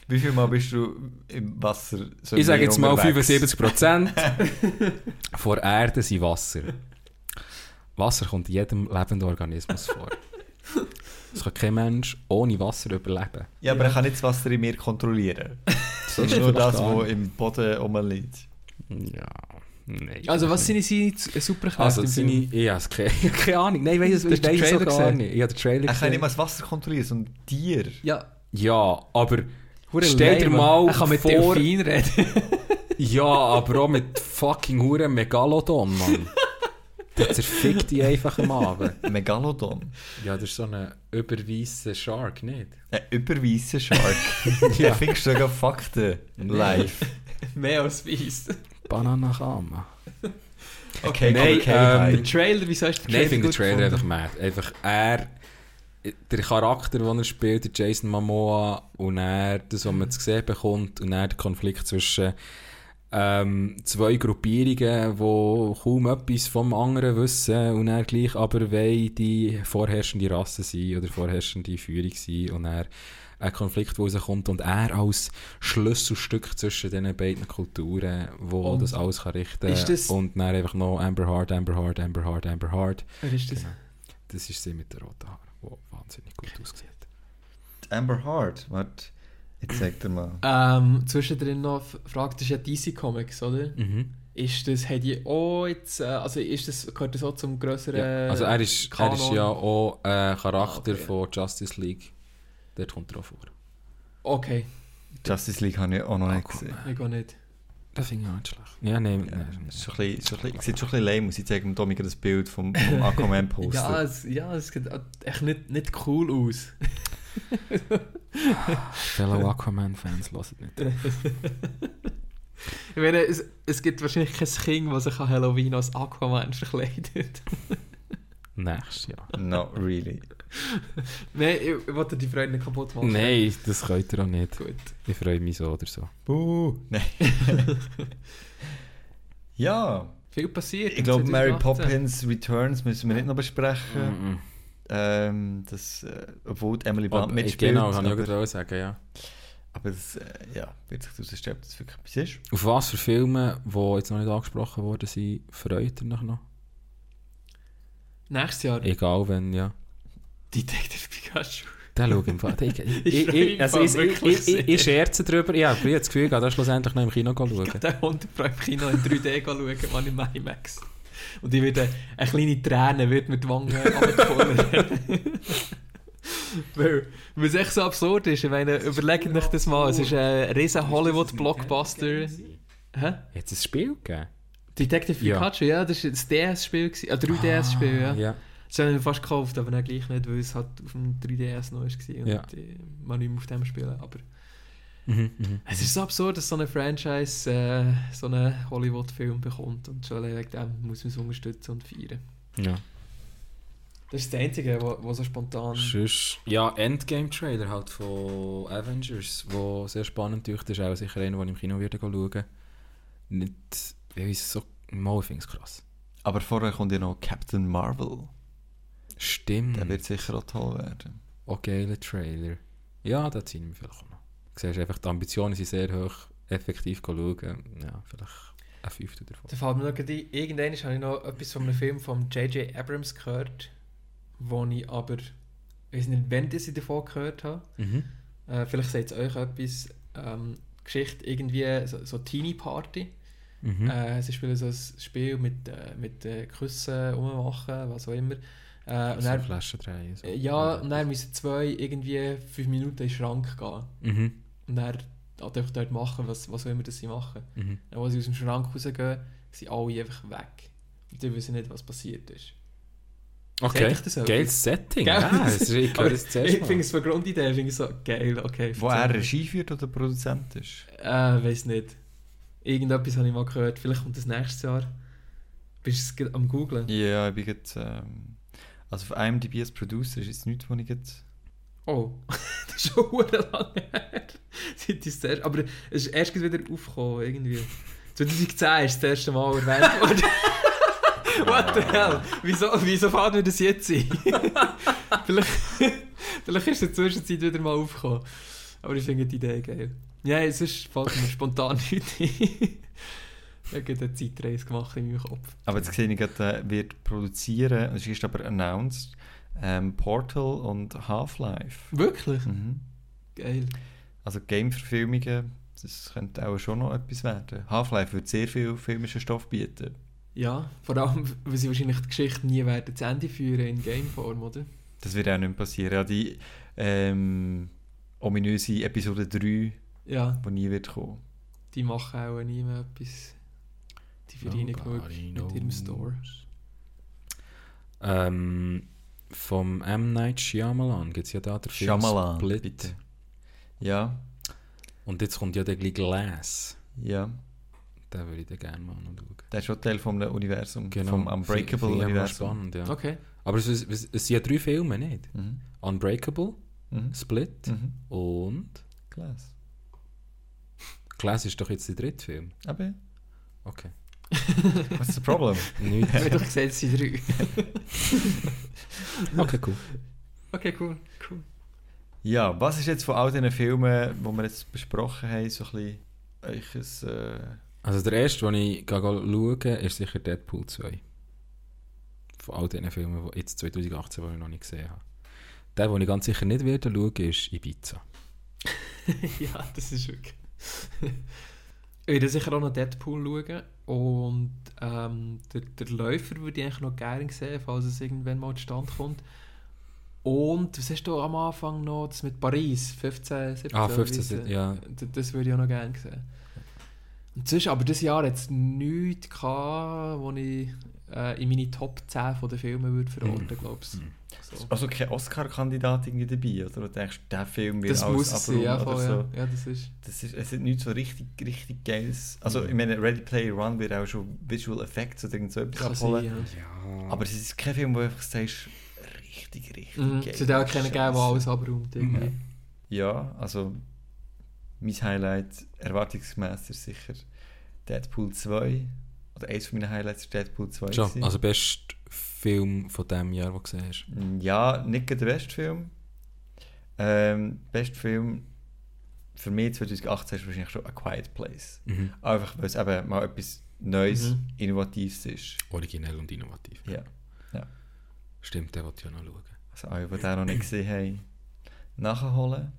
Wie viel Mal bist du im Wasser so Ich sage jetzt mal unterwegs? 75 Prozent von Erde sind Wasser. Wasser kommt in jedem lebenden Organismus vor. Es kann kein Mensch ohne Wasser überleben. Ja, aber er kann nicht das Wasser in mir kontrollieren. Das ist nur das, was im Boden rumliegt. Ja, nein. Also, was sind seine Superkräfte? Also, seine, ich habe es keine, keine Ahnung. Nein, ich weiß es gar gesehen? nicht. Ich habe den Trailer Er kann gesehen. nicht mal das Wasser kontrollieren, sondern Tier. Ja, Ja, aber hure Stell dir mal Er kann mit vor- Delfin reden. ja, aber auch mit fucking Huren Megalodon, Mann. Der zerfickt die einfach am Abend. Megalodon. Ja, das ist so ein überweisser Shark, nicht? Ein überweisser Shark. ja. Findest du sogar Fakten live? Mehr als weiss. Bananakama. Okay, Nein, okay, ähm, der Trailer, wieso hast du den Nein, ich finde den Trailer einfach mad. Einfach er, der Charakter, den er spielt, der Jason Momoa, und er, das, was man zu sehen bekommt, und er der Konflikt zwischen ähm, zwei Gruppierungen, die kaum etwas vom anderen wissen, und er gleich aber wollen die vorherrschende Rasse sein oder vorherrschende Führung sein, und er ein Konflikt, der rauskommt, und er als Schlüsselstück zwischen diesen beiden Kulturen, wo Und das alles kann richten ist das- und dann einfach noch Amber Heard, Amber Heard, Amber Heard, Amber Heard. Wer ist das? Genau. Das ist sie mit den roten Haaren, die wahnsinnig gut aussieht. Amber Heard, warte, jetzt sag dir mal. Ähm, zwischendrin noch fragt, das ist ja DC Comics, oder? Mhm. Ist das, hat die auch jetzt, äh, also ist das, gehört das auch zum grösseren Ja. Also er ist, er ist Kanon? ja auch ein Charakter Ah, okay. von Justice League. Dort kommt er auch vor. Okay, Justice League habe ich auch noch nicht Aquaman. gesehen. ich gehe nicht. Das finde ich auch nicht schlecht. Ja, nein, Ja, nein. ist schon ein bisschen, schon ein bisschen, sieht schon ein bisschen lame aus. Ich zeige dem Dominik das Bild vom, vom Aquaman-Poster. Ja, es, ja, es sieht echt nicht, nicht cool aus. Fellow Aquaman-Fans hören nicht. Ich meine, es, es gibt wahrscheinlich kein Kind, das sich an Halloween als Aquaman verkleidet. Nächstes Jahr. Not really. Nein, ich, ich wollte die Freude nicht kaputt machen. Nein, das könnt ihr auch nicht. Gut. Ich freue mich so oder so. Buh. Nein. ja, Viel passiert. ich glaube, Mary 2018. Poppins Returns müssen wir nicht noch besprechen. Mhm. Ähm, das, äh, obwohl die Emily Blunt mitspielt. genau, kann ich auch sagen, ja. aber das äh, ja, wird sich herausstellen, ob das wirklich etwas ist. Auf was für Filme, die jetzt noch nicht angesprochen worden sind, freut ihr euch noch? Nächstes Jahr. Egal wenn, ja. Detective Pikachu. Den schau ich im Fall. Ich, ich, Ich also ich, Fall ich, scherze drüber. Ja, ich habe das Gefühl, ich gehe da schlussendlich noch im Kino schauen. Ich gehe 100 Pro im Kino in 3D schauen, man im IMAX. Und ich würde eine kleine Träne wird mir die Wangen runterfallen. weil, weil es echt so absurd ist. Ich meine, überlegt euch das mal. Es ist ein riesen Hollywood-Blockbuster. Hä? Jetzt ein Spiel gegeben? Detective Ja. Pikachu, ja, das war ein DS-Spiel. gewesen. Ein 3DS-Spiel, ja. ja. Das habe ich fast gekauft, aber dann gleich nicht, weil es halt auf dem 3DS noch war. Und Ja. ich man nicht mehr auf dem spielen. Aber Mhm, mhm. es ist so absurd, dass so eine Franchise äh, so einen Hollywood-Film bekommt. Und schon wegen dem muss man es unterstützen und feiern. Ja. Das ist das Einzige, was so spontan... Sonst, ja, Endgame-Trailer halt von Avengers, wo sehr spannend ist. Das ist auch sicher einer, den ich im Kino werde schauen. Nicht, wie ist so, mal ich finde es krass. Aber vorher kommt ja noch Captain Marvel. Stimmt. Der wird sicher auch toll werden. Auch geiler Trailer. Ja, da ziehen wir vielleicht siehst einfach, die Ambitionen sind sehr hoch, effektiv schauen. Ja, vielleicht ein Fünftel davon. Da fällt mir noch ein, irgendwann habe ich noch etwas von einem Film von J.J. Abrams gehört, wo ich aber... Ich weiß nicht, wann ich davon gehört habe. Mhm. Äh, vielleicht sagt es euch etwas. Ähm, Geschichte irgendwie so, so Teenie Party. Mhm. Äh, sie spielen so ein Spiel mit, äh, mit äh, Küssen rummachen, was auch immer. Äh, und dann, Flaschen drehen. So. ja, und dann müssen zwei irgendwie fünf Minuten in den Schrank gehen. Mhm. Und dann halt einfach dort machen, was, was auch immer das sie machen. Mhm. Und als sie aus dem Schrank rausgehen, sind alle einfach weg. Und die wissen nicht, was passiert ist. Okay, das geiles Setting. Gell? Ja, das ist, ich Aber höre das zuerst Ich finde es für Grundidee finde ich so geil. Okay, Wo er. Regie führt oder Produzent ist. Äh, weiß nicht. Irgendetwas habe ich mal gehört. Vielleicht kommt das nächstes Jahr. Bist du es am googlen? Ja, ich bin jetzt, ähm, also auf IMDb als Producer ist jetzt nichts, was ich jetzt... Oh, das ist schon lange her. Seit ich Aber es ist erst wieder aufgekommen, irgendwie. 2010 ist das erste Mal erwähnt worden. What the hell? Wieso, wieso fällt mir das jetzt ein? vielleicht, vielleicht ist es in der Zwischenzeit wieder mal aufgekommen. Aber ich finde die Idee geil. Ja, es ist fällt mir spontan nichts ein. Ich habe eine Zeitreise gemacht in meinem Kopf. Aber jetzt sehe ich gerade, äh, wird produzieren, es ist aber announced, ähm, Portal und Half-Life. Wirklich? Mhm. Geil. Also Game-Verfilmungen, das könnte auch schon noch etwas werden. Half-Life wird sehr viel filmischen Stoff bieten. Ja, vor allem, weil sie wahrscheinlich die Geschichte nie werden zu Ende führen in Gameform, oder? Das wird auch nicht mehr passieren. Ja, die ähm, ominöse Episode 3, Ja, die nie wird kommen. die machen auch nie mehr etwas. Die verdienen genug mit ihrem. Store. Ähm, vom M. Night Shyamalan gibt es ja da den Film Shyamalan, Split. bitte. Ja, Und jetzt kommt ja der gleich Glass. Ja, Den würde ich dann gerne mal noch schauen. der ist schon Teil vom Universum, Genau. vom Finde- Unbreakable finde ich immer Universum. spannend, ja. Okay. Aber es, es, es, es sind ja drei Filme, nicht? Mhm. Unbreakable, Mhm. Split Mhm. und Klasse. Glass ist doch jetzt der dritte Film. Aber, Okay. what's the problem? Habe doch gesagt, es sind drei. Okay, cool. Okay, cool. cool. Ja, was ist jetzt von all diesen Filmen, die wir jetzt besprochen haben, so ein bisschen äh, Also der erste, den ich gehe schauen ist sicher Deadpool 2. Von all diesen Filmen, die jetzt 2018, die ich noch nicht gesehen habe. Der, den ich ganz sicher nicht werde schauen, ist Ibiza. ja, das ist wirklich. Ich werde sicher auch noch Deadpool schauen. Und ähm, der, der Läufer würde ich eigentlich noch gerne sehen, falls es irgendwann mal zustande kommt. Und was hast du am Anfang noch? Das mit Paris, 15, 17. Ah, wie 15, ist es? ja. D- Das würde ich auch noch gerne sehen. Und sonst, aber dieses Jahr hat es nichts gehabt, wo ich äh, in meine Top 10 von den Filmen würde verorten, glaube ich. Mhm. So. also kein Oscar-Kandidat irgendwie dabei, oder? Du denkst, der Film wird Das alles muss es sein, ja, voll, oder ja. ja, das ist... Das ist, es ist nicht so richtig, richtig geiles. Also, Mhm. ich meine, Ready Player One wird auch schon Visual Effects oder irgend so etwas abholen. sein, ja. Ja. Aber es ist kein Film, wo du einfach sagst, richtig, richtig Mhm. geil. Es hat auch keinen gegeben, der alles abräumt. Irgendwie. Mhm. Ja, also mein Highlight erwartungsgemäß ist sicher Deadpool 2. Oder eins von meinen Highlights ist Deadpool 2. Schon, gewesen. also bester Film von diesem Jahr, den du gesehen hast. Ja, nicht der beste Film. Ähm, bester Film für mich 2018 ist wahrscheinlich schon A Quiet Place. Mhm. Einfach weil es eben mal etwas Neues, Mhm. Innovatives ist. Originell und innovativ. Ja. Stimmt, den wollte ich auch noch schauen. Also alle, die den noch nicht gesehen haben, nachholen.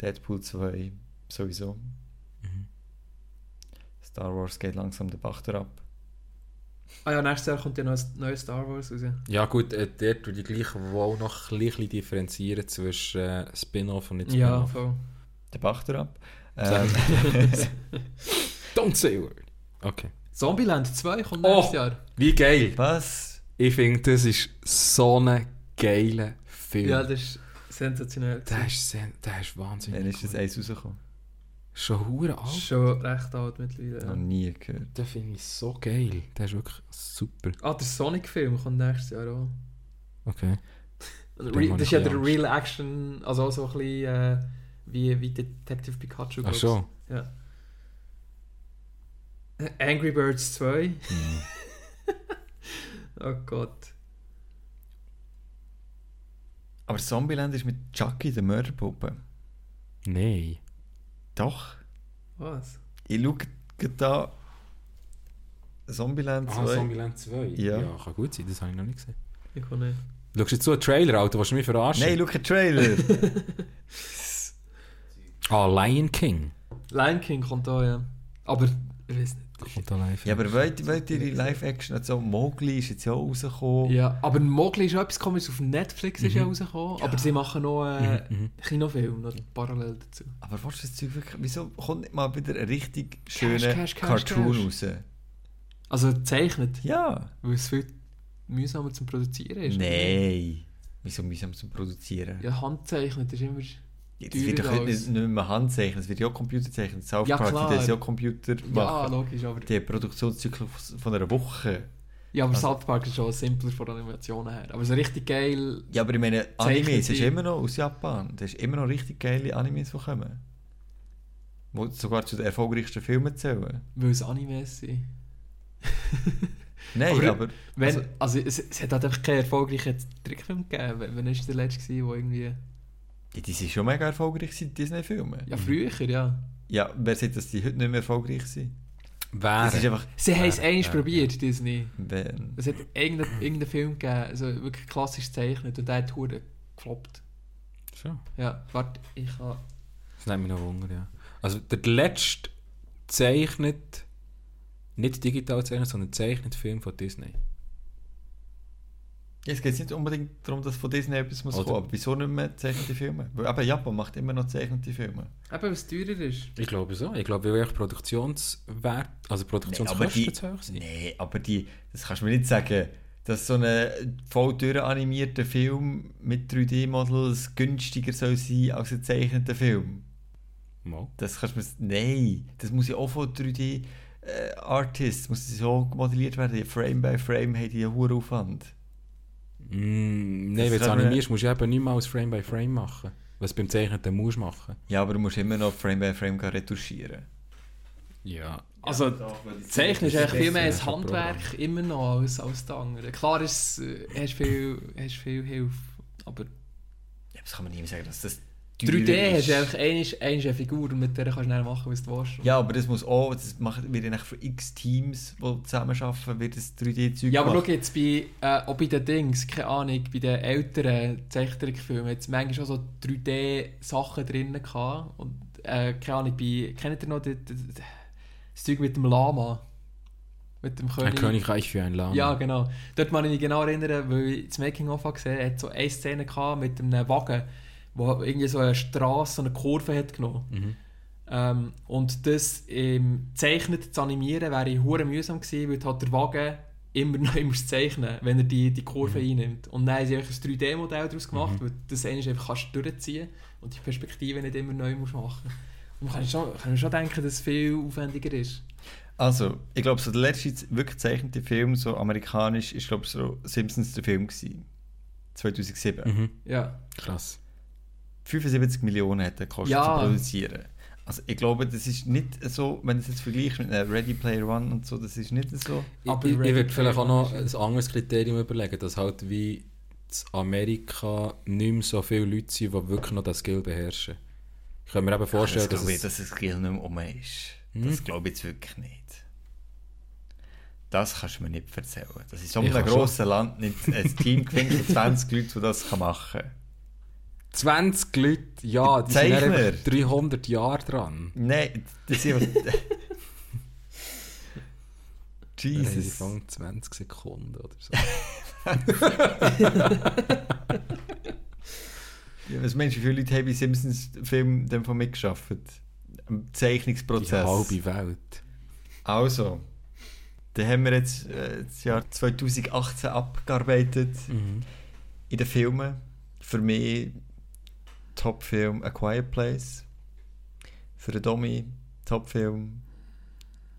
Deadpool 2 sowieso. Mhm. Star Wars geht langsam den Bach ab. Ah ja, nächstes Jahr kommt ja noch ein neues Star Wars raus. Ja gut, äh, dort würde ich gleich wohl noch ein bisschen differenzieren zwischen äh, Spin-off und nicht Ja, Spin-off. voll. Der Bach ab. Sag- Ähm, Don't say a word. Okay. Zombieland 2 kommt Oh. nächstes Jahr. Wie geil! was? Ich finde, das ist so ein geiler Film. Ja, das ist sensationell. der, ist, sen- der ist wahnsinnig Wann ist das cool. eins rausgekommen? Schon hure alt. Schon recht alt mittlerweile. Noch nie gehört. Den finde ich so geil. Der ist wirklich super. Ah, der Sonic-Film kommt nächstes Jahr auch. Okay. Also, das ist ja ein der Real Action, also auch so ein bisschen äh, wie, wie Detective Pikachu. Ach schon. Ja. Angry Birds 2. Mhm. Oh Gott. Aber Zombieland ist mit Chucky, der Mörderpuppe. Nein. Doch. Was? Ich schaue da Zombieland 2. Ah, Zombieland 2? Ja. ja. kann gut sein, das habe ich noch nicht gesehen. Ich kann nicht. Schaust du jetzt so einen Trailer, Alter, willst du mich verarschen? Nein, schau einen Trailer. Ah, Lion King. Lion King kommt auch, ja. Aber, ich weiß nicht. Kommt live. ja, aber wollt, wollt ihr die Live-Action also Mowgli ist jetzt ja auch rausgekommen. Ja, aber Mowgli ist auch etwas komisches. Auf Netflix ist Mhm. ja rausgekommen. Aber sie machen noch äh, Mhm, mhm. Kinofilm noch parallel dazu. Aber was ist das Zeug wirklich? Wieso kommt nicht mal wieder ein richtig schöner Cash, Cash, Cartoon Cash. raus? Also zeichnet, Ja. weil es viel mühsamer zum Produzieren ist. Nein. Wieso mühsam zu produzieren? Ja, handzeichnet ist immer... Jetzt wird doch nicht, nicht mehr Handzeichnen, es wird ja auch Computer zeichnen. South Ja, Park, das ja auch Computer Ja, machen. logisch, aber... Die Produktionszyklus von einer Woche. Ja, aber Also- South Park ist schon simpler von der Animationen her. Aber so richtig geil... Ja, aber ich meine, Animes ist immer noch aus Japan. Das ist immer noch richtig geile Animes, die kommen. Die sogar zu den erfolgreichsten Filmen zählen. Weil es Animes sind. Nein, Aber- aber... Wenn, Also- also, es, es hat halt einfach keinen erfolgreichen Trickfilm gegeben. Wann ist der letzte wo irgendwie... Ja, die sind schon mega erfolgreich, die Disney-Filme. Ja, früher, ja. Ja, wer sagt, dass die heute nicht mehr erfolgreich sind? Wer? Es ist einfach... Sie haben es ja, probiert, Disney. Wenn, Es hat irgendeinen irgendeinen Film gegeben, also wirklich klassisch gezeichnet und der hat gefloppt. So. Ja, warte, ich kann... Das nimmt mich noch Wunder, ja. Also der letzte zeichnet, nicht digital zeichnet, sondern zeichnet Film von Disney. Es geht nicht unbedingt darum, dass von Disney etwas muss Oder- kommen. Aber wieso nicht mehr zeichnete Filme? Weil aber Japan macht immer noch zeichnete Filme. Eben, was teurer ist. Ich glaube so. Ich glaube, weil Produktionswert, also Produktionskosten die, zu hoch sind. nee, aber die, das kannst du mir nicht sagen, dass so ein voll durchanimierter Film mit 3D-Models günstiger soll sein als ein gezeichneter Film. Mal. Das kannst du mir... Nein, das muss ja auch von 3D... Äh, Artists muss so modelliert werden. Frame by Frame haben die einen hohen Aufwand. Mm, Nein, wenn du animierst, musst du eben nicht mal als Frame by Frame machen. Was du beim Zeichnen musst du machen. Ja, aber du musst immer noch Frame by Frame retuschieren. Ja. Also, Zeichnen ist eigentlich viel mehr ein ja, Handwerk immer noch als, als das andere. Klar ist, äh, hast viel, hast viel Hilfe, aber Ja, das kann man nie sagen, dass das 3D teurer hast ist. du eigentlich einmal- einmal eine Figur und mit der kannst du dann machen, was du willst. Ja, aber das muss auch, das macht, wird ja für x Teams, die zusammenarbeiten, wird das 3D-Zeug Ja, aber gemacht. schau jetzt bei, äh, auch bei den Dings, keine Ahnung, bei den älteren Zeichentrickfilmen, jetzt manchmal schon so 3D-Sachen drin gehabt. Und, äh, keine Ahnung, bei, kennt ihr noch das, das, das Zeug mit dem Lama? Mit dem Ein König? Königreich für ein Lama. Ja, genau. Dort kann ich mich genau erinnern, weil ich das Making-of gesehen habe, hat so eine Szene gehabt mit einem Wagen, wo irgendwie so eine Straße, so eine Kurve hat genommen. Mhm. Ähm, und das ähm, zeichnet zu animieren wäre hure mühsam gewesen, weil halt der Wagen immer noch immer zeichnen, wenn er die, die Kurve Mhm. einnimmt. Und dann haben sie einfach ein 3D-Modell daraus gemacht, weil das eine einfach kannst du durchziehen und die Perspektive nicht immer neu musst machen. Und man kann schon, kann schon denken, dass es viel aufwendiger ist. Also, ich glaube, so der letzte wirklich gezeichnete Film, so amerikanisch, ist glaube so Simpsons der Film gewesen. 2007. Mhm. Ja. Krass. 75 Millionen hat er gekostet Ja. zu produzieren. Also ich glaube, das ist nicht so, wenn du es jetzt vergleichst mit einem Ready Player One und so, das ist nicht so. Ich, Aber ich, ich würde vielleicht auch noch ein anderes Kriterium überlegen, dass halt wie in Amerika nicht mehr so viele Leute sind, die wirklich noch das Skill beherrschen. Ich kann mir eben vorstellen, das dass glaube ich, dass das Skill nicht mehr um ist. Hm? Das glaube ich jetzt wirklich nicht. Das kannst du mir nicht erzählen. Das ist in so einem grossen Land nicht ein Team gewinnt von 20 Leuten, die das kann machen kann. 20 Leute, ja, die sind Zeichner. einfach 300 Jahre dran. Nein, das. Die Jesus. fangen 20 Sekunden oder so. Ja, was meinst du, wie viele Leute haben bei Simpsons Film dann von mitgeschafft? Am Die Zeichnungsprozess. halbe Welt. Also, dann haben wir jetzt äh, das Jahr 2018 abgearbeitet Mhm. in den Filmen. Für mich Topfilm A Quiet Place. Für den Domi Topfilm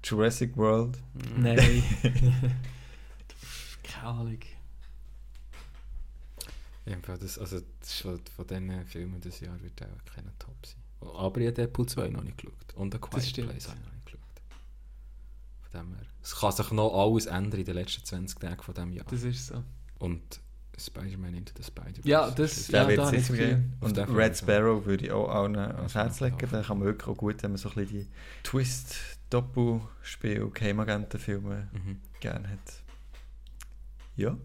Jurassic World. Nein. Keine Ahnung. Das, also das ist halt von diesen Filmen dieses Jahr wird auch keiner Top sein. Aber ich habe Deadpool 2 noch nicht geschaut. Und A Quiet. Place habe ich noch nicht geschaut. Von dem her. Es kann sich noch alles ändern in den letzten 20 Tagen von diesem Jahr. Das ist so. Und Spider-Man into the Spider-Verse. Ja, das- Ja, wird da sicher. Auf Und den Red. Sparrow würde ich auch allen ans Ja, Herz legen. Da kann man wirklich auch gut, wenn man so ein bisschen die Twist, Doppelspiel, Geheimagentenfilme Mhm. gerne hat. Ja.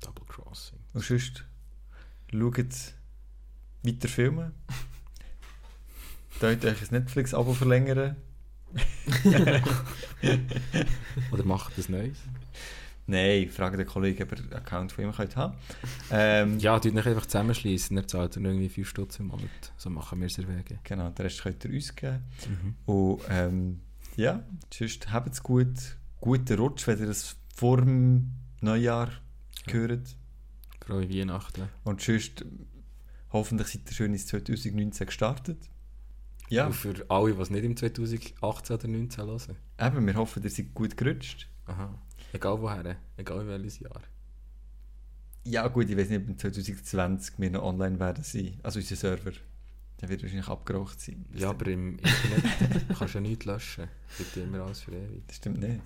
Double Crossing. Und sonst schaut weiter Filme. Könnt euch ein Netflix-Abo verlängern. Oder macht das Neues? Nein, frage den Kollegen, ob er einen Account von ihm könnt haben ähm, Ja, die nicht einfach zusammenschließen. Er zahlt dann irgendwie 5 Stutz im Monat. So machen wir es erwägen. Genau, den Rest könnt ihr uns geben. Mhm. Und ähm, ja, sonst habt es gut. Guten Rutsch, wenn ihr das vor dem Neujahr hört. Frohe Weihnachten. Und sonst hoffentlich seid ihr schön ins 2019 gestartet. Ja, Und für alle, die es nicht im 2018 oder 2019 hören. eben, wir hoffen, ihr seid gut gerutscht. Aha. Egal woher, egal in welches Jahr. Ja gut, ich weiß nicht, ob im 2020 wir noch online werden sein. Also unser Server. Der wird wahrscheinlich abgeraucht sein. Ja, aber im Internet kannst du ja nichts löschen. Bleibt immer alles für ewig. Das stimmt nicht.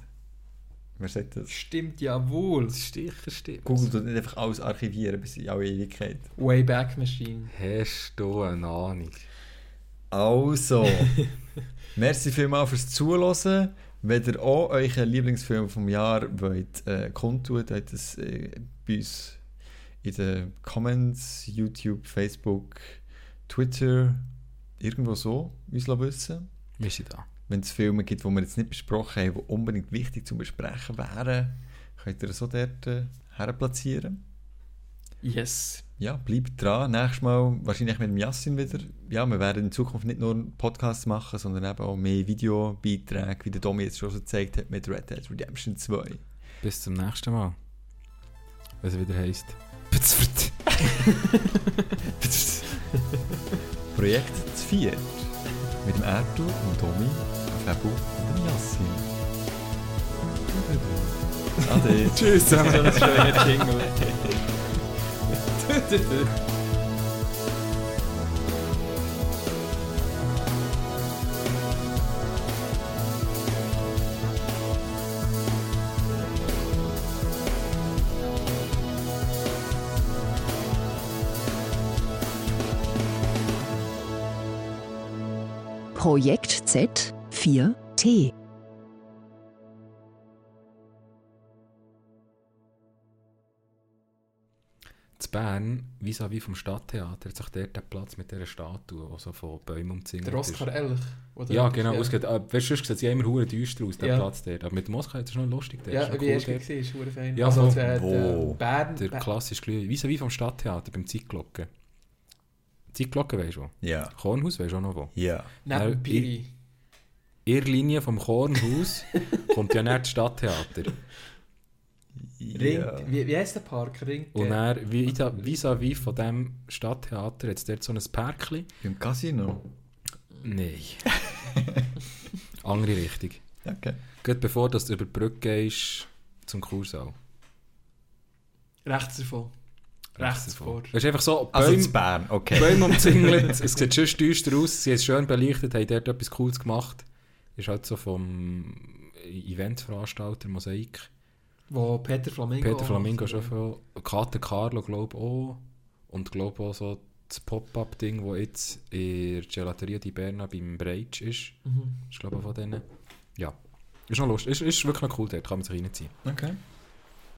Wer sagt das? Stimmt ja wohl. Das ist sicher stimmt. Google tut nicht einfach alles archivieren bis in alle Ewigkeit. Wayback Machine. Hast du eine Ahnung? Also, merci vielmals fürs Zuhören. Wenn ihr auch euren Lieblingsfilm vom Jahr wollt, äh, kundtun, könnt es äh, bei uns in den Comments, YouTube, Facebook, Twitter, irgendwo so uns wissen. Wir sind da. Wenn es Filme gibt, die wir jetzt nicht besprochen haben, die unbedingt wichtig zum Besprechen wären, könnt ihr so dort äh, herplatzieren. Yes. Ja, bleibt dran. Nächstes Mal wahrscheinlich mit dem Yassin wieder. Ja, wir werden in Zukunft nicht nur Podcasts machen, sondern eben auch mehr Videobeiträge, wie der Domi jetzt schon so gezeigt hat mit Red Dead Redemption 2. Bis zum nächsten Mal. Was es wieder heisst. Projekt 4. Mit dem Erdu, dem Tommy, dem Fabu und dem Yassin. Ade. Tschüss zusammen, so ein schöner Jingle. Projekt Z4T zu Bern, vis-à-vis vom Stadttheater, hat sich dort der Platz mit dieser Statue, die so von Bäumen umzingelt Der ist. Oscar Elch. oder? Ja, genau. Ja. Ausgeht, äh, weißt du, sonst sieht es ja immer hure düster aus, der Ja. Platz dort. Aber mit dem Oscar ist es noch lustig. Der Ja, ist noch wie cool hast du dort. gesehen, ist verdammt fein. Ja, also, voll. der, Wo? der Bern, Der klassische Glüh, vis-à-vis vom Stadttheater, beim Zeitglocken. Zeitglocken weisst du wo? Ja. Kornhaus weisst du auch noch wo? Ja. neben Piri. In der Linie vom Kornhaus kommt ja nicht das Stadttheater. Ring, Ja. wie, wie heisst der Park? Ring, Und dann, wie- vis-à-vis von diesem Stadttheater, hat es dort so ein Pärkchen. Im Casino. Nein. Andere Richtung. Okay. Gerade bevor dass du über die Brücke gehst zum Kursaal. rechts davon. Rechts vor. Es ist einfach so, Also Bäume, zu Bern, okay. Bäume umzingelt, es sieht schon düster aus, sie haben es schön belichtet, haben dort etwas Cooles gemacht. Ist halt so vom Eventveranstalter Mosaik. Wo Peter Flamingo Peter Flamingo schon von Kater Carlo, glaube ich, auch. Und glaube auch so das Pop-Up-Ding, das jetzt in der Gelateria di Berna beim Breitsch ist. Mhm. Ist glaube ich von denen. Ja. Ist noch lustig. Ist, ist wirklich noch cool dort, kann man sich reinziehen. Okay.